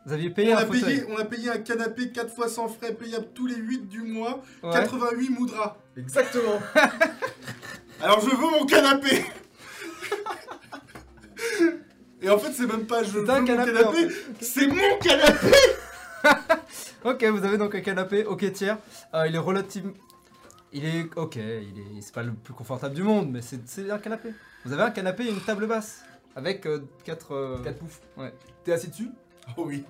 Vous aviez payé On un a, fauteuil. payé, on a payé un canapé 4 fois sans frais, payable tous les 8 du mois, Ouais. 88 moudras. Exactement. Alors je veux mon canapé Et en fait, c'est même pas je veux un mon canapé, c'est mon canapé Ok, vous avez donc un canapé, ok tiers. Euh, il est relativement. Il est. Ok, il est. C'est pas le plus confortable du monde, mais c'est c'est un canapé. Vous avez un canapé et une table basse. Avec 4. 4 poufs. Ouais. T'es assis dessus? Oh oui.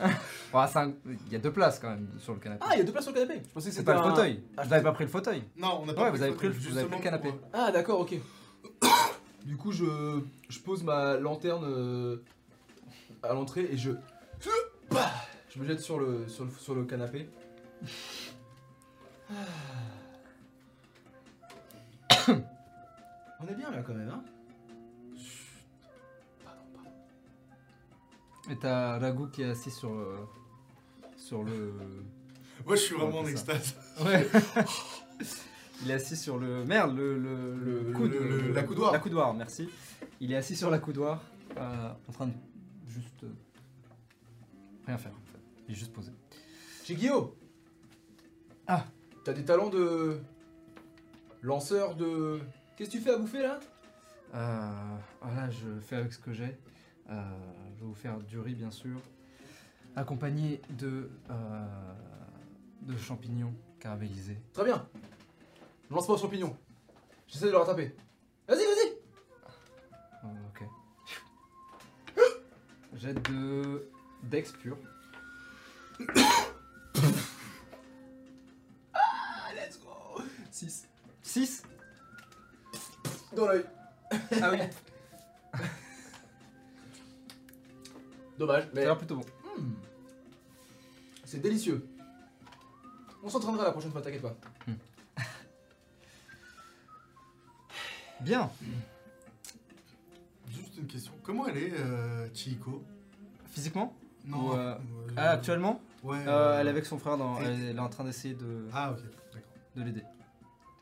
Il y a deux places quand même sur le canapé. Ah, il y a deux places sur le canapé. Je pensais que c'est c'était pas le fauteuil. Ah, Vous avez pas pris le fauteuil. Non, on a pas Ouais, pris vous avez le pris le- fauteuil, vous avez pris le justement canapé. pour- Ah, d'accord, ok. du coup, je, je pose ma lanterne euh, à l'entrée et je. Je me jette sur le, sur le, sur le canapé. On est bien là quand même, hein Et t'as Ragu qui est assis sur. euh, sur le. Moi, je suis vraiment en extase. Ouais. Il est assis sur le. Merde, le. le, Le- coude, le- le- le- la coudoir. La coudoir, merci. Il est assis sur la coudoir, euh, en train de juste. euh, rien faire, en fait. Il est juste posé. Chez Guillaume Ah. T'as des talents de. lanceur de. Qu'est-ce que tu fais à bouffer là? Euh, voilà, je fais avec ce que j'ai. Euh, je vais vous faire du riz, bien sûr, accompagné de. euh, de champignons caramélisés. Très bien. Je lance pas aux champignons. J'essaie de le rattraper. Vas-y, vas-y Oh, ok. Jet de. Dex pur. Ah, let's go 6. 6 Dans l'œil. Ah oui, Dommage, ça a mais. l'air plutôt bon. Hmm. C'est délicieux. On s'entraînera la prochaine fois, t'inquiète pas. Bien. Juste une question. Comment elle est, euh, Physiquement? Non. Ou, euh, euh, Ah, Actuellement? Ouais. Euh, euh, Elle est avec son frère, dans... elle est en train d'essayer de, Ah, ok, d'accord. de l'aider.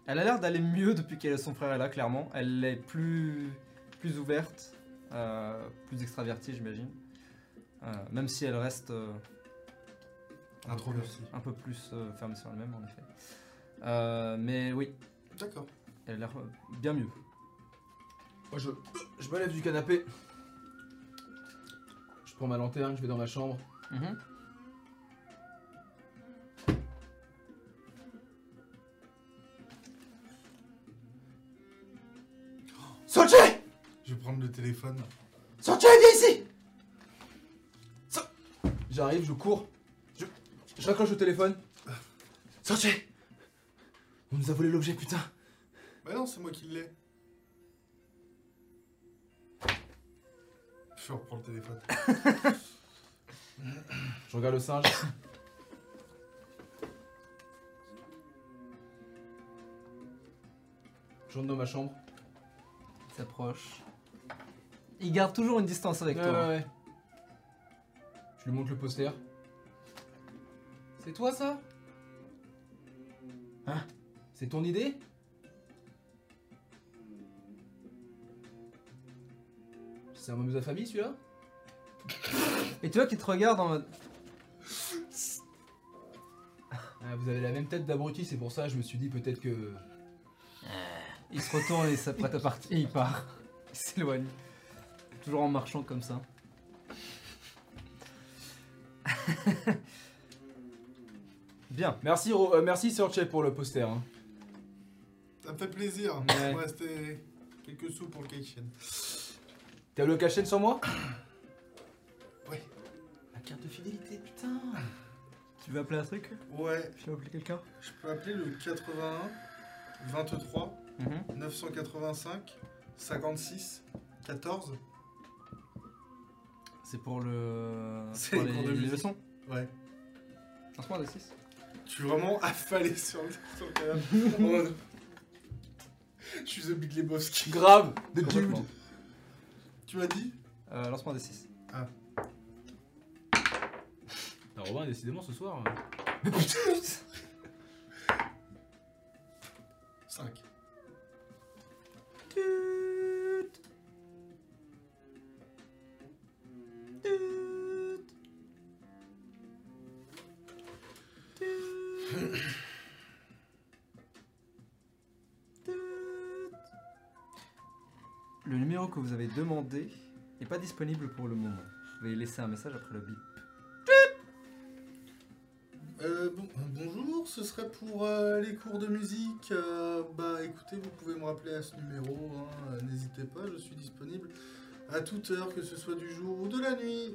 Elle a l'air d'aller mieux depuis qu'elle son frère est là, clairement. Elle est plus, plus ouverte, euh, plus extravertie, j'imagine. Euh, même si elle reste euh, Introverti. un peu plus euh, fermée sur elle-même, en effet. Euh, mais oui, D'accord. elle a l'air bien mieux. Moi, je, je me lève du canapé. Je prends ma lanterne, je vais dans ma chambre. Sortez Je vais prendre le téléphone. Sortez, viens ici J'arrive, je cours. Je, je raccroche le téléphone. Sortez On nous a volé l'objet, putain Bah non, c'est moi qui l'ai. Je reprends le téléphone. Je regarde le singe. Je rentre dans ma chambre. Il s'approche. Il garde toujours une distance avec Ouais, toi. ouais, ouais. Je lui montre le poster. C'est toi ça? Hein? C'est ton idée? C'est un membre de ta famille celui-là? Et tu vois qu'il te regarde en mode. Ah, Vous avez la même tête d'abruti, c'est pour ça je me suis dit peut-être que. Il se retourne et s'apprête à partir. Et il part. Il s'éloigne. Toujours en marchant comme ça. Bien. Merci, Ro- euh, merci pour le poster. hein. Ça me fait plaisir. Ouais. Ouais, c'était quelques sous pour le Keishen. T'as le cachet sur moi? Ouais. La carte de fidélité, putain Tu veux appeler un truc? Ouais, Tu veux appeler quelqu'un? Je peux appeler le 81 23 985 56 14. C'est pour le. C'est pour les cours de les leçons Ouais. Lancement des 6. Je suis vraiment affalé sur le, sur le canapé. Mode, Je suis The Big Lebowski. Grave, de dude. Tu m'as dit? Euh, Lance-moi un D6. Alors, Robin, décidément, ce soir. 5. Le numéro que vous avez demandé n'est pas disponible pour le moment. Vous allez laisser un message après le bip. Euh, bon, bonjour, ce serait pour euh, les cours de musique. Euh, bah écoutez, vous pouvez me rappeler à ce numéro, hein, euh, n'hésitez pas, je suis disponible à toute heure, que ce soit du jour ou de la nuit.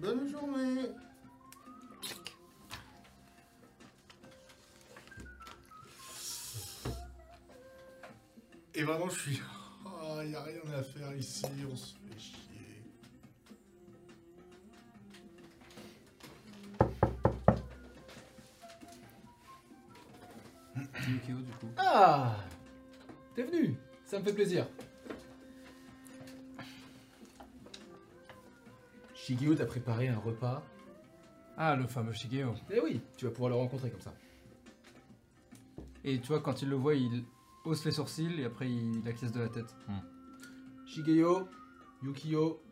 Bonne journée. Et vraiment, je suis. Ah, y a rien à faire ici, on se fait chier. Yukio, du coup. Ah T'es venu Ça me fait plaisir. Shigeo t'a préparé un repas. Ah, le fameux Shigeo. Eh oui, tu vas pouvoir le rencontrer comme ça. Et tu vois, quand il le voit, il hausse les sourcils et après il acquiesce de la tête. Shigeo, Yukio.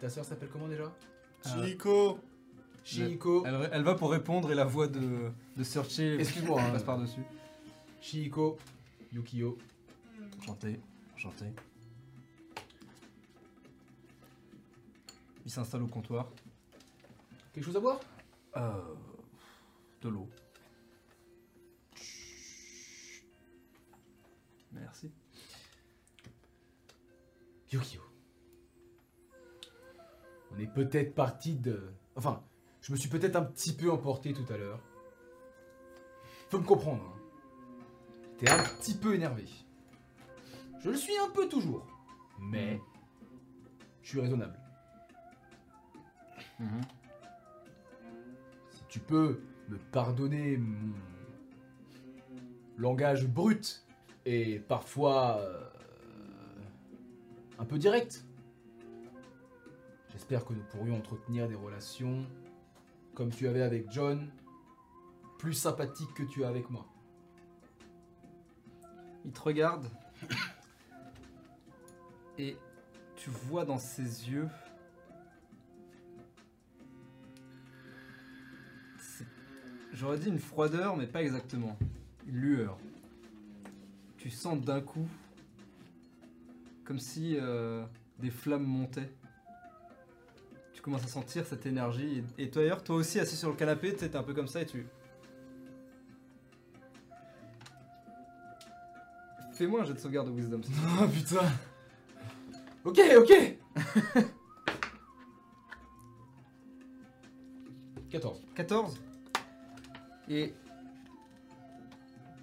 Ta soeur s'appelle comment déjà? Euh, Chico Shihiko. Elle, elle va pour répondre et la voix de, de Searcher Excuse-moi, hein. passe par-dessus. Shihiko, Yukio. Enchanté, enchanté. Il s'installe au comptoir. Quelque chose à boire? Euh, de l'eau. Merci. Yukio. On est peut-être parti de. Enfin, je me suis peut-être un petit peu emporté tout à l'heure. Faut me comprendre. Hein. J'étais un petit peu énervé. Je le suis un peu toujours. Mais. Je suis raisonnable. Mhm. Si tu peux me pardonner mon langage brut et parfois euh, un peu direct, j'espère que nous pourrions entretenir des relations comme tu avais avec John, plus sympathiques que tu as avec moi. Il te regarde. Et tu vois dans ses yeux. J'aurais dit une froideur, mais pas exactement. Une lueur. Tu sens d'un coup. Comme si euh, des flammes montaient. Tu commences à sentir cette énergie. Et, et toi d'ailleurs, toi aussi assis sur le canapé, tu un peu comme ça et tu. Fais-moi un jet de sauvegarde de wisdom. Ah putain Ok, ok 14. 14 et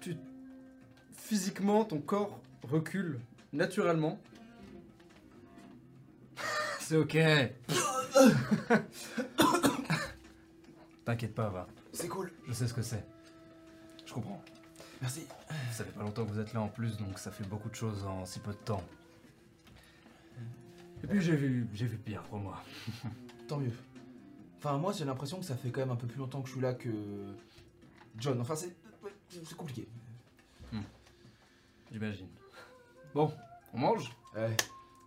tu physiquement ton corps recule naturellement. C'est ok. T'inquiète pas, va. C'est cool. Je sais ce que c'est. Je comprends. Merci. Ça fait pas longtemps que vous êtes là en plus, donc ça fait beaucoup de choses en si peu de temps. Et puis j'ai vu, j'ai vu pire pour moi. Tant mieux. Enfin, moi, j'ai l'impression que ça fait quand même un peu plus longtemps que je suis là que John. Enfin, c'est c'est compliqué. J'imagine. Bon, on mange? Ouais.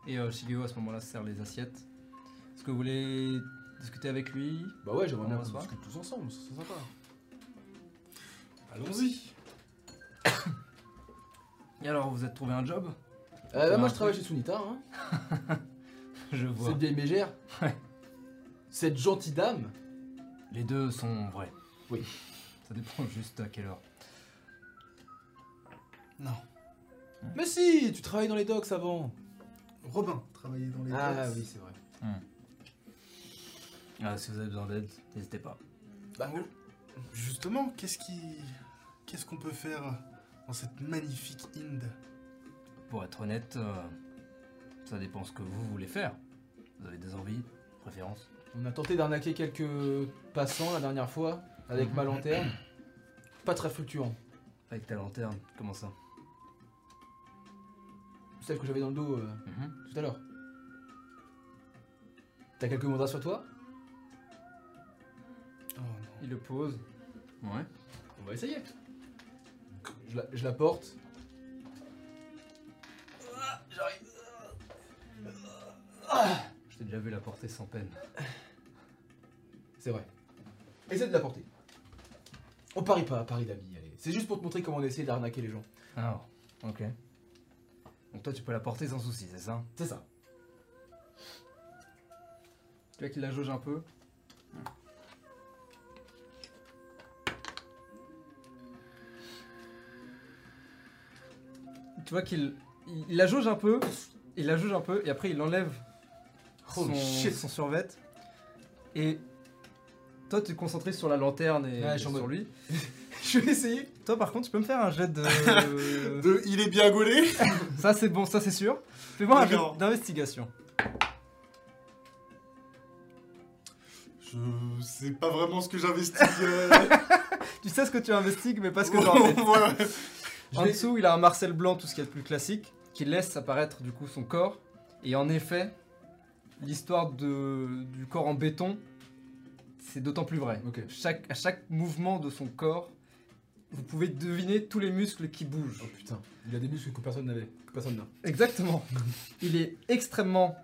Et euh, Shigeo à ce moment-là sert les assiettes. Est-ce que vous voulez discuter avec lui? Bah ouais, j'aimerais bien qu'on discute tous ensemble, c'est sympa. Allons-y. Et alors, vous êtes trouvé un job? Euh, bah, moi, je travaille chez Sunita, hein. Je vois. Cette vieille mégère. Ouais. Cette gentille dame. Les deux sont vrais. Oui. Ça dépend juste à quelle heure. Non. Mais si, tu travailles dans les docks avant. Robin travaillait dans les Ah oui, c'est vrai. Ah, si vous avez besoin d'aide, n'hésitez pas. Bah, Justement, qu'est-ce qui. Qu'est-ce qu'on peut faire dans cette magnifique Inde? Pour être honnête, euh, ça dépend ce que vous voulez faire. Vous avez des envies, préférences on a tenté d'arnaquer quelques passants la dernière fois avec ma lanterne. Pas très fluctuant. Avec ta lanterne, comment ça? Celle que j'avais dans le dos euh, Mhm. tout à l'heure. T'as quelques mandats sur toi? Oh non. Il le pose. Ouais. On va essayer. Je la, je la porte. Je t'ai déjà vu la porter sans peine. C'est vrai. Essaie de la porter. On parie pas, parie d'amis, allez. C'est juste pour te montrer comment on essaie d'arnaquer les gens. Ah, ok. Donc toi, tu peux la porter sans souci, c'est ça C'est ça. Tu vois qu'il la jauge un peu Tu vois qu'il il, la jauge un peu, il la jauge un peu, et après il enlève son, shit. son survêt. Et toi, tu es concentré sur la lanterne et, Ouais, sur lui. Je vais essayer. Toi, par contre, tu peux me faire un jet de. De, il est bien gaulé ça, c'est bon, ça, c'est sûr. Fais-moi un jet d'investigation. Je sais pas vraiment ce que j'investigue. euh. Tu sais ce que tu investigues, mais pas ce que tu en fais. Voilà. Je En dessous, il a un Marcel blanc, tout ce qui est le plus classique, qui laisse apparaître du coup son corps. Et en effet, l'histoire de, du corps en béton, c'est d'autant plus vrai. Ok. Chaque, à chaque mouvement de son corps, vous pouvez deviner tous les muscles qui bougent. Oh putain, il a des muscles que personne n'avait. Que personne n'a. Exactement. Il est extrêmement.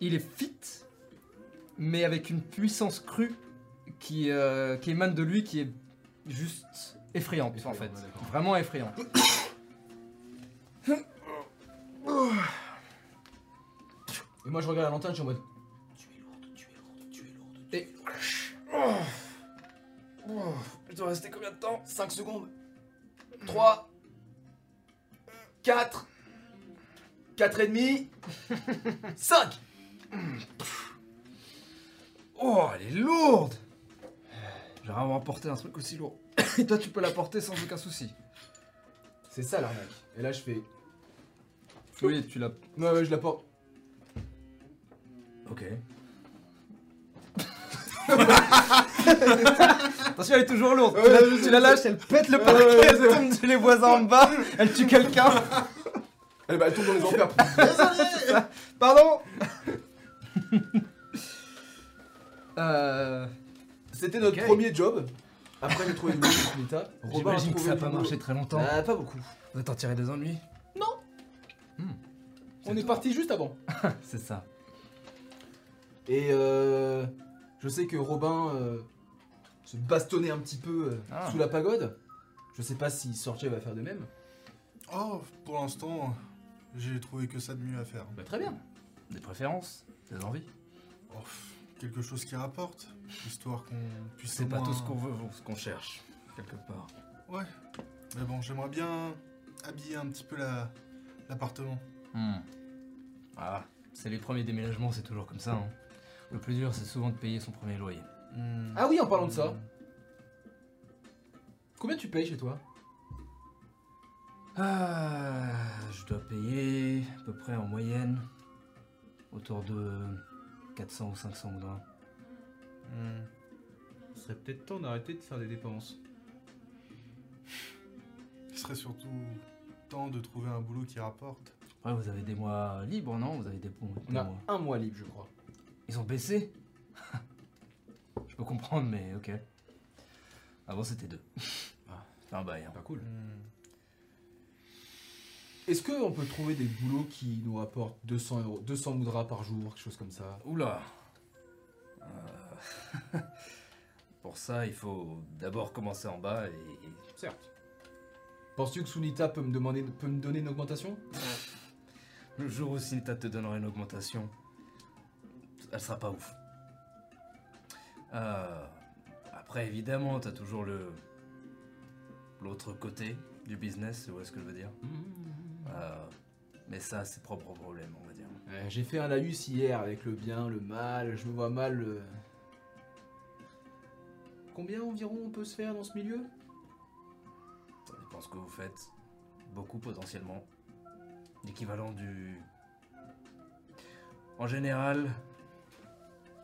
Il est fit, mais avec une puissance crue qui, euh, qui émane de lui, qui est juste effrayante en fait. ouais. Vraiment effrayante. Et moi je regarde la lanterne, je suis en mode. Tu es lourde, tu es lourde, tu es lourde. Et. Oh, il doit rester combien de temps? 5 secondes. 3. 4. 4 et demi. 5. Oh, elle est lourde J'aurais vraiment porter un truc aussi lourd. Et toi, tu peux la porter sans aucun souci. C'est ça l'arnaque. Et là je fais. Oui, tu l'as. Ouais, ouais, je la porte. Ok. Attention, elle est toujours lourde. tu, la, tu la lâches, elle pète le parquet, elle tombe chez les voisins en bas, elle tue quelqu'un. Elle, bah, elle tombe dans les enfers. Pardon Euh. C'était notre premier job. Après j'ai trouvé une boulot sur J'imagine que ça n'a pas marché très longtemps. Ah, pas beaucoup. Vous t'en tirez des ennuis On est parti juste avant. C'est ça. Et euh, je sais que Robin euh, se bastonnait un petit peu euh, Ah. sous la pagode. Je sais pas si Sortier va faire de même. Oh, pour l'instant, j'ai trouvé que ça de mieux à faire. Bah, très bien. Des préférences, des envies. Oh, quelque chose qui rapporte, histoire qu'on puisse. C'est pas moins- tout ce qu'on veut, ce qu'on cherche, quelque part. Ouais. Mais bon, j'aimerais bien habiller un petit peu la- l'appartement. Hmm. Ah, c'est les premiers déménagements, c'est toujours comme ça. hein. Le plus dur, c'est souvent de payer son premier loyer. Ah oui, en parlant de ça. Combien tu payes chez toi? Ah, je dois payer à peu près en moyenne autour de 400 ou 500 moudras. Hmm. Ce serait peut-être temps d'arrêter de faire des dépenses. Il serait surtout temps de trouver un boulot qui rapporte. Ouais, vous avez des mois libres, non? Vous avez des On des a mois. un mois libre, je crois. Ils ont baissé? peux comprendre, mais ok. Avant, c'était deux. Ah, c'est un bail. hein. Pas cool. Hmm. Est-ce qu'on peut trouver des boulots qui nous rapportent 200 euros, 200 moudras par jour, quelque chose comme ça? Oula Euh, Pour ça, il faut d'abord commencer en bas et... Certes. Penses-tu que Sunita peut me, demander, peut me donner une augmentation? Le jour où Sinta te donnera une augmentation, elle sera pas ouf. Euh, après, évidemment, t'as toujours le l'autre côté du business, tu vois ce que je veux dire. Euh, mais ça, c'est propre au problème, on va dire. J'ai fait un laïus hier avec le bien, le mal, je me vois mal. euh. Combien environ on peut se faire dans ce milieu? Ça dépend ce que vous faites. Beaucoup potentiellement. L'équivalent du. En général,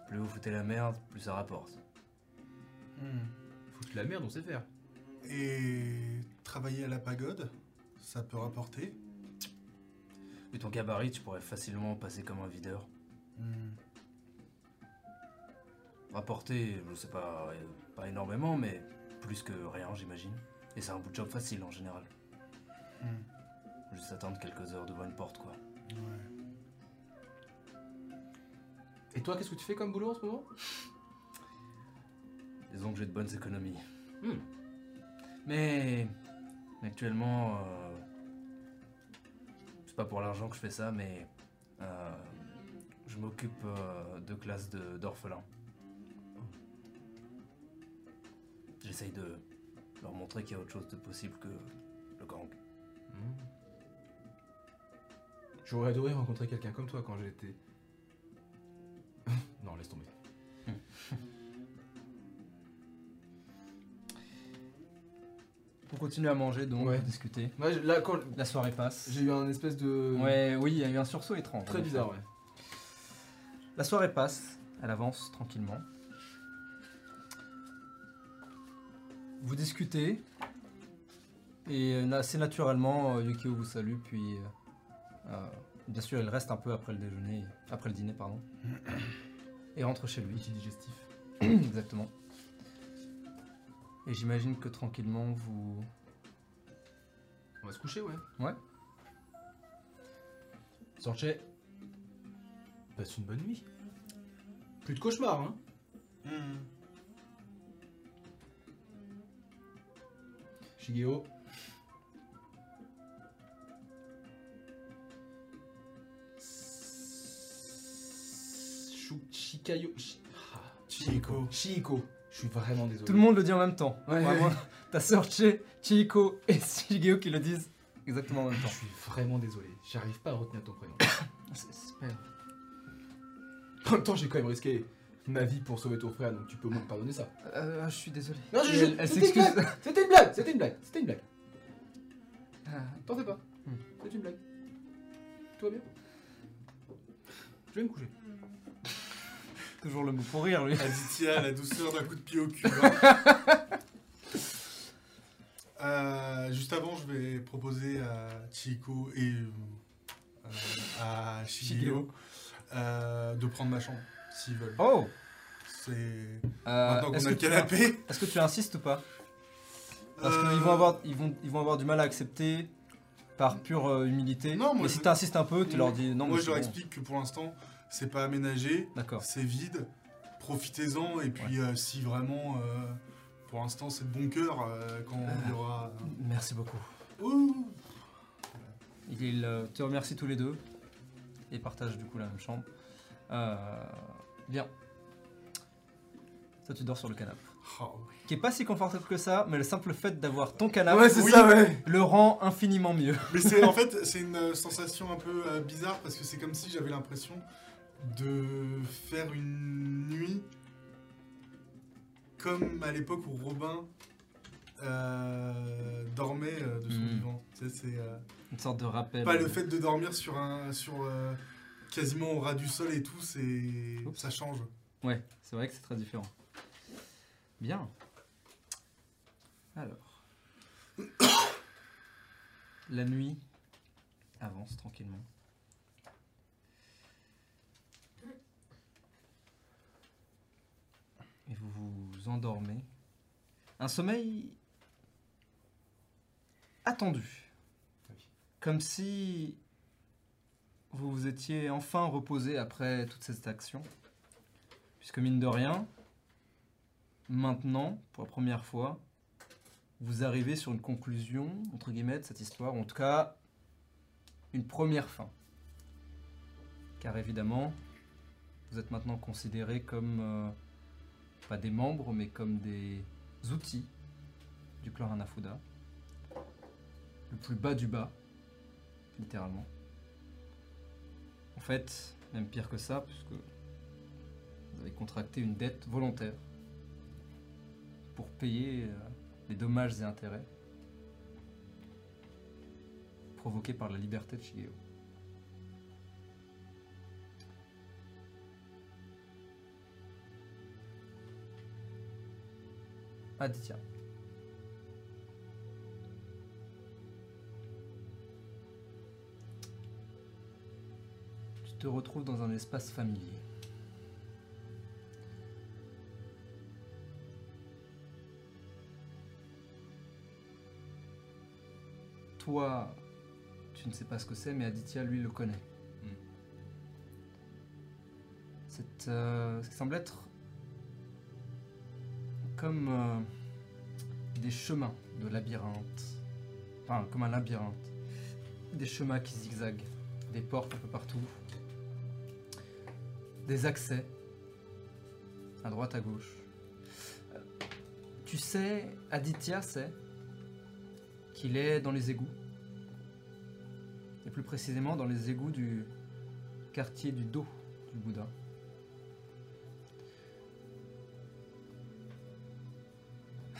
plus vous foutez la merde, plus ça rapporte. Hmm. Foutre la merde, on sait faire. Et travailler à la pagode, ça peut rapporter. Vu ton gabarit, tu pourrais facilement passer comme un videur. Hmm. Rapporter, je sais pas, pas énormément, mais plus que rien, j'imagine. Et c'est un bout de job facile en général. Hmm. Juste attendre quelques heures devant une porte, quoi. Ouais. Et toi, qu'est-ce que tu fais comme boulot en ce moment? Disons que j'ai de bonnes économies. Hmm. Mais actuellement, euh, c'est pas pour l'argent que je fais ça, mais euh, je m'occupe euh, de classes d'orphelins. J'essaye de leur montrer qu'il y a autre chose de possible que le gang. J'aurais adoré rencontrer quelqu'un comme toi quand j'étais. Non, laisse tomber. On continue à manger, donc Ouais. à discuter. Moi, je- là, quand La soirée passe. j'ai eu un espèce de. Ouais, oui, il y a eu un sursaut étrange. Très effet. bizarre, ouais. La soirée passe, elle avance tranquillement. Vous discutez, et euh, assez naturellement, euh, Yukio vous salue, puis euh, euh, bien sûr, il reste un peu après le déjeuner, après le dîner, pardon, et rentre chez lui. Outil digestif. Exactement. Et j'imagine que tranquillement, vous... On va se coucher, ouais. Ouais. Sorche. Passe une bonne nuit. Plus de cauchemars, hein. Hmm. Shigeo. Shikayo. Shi- ah. Je suis vraiment désolé. Tout le monde le dit en même temps. Ouais, Vraiment, ouais. T'as Sorche, Chihiko et Shigeo qui le disent exactement en même Je temps. suis vraiment désolé. J'arrive pas à retenir ton prénom. C'est- c'est pas grave. En même temps, j'ai quand même risqué ma vie pour sauver ton frère, donc tu peux au moins me pardonner ça. Euh, je suis désolé. Non, je- Et je- elle, elle c'était une s'excuse. blague. C'était une blague, c'était une blague, c'était une blague. Ah, T'en fais pas. Hmm. C'est une blague. Tout va bien Je vais me coucher. Toujours le mot pour rire, lui. Aditya, la douceur d'un coup de pied au cul. hein. Euh, juste avant, je vais proposer à Chico et euh, à Shigeo euh, de prendre ma chambre, s'ils veulent. Oh C'est euh, maintenant Est-ce qu'on que, a le tu, canapé. est-ce que tu insistes ou pas? Parce qu'ils vont avoir, ils vont, ils vont avoir du mal à accepter par pure humilité. Non, moi, Mais je- si tu insistes un peu, tu leur dis non, Moi, mais je leur bon. explique que pour l'instant, c'est pas aménagé, D'accord. c'est vide. Profitez-en et puis euh, si vraiment, euh, pour l'instant, c'est de bon cœur euh, quand il y aura. Merci beaucoup. Ouh. Euh, te remercient tous les deux et partagent du coup la même chambre. Euh, bien. Toi, tu dors sur le canapé. Oh, Qui est pas si confortable que ça, mais le simple fait d'avoir ton canapé ouais, c'est oui. ça, ouais. le rend infiniment mieux. Mais c'est en fait c'est une sensation un peu euh, bizarre parce que c'est comme si j'avais l'impression de faire une nuit comme à l'époque où Robin euh, dormait euh, de son Mhm. vivant. Tu sais, c'est euh, Une sorte de rappel. pas le fait de dormir sur un sur euh, quasiment au ras du sol et tout, c'est Oups. ça change. Ouais, c'est vrai que c'est très différent. Bien. Alors. La nuit avance tranquillement. Et vous endormez. Un sommeil attendu. Comme si vous vous étiez enfin reposé après toute cette action. Puisque mine de rien, maintenant, pour la première fois, vous arrivez sur une conclusion, entre guillemets, de cette histoire, en tout cas, une première fin. Car évidemment, vous êtes maintenant considérés comme, euh, pas des membres, mais comme des outils du clan Hanafuda. Le plus bas du bas, littéralement. En fait, même pire que ça, puisque vous avez contracté une dette volontaire pour payer euh, les dommages et intérêts provoqués par la liberté de Shigeo. Aditya. te retrouves dans un espace familier. Toi, tu ne sais pas ce que c'est, mais Aditya, lui, le connaît. Hmm. C'est, euh, ce qui semble être comme euh, des chemins de labyrinthe. Enfin, comme un labyrinthe. Des chemins qui zigzaguent, des portes un peu partout, des accès à droite, à gauche. Tu sais, Aditya sait qu'il est dans les égouts. Et plus précisément dans les égouts du quartier du dos du Bouddha.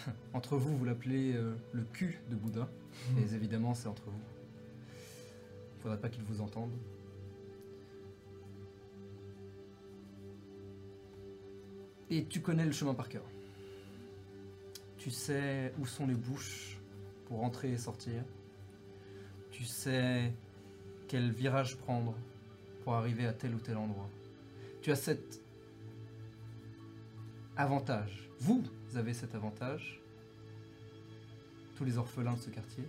entre vous, vous l'appelez euh, le cul de Bouddha. Et évidemment, c'est entre vous. Il faudrait pas qu'il vous entende. Et tu connais le chemin par cœur. Tu sais où sont les bouches pour entrer et sortir. Tu sais quel virage prendre pour arriver à tel ou tel endroit. Tu as cet avantage. Vous avez cet avantage. Tous les orphelins de ce quartier.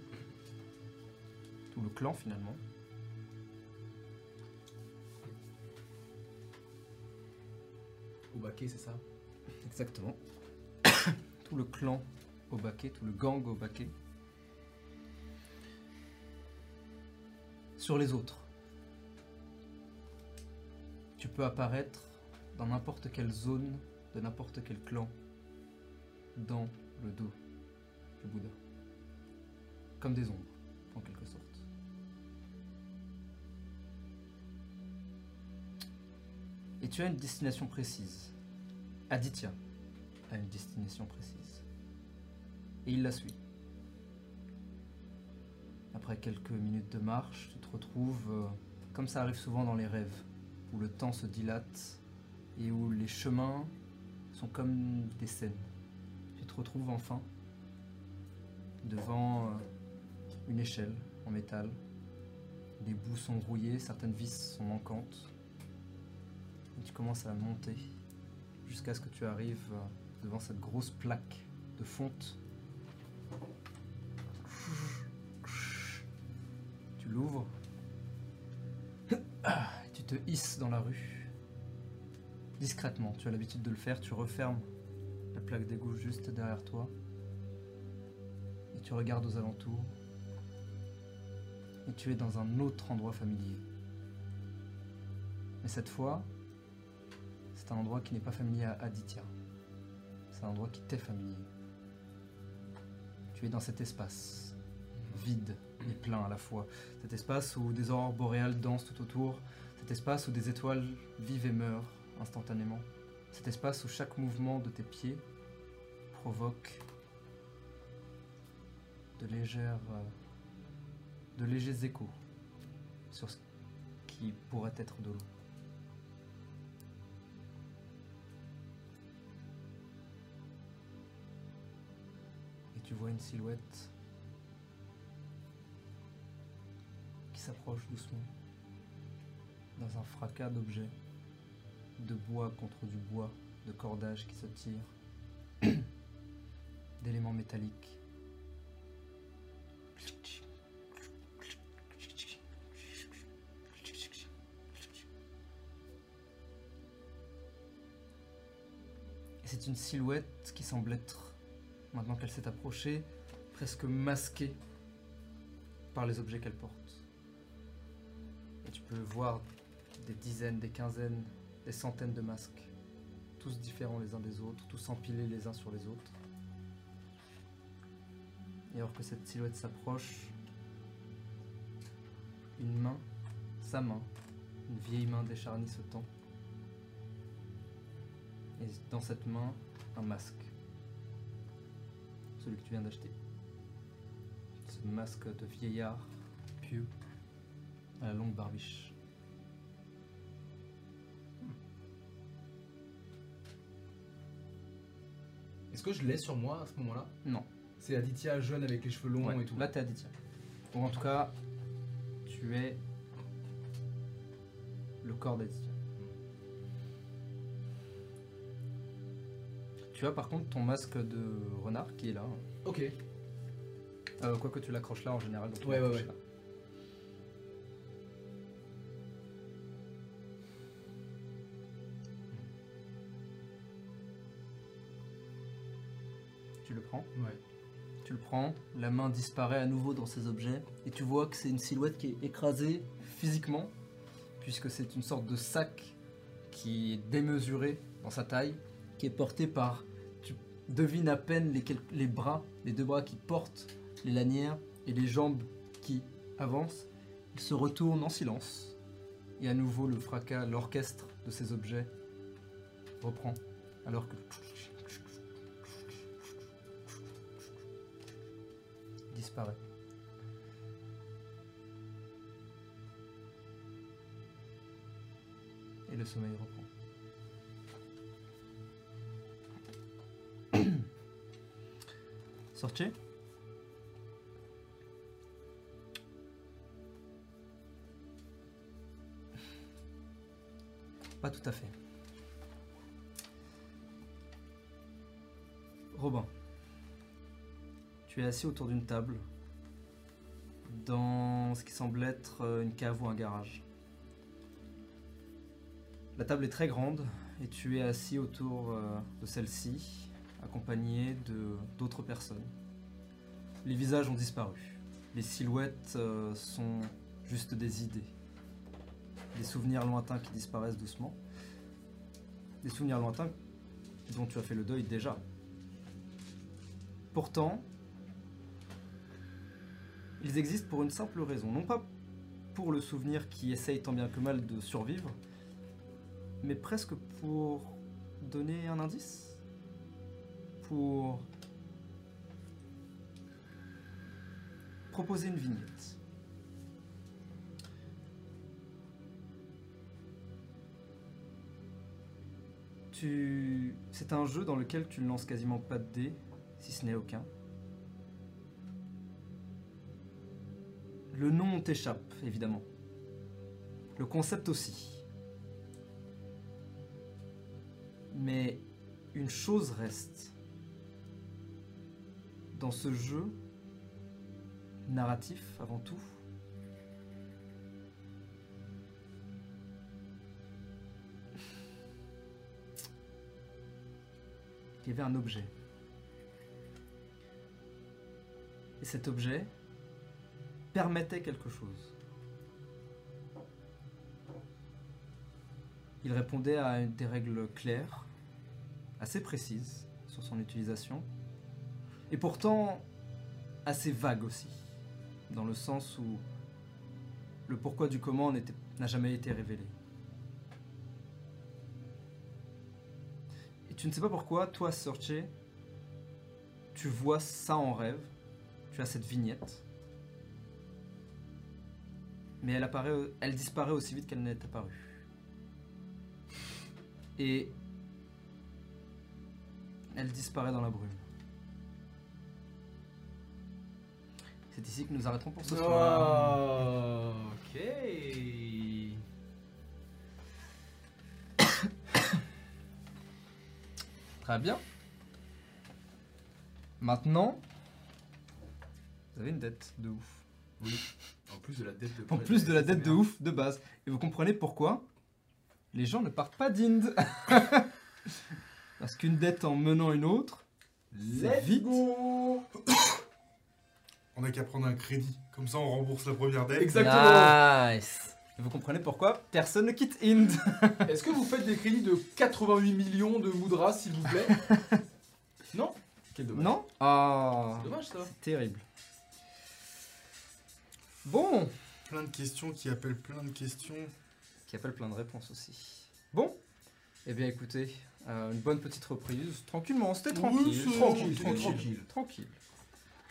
Tout le clan finalement. Baquet, c'est ça? Exactement. tout le clan au baquet, tout le gang au baquet. Sur les autres, tu peux apparaître dans n'importe quelle zone de n'importe quel clan dans le dos du Bouddha. Comme des ombres, en quelque sorte. Et tu as une destination précise. Aditya a une destination précise. Et il la suit. Après quelques minutes de marche, tu te retrouves, euh, comme ça arrive souvent dans les rêves, où le temps se dilate et où les chemins sont comme des scènes. Retrouves enfin devant euh, une échelle en métal. Les bouts sont rouillés, certaines vis sont manquantes. Tu commences à monter jusqu'à ce que tu arrives euh, devant cette grosse plaque de fonte. Tu l'ouvres. Tu te hisses dans la rue. Discrètement, tu as l'habitude de le faire, tu refermes plaque d'égout juste derrière toi. Et tu regardes aux alentours. Et tu es dans un autre endroit familier. Mais cette fois, c'est un endroit qui n'est pas familier à Aditya. C'est un endroit qui t'est familier. Tu es dans cet espace, vide et plein à la fois. Cet espace où des aurores boréales dansent tout autour. Cet espace où des étoiles vivent et meurent instantanément. Cet espace où chaque mouvement de tes pieds provoque de légères, de légers échos sur ce qui pourrait être de l'eau. Et tu vois une silhouette qui s'approche doucement dans un fracas d'objets, de bois contre du bois, de cordages qui se tirent, d'éléments métalliques. Et c'est une silhouette qui semble être, maintenant qu'elle s'est approchée, presque masquée par les objets qu'elle porte. Et tu peux voir des dizaines, des quinzaines, des centaines de masques, tous différents les uns des autres, tous empilés les uns sur les autres. Et alors que cette silhouette s'approche, une main, sa main, une vieille main décharnie se tend. Et dans cette main, un masque. Celui que tu viens d'acheter. Ce masque de vieillard, pieux, à la longue barbiche. Est-ce que je l'ai sur moi à ce moment-là? Non. C'est Aditya jeune avec les cheveux longs Ouais, et tout. Là, t'es Aditya. Donc, en tout cas, tu es le corps d'Aditya. Tu as par contre ton masque de renard qui est là. Ok. Euh, quoi que tu l'accroches là en général. donc tu Ouais, ouais, l'accroches ouais. là. Tu le prends? Ouais. Tu le prends, la main disparaît à nouveau dans ces objets, et tu vois que c'est une silhouette qui est écrasée physiquement, puisque c'est une sorte de sac qui est démesuré dans sa taille, qui est porté par, tu devines à peine les, bras, les deux bras qui portent les lanières, et les jambes qui avancent. Il se retourne en silence, et à nouveau le fracas, l'orchestre de ces objets reprend, alors que disparaît. Et le sommeil reprend. Sortez Pas tout à fait. Robin. Tu es assis autour d'une table dans ce qui semble être euh, une cave ou un garage. La table est très grande et tu es assis autour euh, de celle-ci, accompagné de d'autres personnes. Les visages ont disparu. Les silhouettes euh, sont juste des idées. Des souvenirs lointains qui disparaissent doucement. Des souvenirs lointains dont tu as fait le deuil déjà. Pourtant, ils existent pour une simple raison. Non pas pour le souvenir qui essaye tant bien que mal de survivre, mais presque pour donner un indice? Pour proposer une vignette. Tu... C'est un jeu dans lequel tu ne lances quasiment pas de dés, si ce n'est aucun. Le nom t'échappe, évidemment. Le concept aussi. Mais une chose reste. Dans ce jeu, narratif avant tout, il y avait un objet. Et cet objet permettait quelque chose. Il répondait à des règles claires, assez précises sur son utilisation, et pourtant assez vagues aussi, dans le sens où le pourquoi du comment n'a jamais été révélé. Et tu ne sais pas pourquoi, toi, Sorche, tu vois ça en rêve, tu as cette vignette, mais elle apparaît, elle disparaît aussi vite qu'elle n'est apparue. Et elle disparaît dans la brume. C'est ici que nous arrêterons pour ce soir. Oh, ok. Très bien. Maintenant, vous avez une dette de ouf. En plus de la dette de En plus de la dette de ouf de base. Et vous comprenez pourquoi les gens ne partent pas d'Inde. Parce qu'une dette en menant une autre, c'est vite. On n'a qu'à prendre un crédit. Comme ça, on rembourse la première dette. Exactement. Nice. Et vous comprenez pourquoi personne ne quitte Inde. Est-ce que vous faites des crédits de 88 millions de moudras, s'il vous plaît? Non? Quel dommage. Non? Ah, C'est dommage ça. c'est terrible. Bon, Plein de questions qui appellent plein de questions. qui appelle plein de réponses aussi. Bon, eh bien écoutez, euh, une bonne petite reprise, tranquillement, c'était tranquille, Oui, tranquille, tranquille, tranquille. tranquille.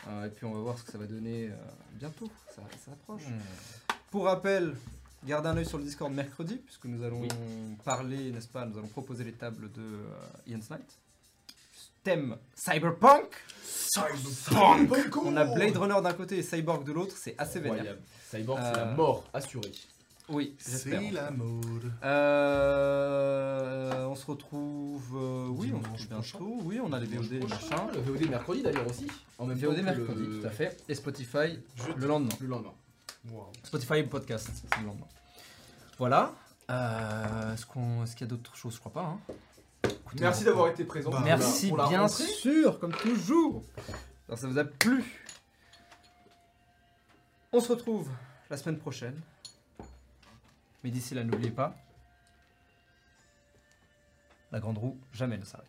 Euh, et puis on va voir ce que ça va donner euh, bientôt, ça, ça approche. Pour rappel, gardez un œil sur le Discord mercredi, puisque nous allons parler, n'est-ce pas, nous allons proposer les tables de euh, Ian's Night. Thème Cyberpunk Cyberpunk On a Blade Runner d'un côté et Cyborg de l'autre, c'est assez vénère. Cyborg, c'est Euh, la mort assurée. Oui, j'espère. C'est la mode. Euh, on se retrouve. euh, oui, on se retrouve bientôt. Oui, on a les VOD, les machins. Le VOD mercredi d'ailleurs aussi. En même temps VOD que mercredi, le- tout à fait. Et Spotify le lendemain. Le lendemain. Wow. Spotify podcast, c'est le lendemain. Voilà. Euh, Est-ce qu'on, est-ce qu'il y a d'autres choses? Je crois pas. hein. Merci d'avoir été présent. Bah, Merci bien sûr, comme toujours. Ça vous a plu. On se retrouve la semaine prochaine. Mais d'ici là, n'oubliez pas, la grande roue jamais ne s'arrête.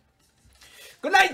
Good night.